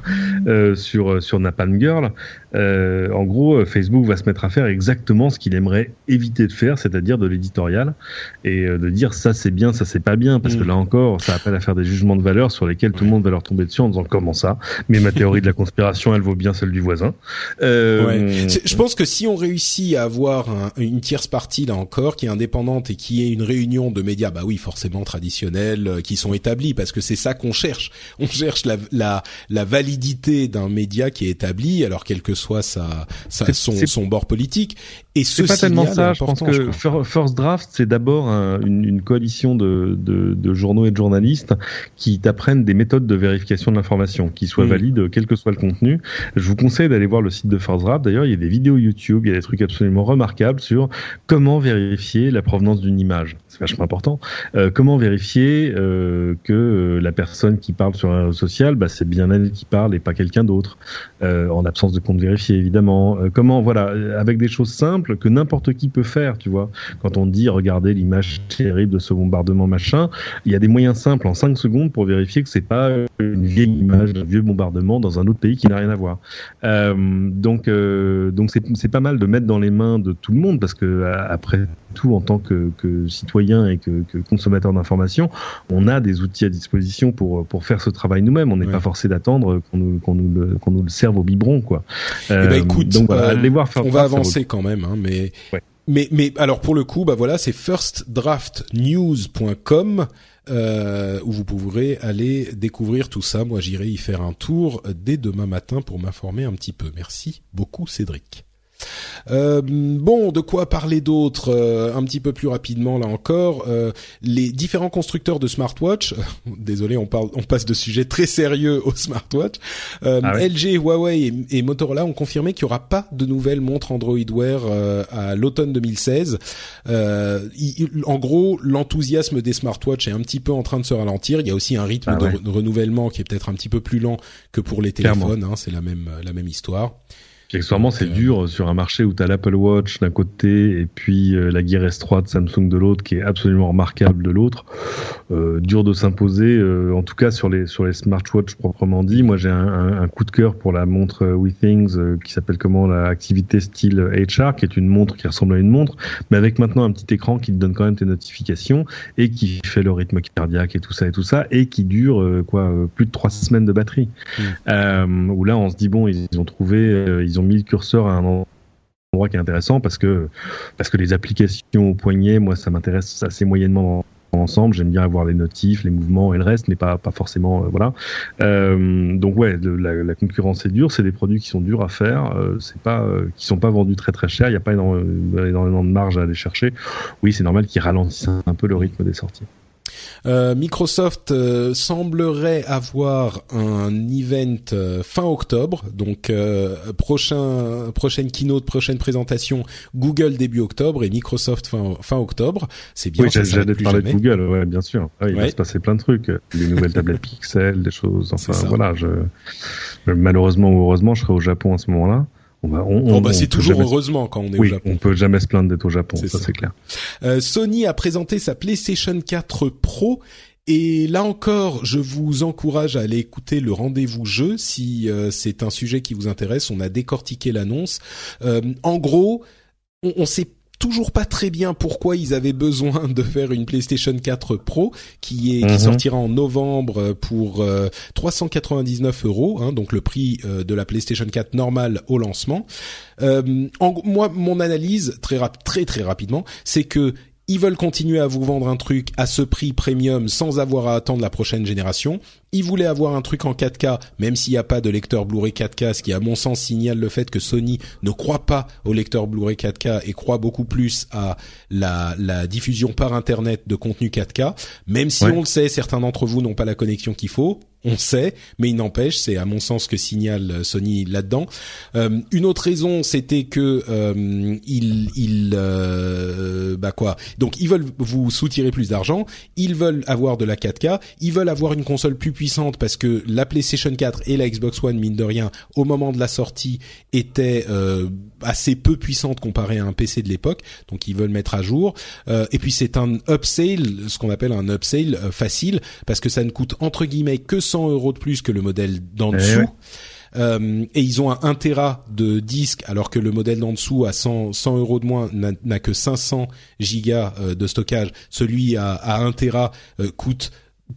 sur sur Napalm Girl. en gros euh, Facebook va se mettre à faire exactement ce qu'il aimerait éviter de faire, c'est-à-dire de l'éditorial, et euh, de dire ça c'est bien, ça c'est pas bien, parce que mm. là encore, ça appelle à faire des jugements de valeur sur lesquels tout le monde va leur tomber dessus en disant comment ça, mais ma théorie de la conspiration, elle vaut bien celle du voisin. Euh... Je pense que si on réussit à avoir une tierce partie là encore qui est indépendante et qui est une réunion de médias, bah oui, forcément traditionnels, euh, qui sont établis, parce que c'est ça qu'on cherche. On cherche la, la, la validité d'un média qui est établi, alors quel que soit sa, son, son bord politique. Et c'est pas tellement ça. Je pense que First Draft, c'est d'abord une, une, coalition de, de, de, journaux et de journalistes qui t'apprennent des méthodes de vérification de l'information, qui soient mm. valides, quel que soit le contenu. Je vous conseille d'aller voir le site de First Draft. D'ailleurs, il y a des vidéos YouTube, il y a des trucs absolument remarquables sur comment vérifier la provenance d'une image. C'est vachement important. Euh, comment vérifier euh, que euh, la personne qui parle sur un réseau social, bah, c'est bien elle qui parle et pas quelqu'un d'autre, euh, en absence de compte vérifié évidemment. Euh, comment, voilà, avec des choses simples que n'importe qui peut faire, tu vois. Quand on dit regardez l'image terrible de ce bombardement machin, il y a des moyens simples en 5 secondes pour vérifier que c'est pas une vieille image d'un vieux bombardement dans un autre pays qui n'a rien à voir. Euh, donc euh, donc c'est pas mal de mettre dans les mains de tout le monde parce que après tout en tant que, citoyen et que, consommateur d'informations, on a des outils à disposition pour pour faire ce travail nous-mêmes. On n'est pas forcé d'attendre qu'on nous qu'on nous le qu'on nous le serve au biberon quoi. Eh ben, écoute, donc allez voir on va avancer quand même. Hein. Mais alors pour le coup, bah voilà, c'est firstdraftnews.com. Euh, où vous pourrez aller découvrir tout ça. Moi, j'irai y faire un tour dès demain matin pour m'informer un petit peu. Merci beaucoup, Cédric. Euh, bon, de quoi parler d'autre euh, Un petit peu plus rapidement là encore, euh, les différents constructeurs de smartwatch. désolé, on parle, on passe de sujets très sérieux au smartwatch. Ah LG, Huawei et, Motorola ont confirmé qu'il y aura pas de nouvelles montres Android Wear à l'automne 2016. en gros, l'enthousiasme des smartwatch est un petit peu en train de se ralentir. Il y a aussi un rythme ah de, renouvellement qui est peut-être un petit peu plus lent que pour les téléphones. Hein, c'est la même la même histoire. Accessoirement, c'est dur sur un marché où tu as l'Apple Watch d'un côté et puis euh, la Gear S3 de Samsung de l'autre, qui est absolument remarquable de l'autre. Euh, dur de s'imposer, euh, en tout cas sur les sur les smartwatches proprement dit. Moi, j'ai un, un, un, coup de cœur pour la montre WeThings qui s'appelle comment la Activité Style HR, qui est une montre qui ressemble à une montre, mais avec maintenant un petit écran qui te donne quand même tes notifications et qui fait le rythme cardiaque et tout ça et tout ça et qui dure quoi plus de trois semaines de batterie. Mmh. où là, on se dit bon, ils ont trouvé, ils ont mis le curseur à un endroit qui est intéressant parce que parce que les applications au poignet, moi, ça m'intéresse assez moyennement ensemble. J'aime bien avoir les notifs, les mouvements et le reste, mais pas pas forcément euh, voilà. Euh, donc ouais, la, concurrence est dure. C'est des produits qui sont durs à faire. Euh, c'est pas qui sont pas vendus très très cher. Il n'y a pas énormément de marge à aller chercher. Oui, c'est normal qu'ils ralentissent un peu le rythme des sorties. Euh, Microsoft euh, semblerait avoir un event euh, fin octobre, donc prochain prochaine keynote, prochaine présentation Google début octobre et Microsoft fin fin octobre. C'est bien. Oui, j'allais parler de Google, ouais, bien sûr. Ah, il va se passer plein de trucs, les nouvelles tablettes Pixel, des choses. Enfin voilà, je malheureusement ou heureusement, je serai au Japon à ce moment-là. On, bah, c'est toujours heureusement quand on est au Japon. On peut jamais se plaindre d'être au Japon, ça, c'est clair. Euh, Sony a présenté sa PlayStation 4 Pro et là encore, je vous encourage à aller écouter le rendez-vous jeu si euh, c'est un sujet qui vous intéresse. On a décortiqué l'annonce. Euh, en gros, on, on sait toujours pas très bien pourquoi ils avaient besoin de faire une PlayStation 4 Pro qui est qui mhm. sortira en novembre pour 399 euh, euros, hein, donc le prix euh, de la PlayStation 4 normale au lancement. Euh, en, moi, mon analyse très très très rapidement, c'est que ils veulent continuer à vous vendre un truc à ce prix premium sans avoir à attendre la prochaine génération. Ils voulaient avoir un truc en 4K, même s'il n'y a pas de lecteur Blu-ray 4K, ce qui à mon sens signale le fait que Sony ne croit pas au lecteur Blu-ray 4K et croit beaucoup plus à la, la diffusion par Internet de contenu 4K. Même si on le sait, certains d'entre vous n'ont pas la connexion qu'il faut, on sait, mais il n'empêche, c'est à mon sens que signale euh, Sony là-dedans. Euh, une autre raison, c'était que euh, ils, ils euh, bah quoi Donc ils veulent vous soutirer plus d'argent, ils veulent avoir de la 4K, ils veulent avoir une console plus puissante parce que la PlayStation 4 et la Xbox One, mine de rien, au moment de la sortie, étaient euh, assez peu puissantes comparées à un PC de l'époque. Donc ils veulent mettre à jour. et puis c'est un upsale, ce qu'on appelle un upsale facile, parce que ça ne coûte entre guillemets que 100 euros de plus que le modèle d'en eh dessous. Euh, et ils ont un 1 Tera de disque alors que le modèle d'en dessous à 100, 100 euros de moins n'a que 500 gigas euh, de stockage. Celui à, à 1 Tera euh, coûte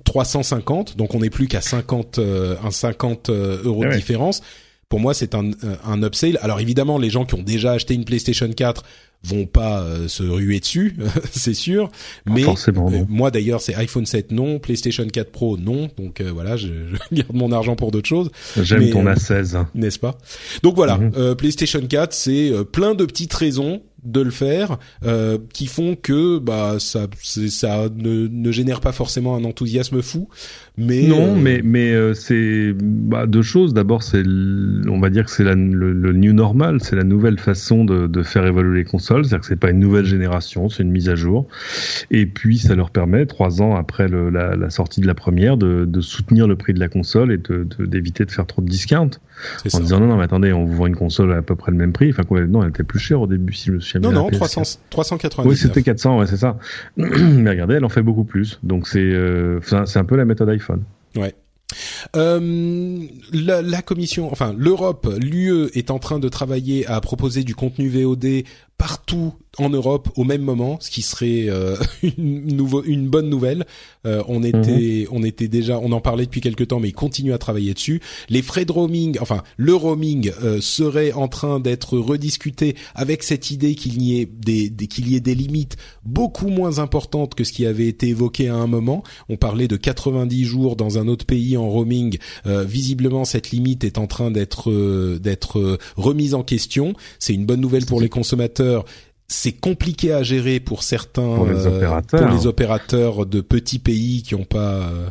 350, donc on n'est plus qu'à 50 un 50 euros de eh différence. Pour moi, c'est un, un upsale. Alors évidemment, les gens qui ont déjà acheté une PlayStation 4 vont pas euh, se ruer dessus, c'est sûr. Mais euh, moi d'ailleurs, c'est iPhone 7 non, PlayStation 4 Pro non. Donc euh, voilà, je, je, garde mon argent pour d'autres choses. J'aime ton A16, n'est-ce pas? Donc voilà, mhm. PlayStation 4, c'est plein de petites raisons de le faire euh, qui font que bah ça ça ne, ne, génère pas forcément un enthousiasme fou. Mais non euh, mais mais euh, c'est bah, deux choses. D'abord c'est on va dire que c'est le, le, new normal. C'est la nouvelle façon de, de faire évoluer les consoles c'est-à-dire que c'est pas une nouvelle génération c'est une mise à jour et puis ça leur permet trois ans après le, la, la, sortie de la première de, de, soutenir le prix de la console et de d'éviter de, faire trop de discount en disant non non mais attendez on vous vend une console à peu près le même prix enfin quoi, non elle était plus chère au début si je me non, non, 300, 399. Oui, c'était 400, ouais, c'est ça. Mais regardez, elle en fait beaucoup plus. Donc c'est, euh, c'est un peu la méthode iPhone. Ouais. Euh, la, la, commission, enfin l'Europe, l'UE est en train de travailler à proposer du contenu VOD partout en Europe au même moment, ce qui serait euh, une, nouveau, une bonne nouvelle. Euh, on était, mhm. on était déjà, on en parlait depuis quelques temps, mais ils continuent à travailler dessus. Les frais de roaming, enfin le roaming euh, serait en train d'être rediscuté avec cette idée qu'il y ait des, des qu'il y ait des limites beaucoup moins importantes que ce qui avait été évoqué à un moment. On parlait de 90 jours dans un autre pays en roaming. Euh, visiblement, cette limite est en train d'être euh, d'être remise en question. C'est une bonne nouvelle pour les consommateurs c'est compliqué à gérer pour certains pour les opérateurs, pour les opérateurs de petits pays qui ont pas euh,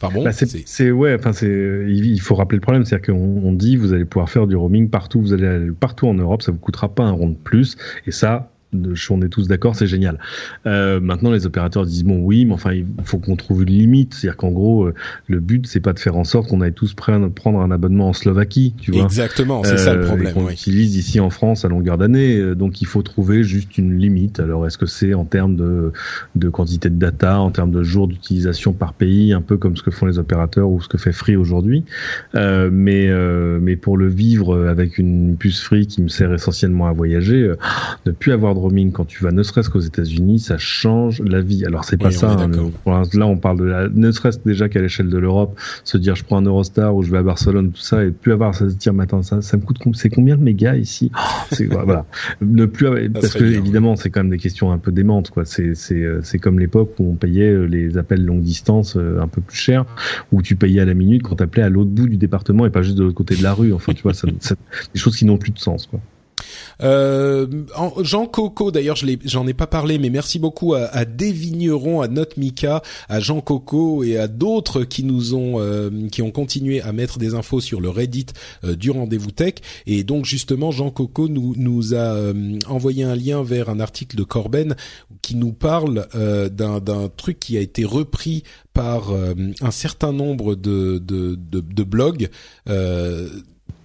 enfin bon bah c'est ouais enfin c'est il faut rappeler le problème c'est-à-dire qu'on on dit vous allez pouvoir faire du roaming partout vous allez aller partout en Europe ça vous coûtera pas un rond de plus et ça on est tous d'accord, c'est génial. Euh, maintenant, les opérateurs disent bon, oui, mais enfin, il faut qu'on trouve une limite. C'est-à-dire qu'en gros, euh, le but, c'est pas de faire en sorte qu'on aille tous prendre, prendre un abonnement en Slovaquie, tu vois. Exactement, c'est ça le Euh, problème. Qu'on oui. utilise ici en France à longueur d'année. Euh, Donc, il faut trouver juste une limite. Alors, est-ce que c'est en termes de, de quantité de data, en termes de jours d'utilisation par pays, un peu comme ce que font les opérateurs ou ce que fait Free aujourd'hui. Euh, mais, euh, mais pour le vivre avec une puce Free qui me sert essentiellement à voyager, euh, ne plus avoir de roaming quand tu vas ne serait-ce qu'aux États-Unis, ça change la vie. Alors c'est pas Oui, ça. hein, là, on parle de la, ne serait-ce déjà qu'à l'échelle de l'Europe, se dire je prends un Eurostar ou je vais à Barcelone, tout ça, et plus avoir ça se dire attends ça, ça me coûte c'est combien le méga ici? Voilà. Ne plus avoir- parce que bien, évidemment c'est quand même des questions un peu démentes quoi. C'est c'est euh, c'est comme l'époque où on payait euh, les appels longue distance euh, un peu plus cher, où tu payais à la minute quand t'appelais à l'autre bout du département et pas juste de l'autre côté de la rue. Enfin tu vois, ça, ça- des choses qui n'ont plus de sens quoi. Euh, Jean Coco, d'ailleurs, je j'en ai pas parlé, mais merci beaucoup à, à des vignerons, à Note Mika, à Jean Coco et à d'autres qui nous ont, euh, qui ont continué à mettre des infos sur le Reddit euh, du rendez-vous tech. Et donc justement, Jean Coco nous a envoyé un lien vers un article de Corben qui nous parle d'un truc qui a été repris par un certain nombre de blogs.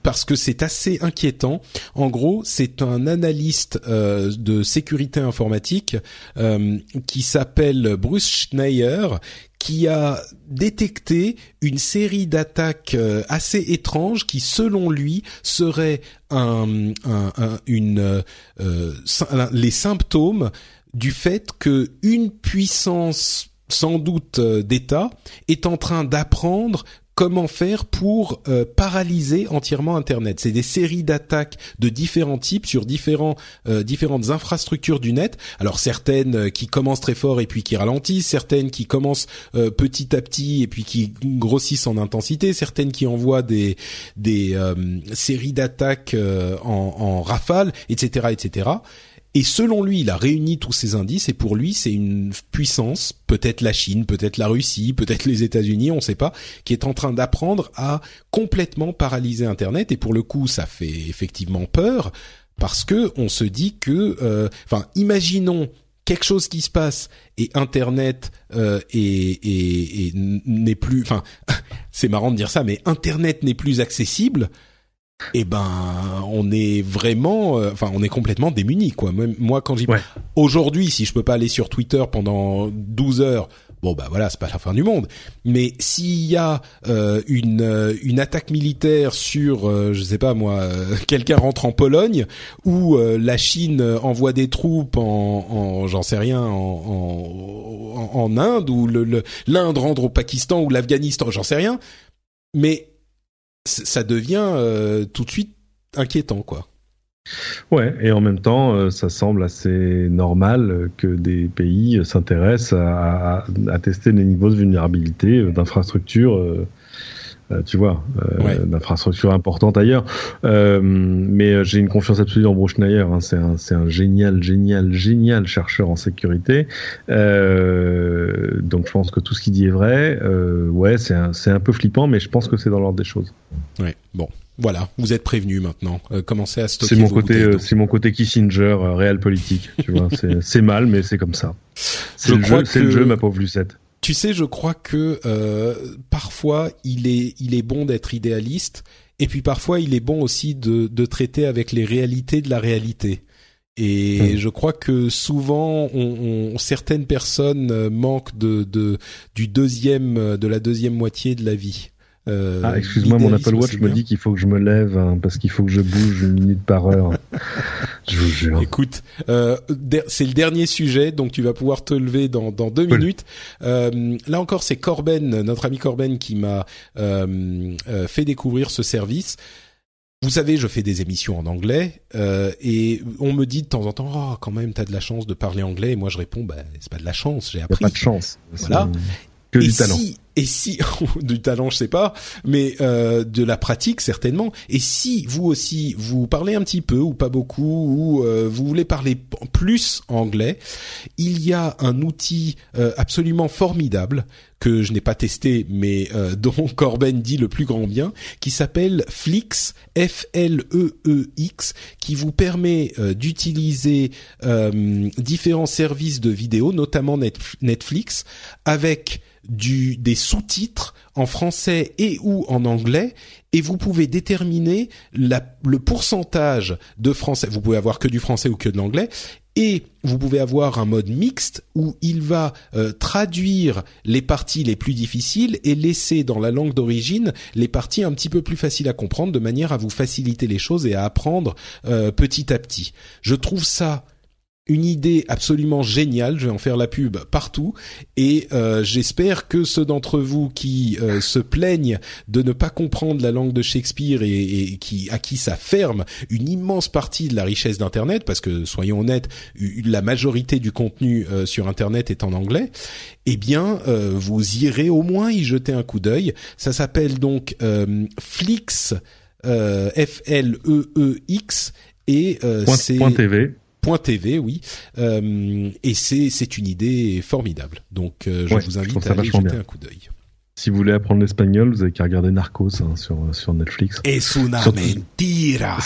Parce que c'est assez inquiétant. En gros, c'est un analyste euh, de sécurité informatique euh, qui s'appelle Bruce Schneier qui a détecté une série d'attaques euh, assez étranges qui, selon lui, seraient les symptômes du fait que une puissance sans doute d'État est en train d'apprendre comment faire pour euh, paralyser entièrement Internet. C'est des séries d'attaques de différents types sur euh, différentes infrastructures du net. Alors certaines euh, qui commencent très fort et puis qui ralentissent, certaines qui commencent petit à petit et puis qui grossissent en intensité, certaines qui envoient des des séries d'attaques en, en rafale, etc., etc. Et selon lui, il a réuni tous ces indices et pour lui, c'est une puissance, peut-être la Chine, peut-être la Russie, peut-être les États-Unis, on ne sait pas, qui est en train d'apprendre à complètement paralyser Internet. Et pour le coup, ça fait effectivement peur parce que on se dit que, euh, enfin, imaginons quelque chose qui se passe et Internet euh, est- n'est plus, enfin, c'est marrant de dire ça, mais Internet n'est plus accessible eh ben on est vraiment euh, enfin on est complètement démunis quoi. Même moi quand j'y Ouais. aujourd'hui si je peux pas aller sur Twitter pendant 12 heures bon bah voilà c'est pas la fin du monde. Mais s'il y a euh, une euh, une attaque militaire sur euh, je sais pas moi euh, quelqu'un rentre en Pologne ou euh, la Chine envoie des troupes en, en j'en sais rien en, en, en Inde ou le- le- l'Inde rentre au Pakistan ou l'Afghanistan j'en sais rien. Mais ça devient euh, tout de suite inquiétant quoi. Ouais, et en même temps, euh, ça semble assez normal que des pays s'intéressent à, tester les niveaux de vulnérabilité euh, d'infrastructures, euh, tu vois, euh, Ouais. d'infrastructures importantes ailleurs. Euh, mais j'ai une confiance absolue en Bruce Schneier. Hein, c'est un, génial, génial, génial chercheur en sécurité. Donc je pense que tout ce qu'il dit est vrai. Ouais, c'est un, un peu flippant, mais je pense que c'est dans l'ordre des choses. Ouais. Bon, voilà, vous êtes prévenus maintenant. Commencez à stocker C'est mon vos côté, c'est mon côté Kissinger, réel politique. Tu vois, c'est mal, mais c'est comme ça. C'est le jeu, ma pauvre Lucette. Tu sais, je crois que euh, parfois il est il est bon d'être idéaliste et puis parfois il est bon aussi de de traiter avec les réalités de la réalité. Et Hmm. je crois que souvent, on, on- certaines personnes euh, manquent de, de du deuxième euh, de la deuxième moitié de la vie. Euh, Ah, excuse-moi, mon Apple Watch me dit qu'il faut que je me lève hein, parce qu'il faut que je bouge une minute par heure. je vous jure. Écoute, euh, c'est le dernier sujet, donc tu vas pouvoir te lever dans, dans deux Cool. minutes. Euh, là encore, c'est Corben, notre ami Corben, qui m'a euh, euh, fait découvrir ce service. Vous savez, je fais des émissions en anglais euh, et on me dit de temps en temps, oh, quand même, t'as de la chance de parler anglais. Et moi, je réponds, bah, c'est pas de la chance, j'ai Y a appris. pas de chance. Voilà. Que et du talent. Et si du talent, je sais pas, mais euh, de la pratique certainement. Et si vous aussi vous parlez un petit peu ou pas beaucoup ou euh, vous voulez parler plus anglais, il y a un outil euh, absolument formidable que je n'ai pas testé, mais euh, dont Corben dit le plus grand bien, qui s'appelle Flix, F-L-E-E-X, qui vous permet euh, d'utiliser euh, différents services de vidéo, notamment Netflix, avec du, des sous-titres en français et ou en anglais et vous pouvez déterminer le pourcentage de français. Vous pouvez avoir que du français ou que de l'anglais et vous pouvez avoir un mode mixte où il va euh, traduire les parties les plus difficiles et laisser dans la langue d'origine les parties un petit peu plus faciles à comprendre de manière à vous faciliter les choses et à apprendre euh, petit à petit. Je trouve ça une idée absolument géniale. Je vais en faire la pub partout et euh, j'espère que ceux d'entre vous qui euh, se plaignent de ne pas comprendre la langue de Shakespeare et, qui à qui ça ferme une immense partie de la richesse d'Internet, parce que soyons honnêtes, la majorité du contenu euh, sur Internet est en anglais. Eh bien, vous irez au moins y jeter un coup d'œil. Ça s'appelle donc Flix, F L E E X et c'est .tv TV, oui. Euh, et c'est c'est une idée formidable. Donc euh, je vous invite à aller jeter un coup d'œil. Si vous voulez apprendre l'espagnol, vous avez qu'à regarder Narcos hein, sur sur Netflix. Es una Surtout... mentira.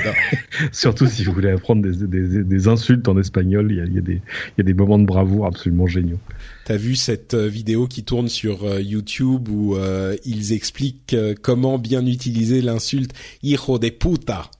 Surtout si vous voulez apprendre des, des, des insultes en espagnol, il y a, il y a des y a des moments de bravoure absolument géniaux. T'as vu cette euh, vidéo qui tourne sur YouTube où euh, ils expliquent comment bien utiliser l'insulte hijo de puta.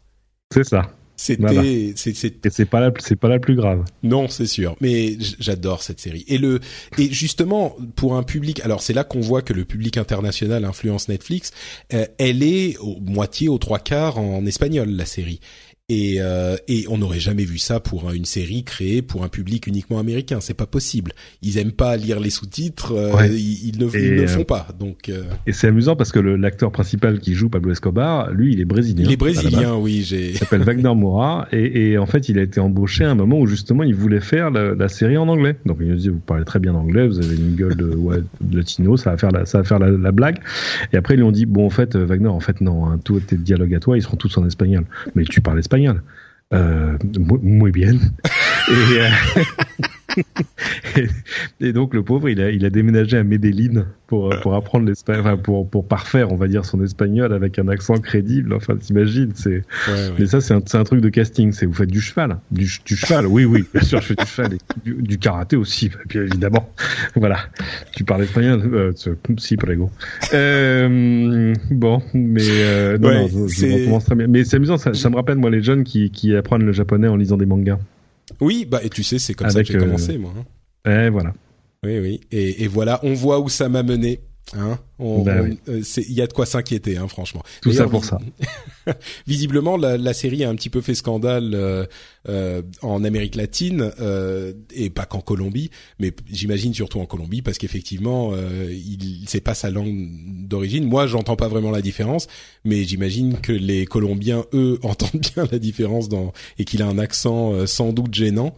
C'est ça. C'était, c'est pas la, c'est pas la plus grave. Non, c'est sûr. Mais j'adore cette série. Et le, et justement pour un public, alors c'est là qu'on voit que le public international influence Netflix. Euh, elle est au moitié, aux trois quarts en espagnol la série. Et, euh, et on n'aurait jamais vu ça pour une série créée pour un public uniquement américain. C'est pas possible. Ils aiment pas lire les sous-titres. Euh, ils, ne, ils, le font pas. Donc. Euh, et c'est amusant parce que l'acteur principal qui joue Pablo Escobar, lui, il est brésilien. Il est brésilien, oui. J'ai. Il s'appelle Wagner Moura et, et, en fait, il a été embauché à un moment où justement il voulait faire la, la série en anglais. Donc il nous dit vous parlez très bien anglais, vous avez une gueule de, ouais, de latino, ça va faire la, ça va faire la, la, blague. Et après ils lui ont dit bon en fait Wagner, en fait non, hein, tous tes dialogues à toi, ils seront tous en espagnol. Mais tu parles espagnol euh, muy bien. et, euh, et, donc le pauvre, il a, il a déménagé à Medellin pour, pour apprendre l'espagnol, enfin pour, pour parfaire, on va dire, son espagnol avec un accent crédible. Enfin, t'imagines, c'est. Mais ça, c'est un, un, truc de casting. C'est vous faites du cheval, du, du cheval. Oui, oui, bien sûr, je fais du cheval, et du, du, karaté aussi, bien évidemment. Voilà. Tu parles espagnol, euh, si prego. Euh, bon, mais euh, non, ouais, non, je, je recommence très bien. Mais c'est amusant, ça, ça me rappelle moi les jeunes qui, qui apprennent le japonais en lisant des mangas. Oui, bah et tu sais, c'est comme Avec, ça que j'ai commencé, moi. Et voilà. Oui, oui. Et voilà, on voit où ça m'a mené. Hein ben oui. euh, il y a de quoi s'inquiéter, hein, franchement. Tout ça pour ça. visiblement, la, la, série a un petit peu fait scandale euh, euh, en Amérique latine euh, et pas qu'en Colombie, mais j'imagine surtout en Colombie parce qu'effectivement, euh, il c'est pas sa langue d'origine. Moi, j'entends pas vraiment la différence, mais j'imagine que les Colombiens, eux, entendent bien la différence dans et qu'il a un accent sans doute gênant.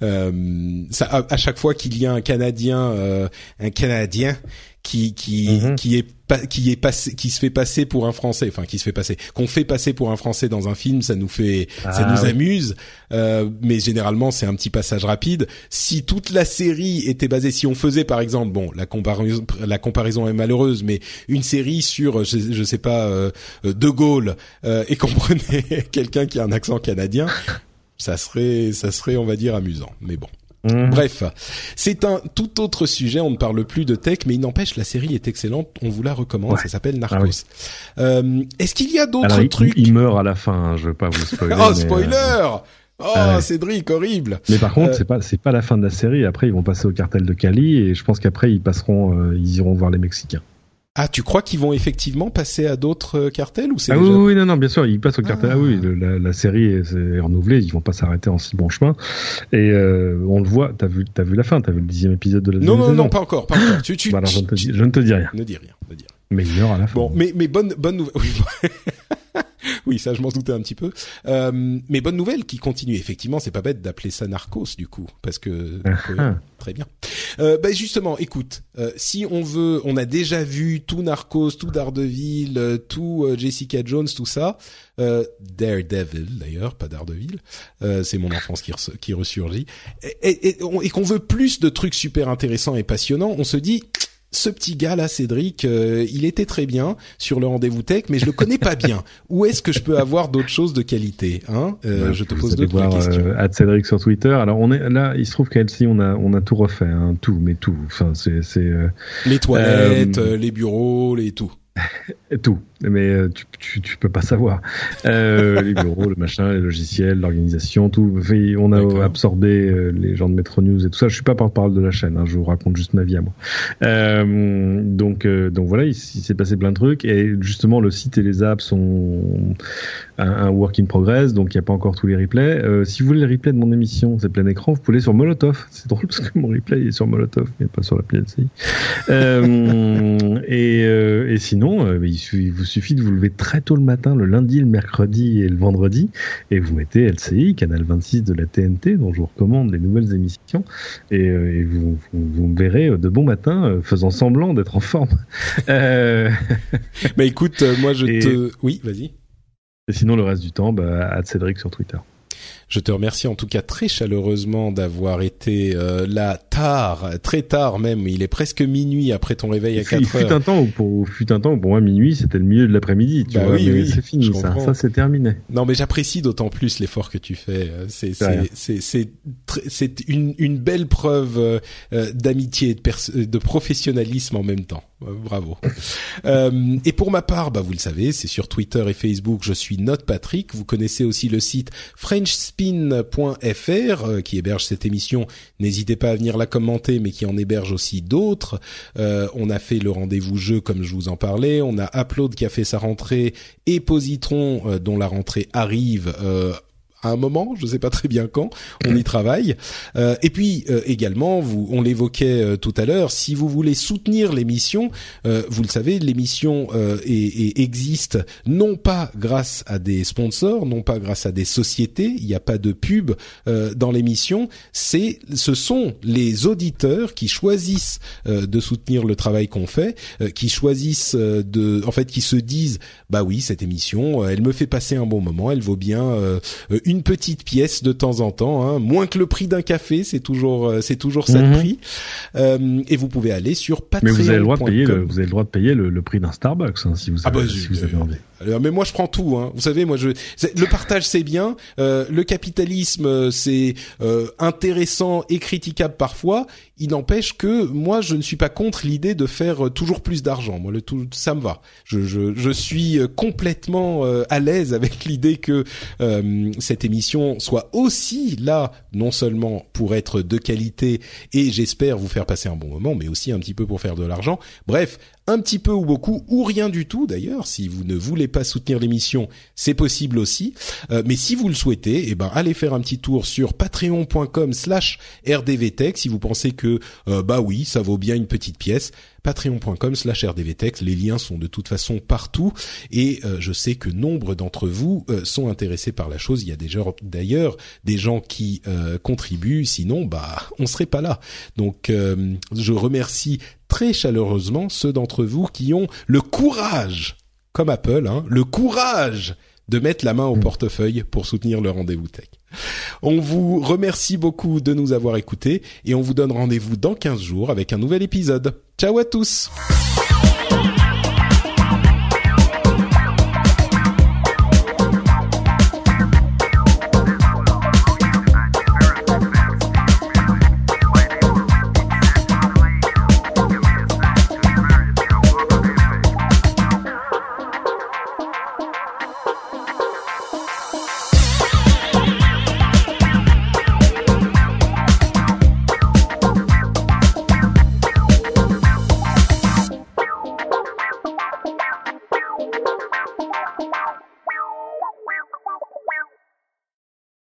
ça, à, à, chaque fois qu'il y a un Canadien, un Canadien qui qui -hmm. qui est qui est passé qui se fait passer pour un français. Enfin qui se fait passer. Qu'on fait passer pour un français dans un film ça nous fait ah, ça nous oui. amuse. Euh, mais généralement c'est un petit passage rapide. Si toute la série était basée si on faisait par exemple bon la comparaison la comparaison est malheureuse mais une série sur je, je sais pas euh, de Gaulle euh, et qu'on prenait quelqu'un qui a un accent canadien ça serait ça serait on va dire amusant. Mais bon Mmh. Bref, c'est un tout autre sujet. On ne parle plus de tech, mais il n'empêche, la série est excellente. On vous la recommande. Ouais. Ça s'appelle Narcos. Ah oui. euh, Est-ce qu'il y a d'autres trucs il, il, meurt à la fin. Hein, je veux pas vous spoiler. oh spoiler euh... Oh ouais. Cédric, horrible. Mais par contre, euh... c'est pas c'est pas la fin de la série. Après, ils vont passer au cartel de Cali et je pense qu'après ils passeront, euh, ils iront voir les Mexicains. Ah, tu crois qu'ils vont effectivement passer à d'autres euh, cartels ou c'est ah déjà... oui, oui, non, non, bien sûr, ils passent au cartel. Ah, ah oui, le, la, la, série est, est, renouvelée, ils vont pas s'arrêter en si bon chemin. Et euh, on le voit. T'as vu, t'as vu la fin, t'as vu le dixième épisode de la non, non, non, non, pas encore, pas encore. Tu, tu, bah, alors, je, ne te, dis rien. Ne dis rien, ne dis rien. Mais il meurt à la fin. Bon, mais mais bonne bonne nouvelle. Oui. oui, ça je m'en doutais un petit peu. Euh, mais bonne nouvelle qui continue. Effectivement, c'est pas bête d'appeler ça Narcos du coup, parce que Ah. très bien. Euh, bah justement, écoute, euh, si on veut, on a déjà vu tout Narcos, tout Daredevil, euh, tout euh, Jessica Jones, tout ça. Euh, Daredevil d'ailleurs, pas Daredevil. Euh, c'est mon enfance qui, qui ressurgit. Et, et- et on- et qu'on veut plus de trucs super intéressants et passionnants, on se dit. Ce petit gars là, Cédric, euh, il était très bien sur le rendez-vous tech, mais je le connais pas bien. Où est-ce que je peux avoir d'autres choses de qualité hein? Euh, Ouais, Je te pose voir, questions. euh, Cédric sur Twitter. Alors on est là, il se trouve qu'à on a on a tout refait, hein, tout, mais tout. Enfin c'est c'est euh, Les toilettes, les bureaux, les tout. tout. Mais euh, tu, tu tu peux pas savoir. Euh, les bureaux, le machin, les logiciels, l'organisation, tout. Fait, On a absorbé euh, les gens de Metro News et tout ça. Je suis pas porte-parole de la chaîne. Hein, je vous raconte juste ma vie à moi. Euh, donc euh, donc voilà, il, s'est passé plein de trucs et justement le site et les apps sont un, un work in progress, donc il n'y a pas encore tous les replays. Euh, si vous voulez les replays de mon émission, c'est plein écran, vous pouvez aller sur Molotov. C'est drôle parce que mon replay est sur Molotov, mais pas sur la. Euh, et, euh, et sinon, euh, il vous suffit de vous lever très tôt le matin, le lundi, le mercredi et le vendredi, et vous mettez LCI, canal 26 de la TNT, dont je vous recommande les nouvelles émissions, et, euh, et vous, vous, vous me verrez euh, de bon matin euh, faisant semblant d'être en forme. Euh, Bah écoute, moi je Et- te, oui, vas-y. et sinon, le reste du temps, bah, à Cédric sur Twitter. Je te remercie en tout cas très chaleureusement d'avoir été euh, là tard, très tard même. Il est presque minuit après ton réveil à Il fut, il 4 fut un temps où pour, fut un temps où pour moi minuit c'était le milieu de l'après-midi, tu Bah vois. oui, oui, c'est fini ça, comprends. ça c'est terminé. Non, mais j'apprécie d'autant plus l'effort que tu fais. C'est une une belle preuve euh, euh, d'amitié et de, de professionnalisme en même temps. Euh, bravo. Euh, et pour ma part, bah vous le savez, c'est sur Twitter et Facebook, je suis Note Patrick. Vous connaissez aussi le site FrenchSpin.fr euh, qui héberge cette émission. N'hésitez pas à venir la commenter, mais qui en héberge aussi d'autres. Euh, on a fait le rendez-vous jeu comme je vous en parlais. On a Upload qui a fait sa rentrée et Positron euh, dont la rentrée arrive. Euh, à un moment, je sais pas très bien quand, on y travaille. Euh, et puis euh, également, vous, on l'évoquait euh, tout à l'heure, si vous voulez soutenir l'émission, euh, vous le savez, l'émission euh, est- est- existe non pas grâce à des sponsors, non pas grâce à des sociétés, il n'y a pas de pub euh, dans l'émission, c'est, ce sont les auditeurs qui choisissent euh, de soutenir le travail qu'on fait, euh, qui choisissent euh, de, en fait, qui se disent, bah oui, cette émission, euh, elle me fait passer un bon moment, elle vaut bien euh, euh, une petite pièce de temps en temps, hein, moins que le prix d'un café, c'est toujours, euh, c'est toujours ça Mhm. le prix. Euh, et vous pouvez aller sur Mais Patreon. vous avez le droit de payer le, vous avez le droit de payer le, le prix d'un Starbucks hein, si vous Ah avez, bah, si vous avez envie. Alors, mais moi je prends tout. Hein. Vous savez, moi je le partage c'est bien, euh, le capitalisme euh, c'est euh, intéressant et critiquable parfois. Il n'empêche que moi je ne suis pas contre l'idée de faire euh, toujours plus d'argent. Moi le tout ça me va. Je je, je suis euh, complètement euh, à l'aise avec l'idée que cette émission soit aussi là non seulement pour être de qualité et j'espère vous faire passer un bon moment, mais aussi un petit peu pour faire de l'argent. Bref, un petit peu ou beaucoup ou rien du tout d'ailleurs. Si vous ne voulez pas soutenir l'émission, c'est possible aussi. Euh, mais si vous le souhaitez, eh ben allez faire un petit tour sur patreon.com/slash rdvtech si vous pensez que euh, bah oui, ça vaut bien une petite pièce. Patreon.com slash rdvtech. Les liens sont de toute façon partout et euh, je sais que nombre d'entre vous euh, sont intéressés par la chose. Il y a déjà d'ailleurs des gens qui euh, contribuent. Sinon, bah on serait pas là. Donc je remercie très chaleureusement ceux d'entre vous qui ont le courage, comme Apple, hein, le courage de mettre la main au portefeuille pour soutenir le rendez-vous tech. On vous remercie beaucoup de nous avoir écoutés et on vous donne rendez-vous dans 15 jours avec un nouvel épisode. Ciao à tous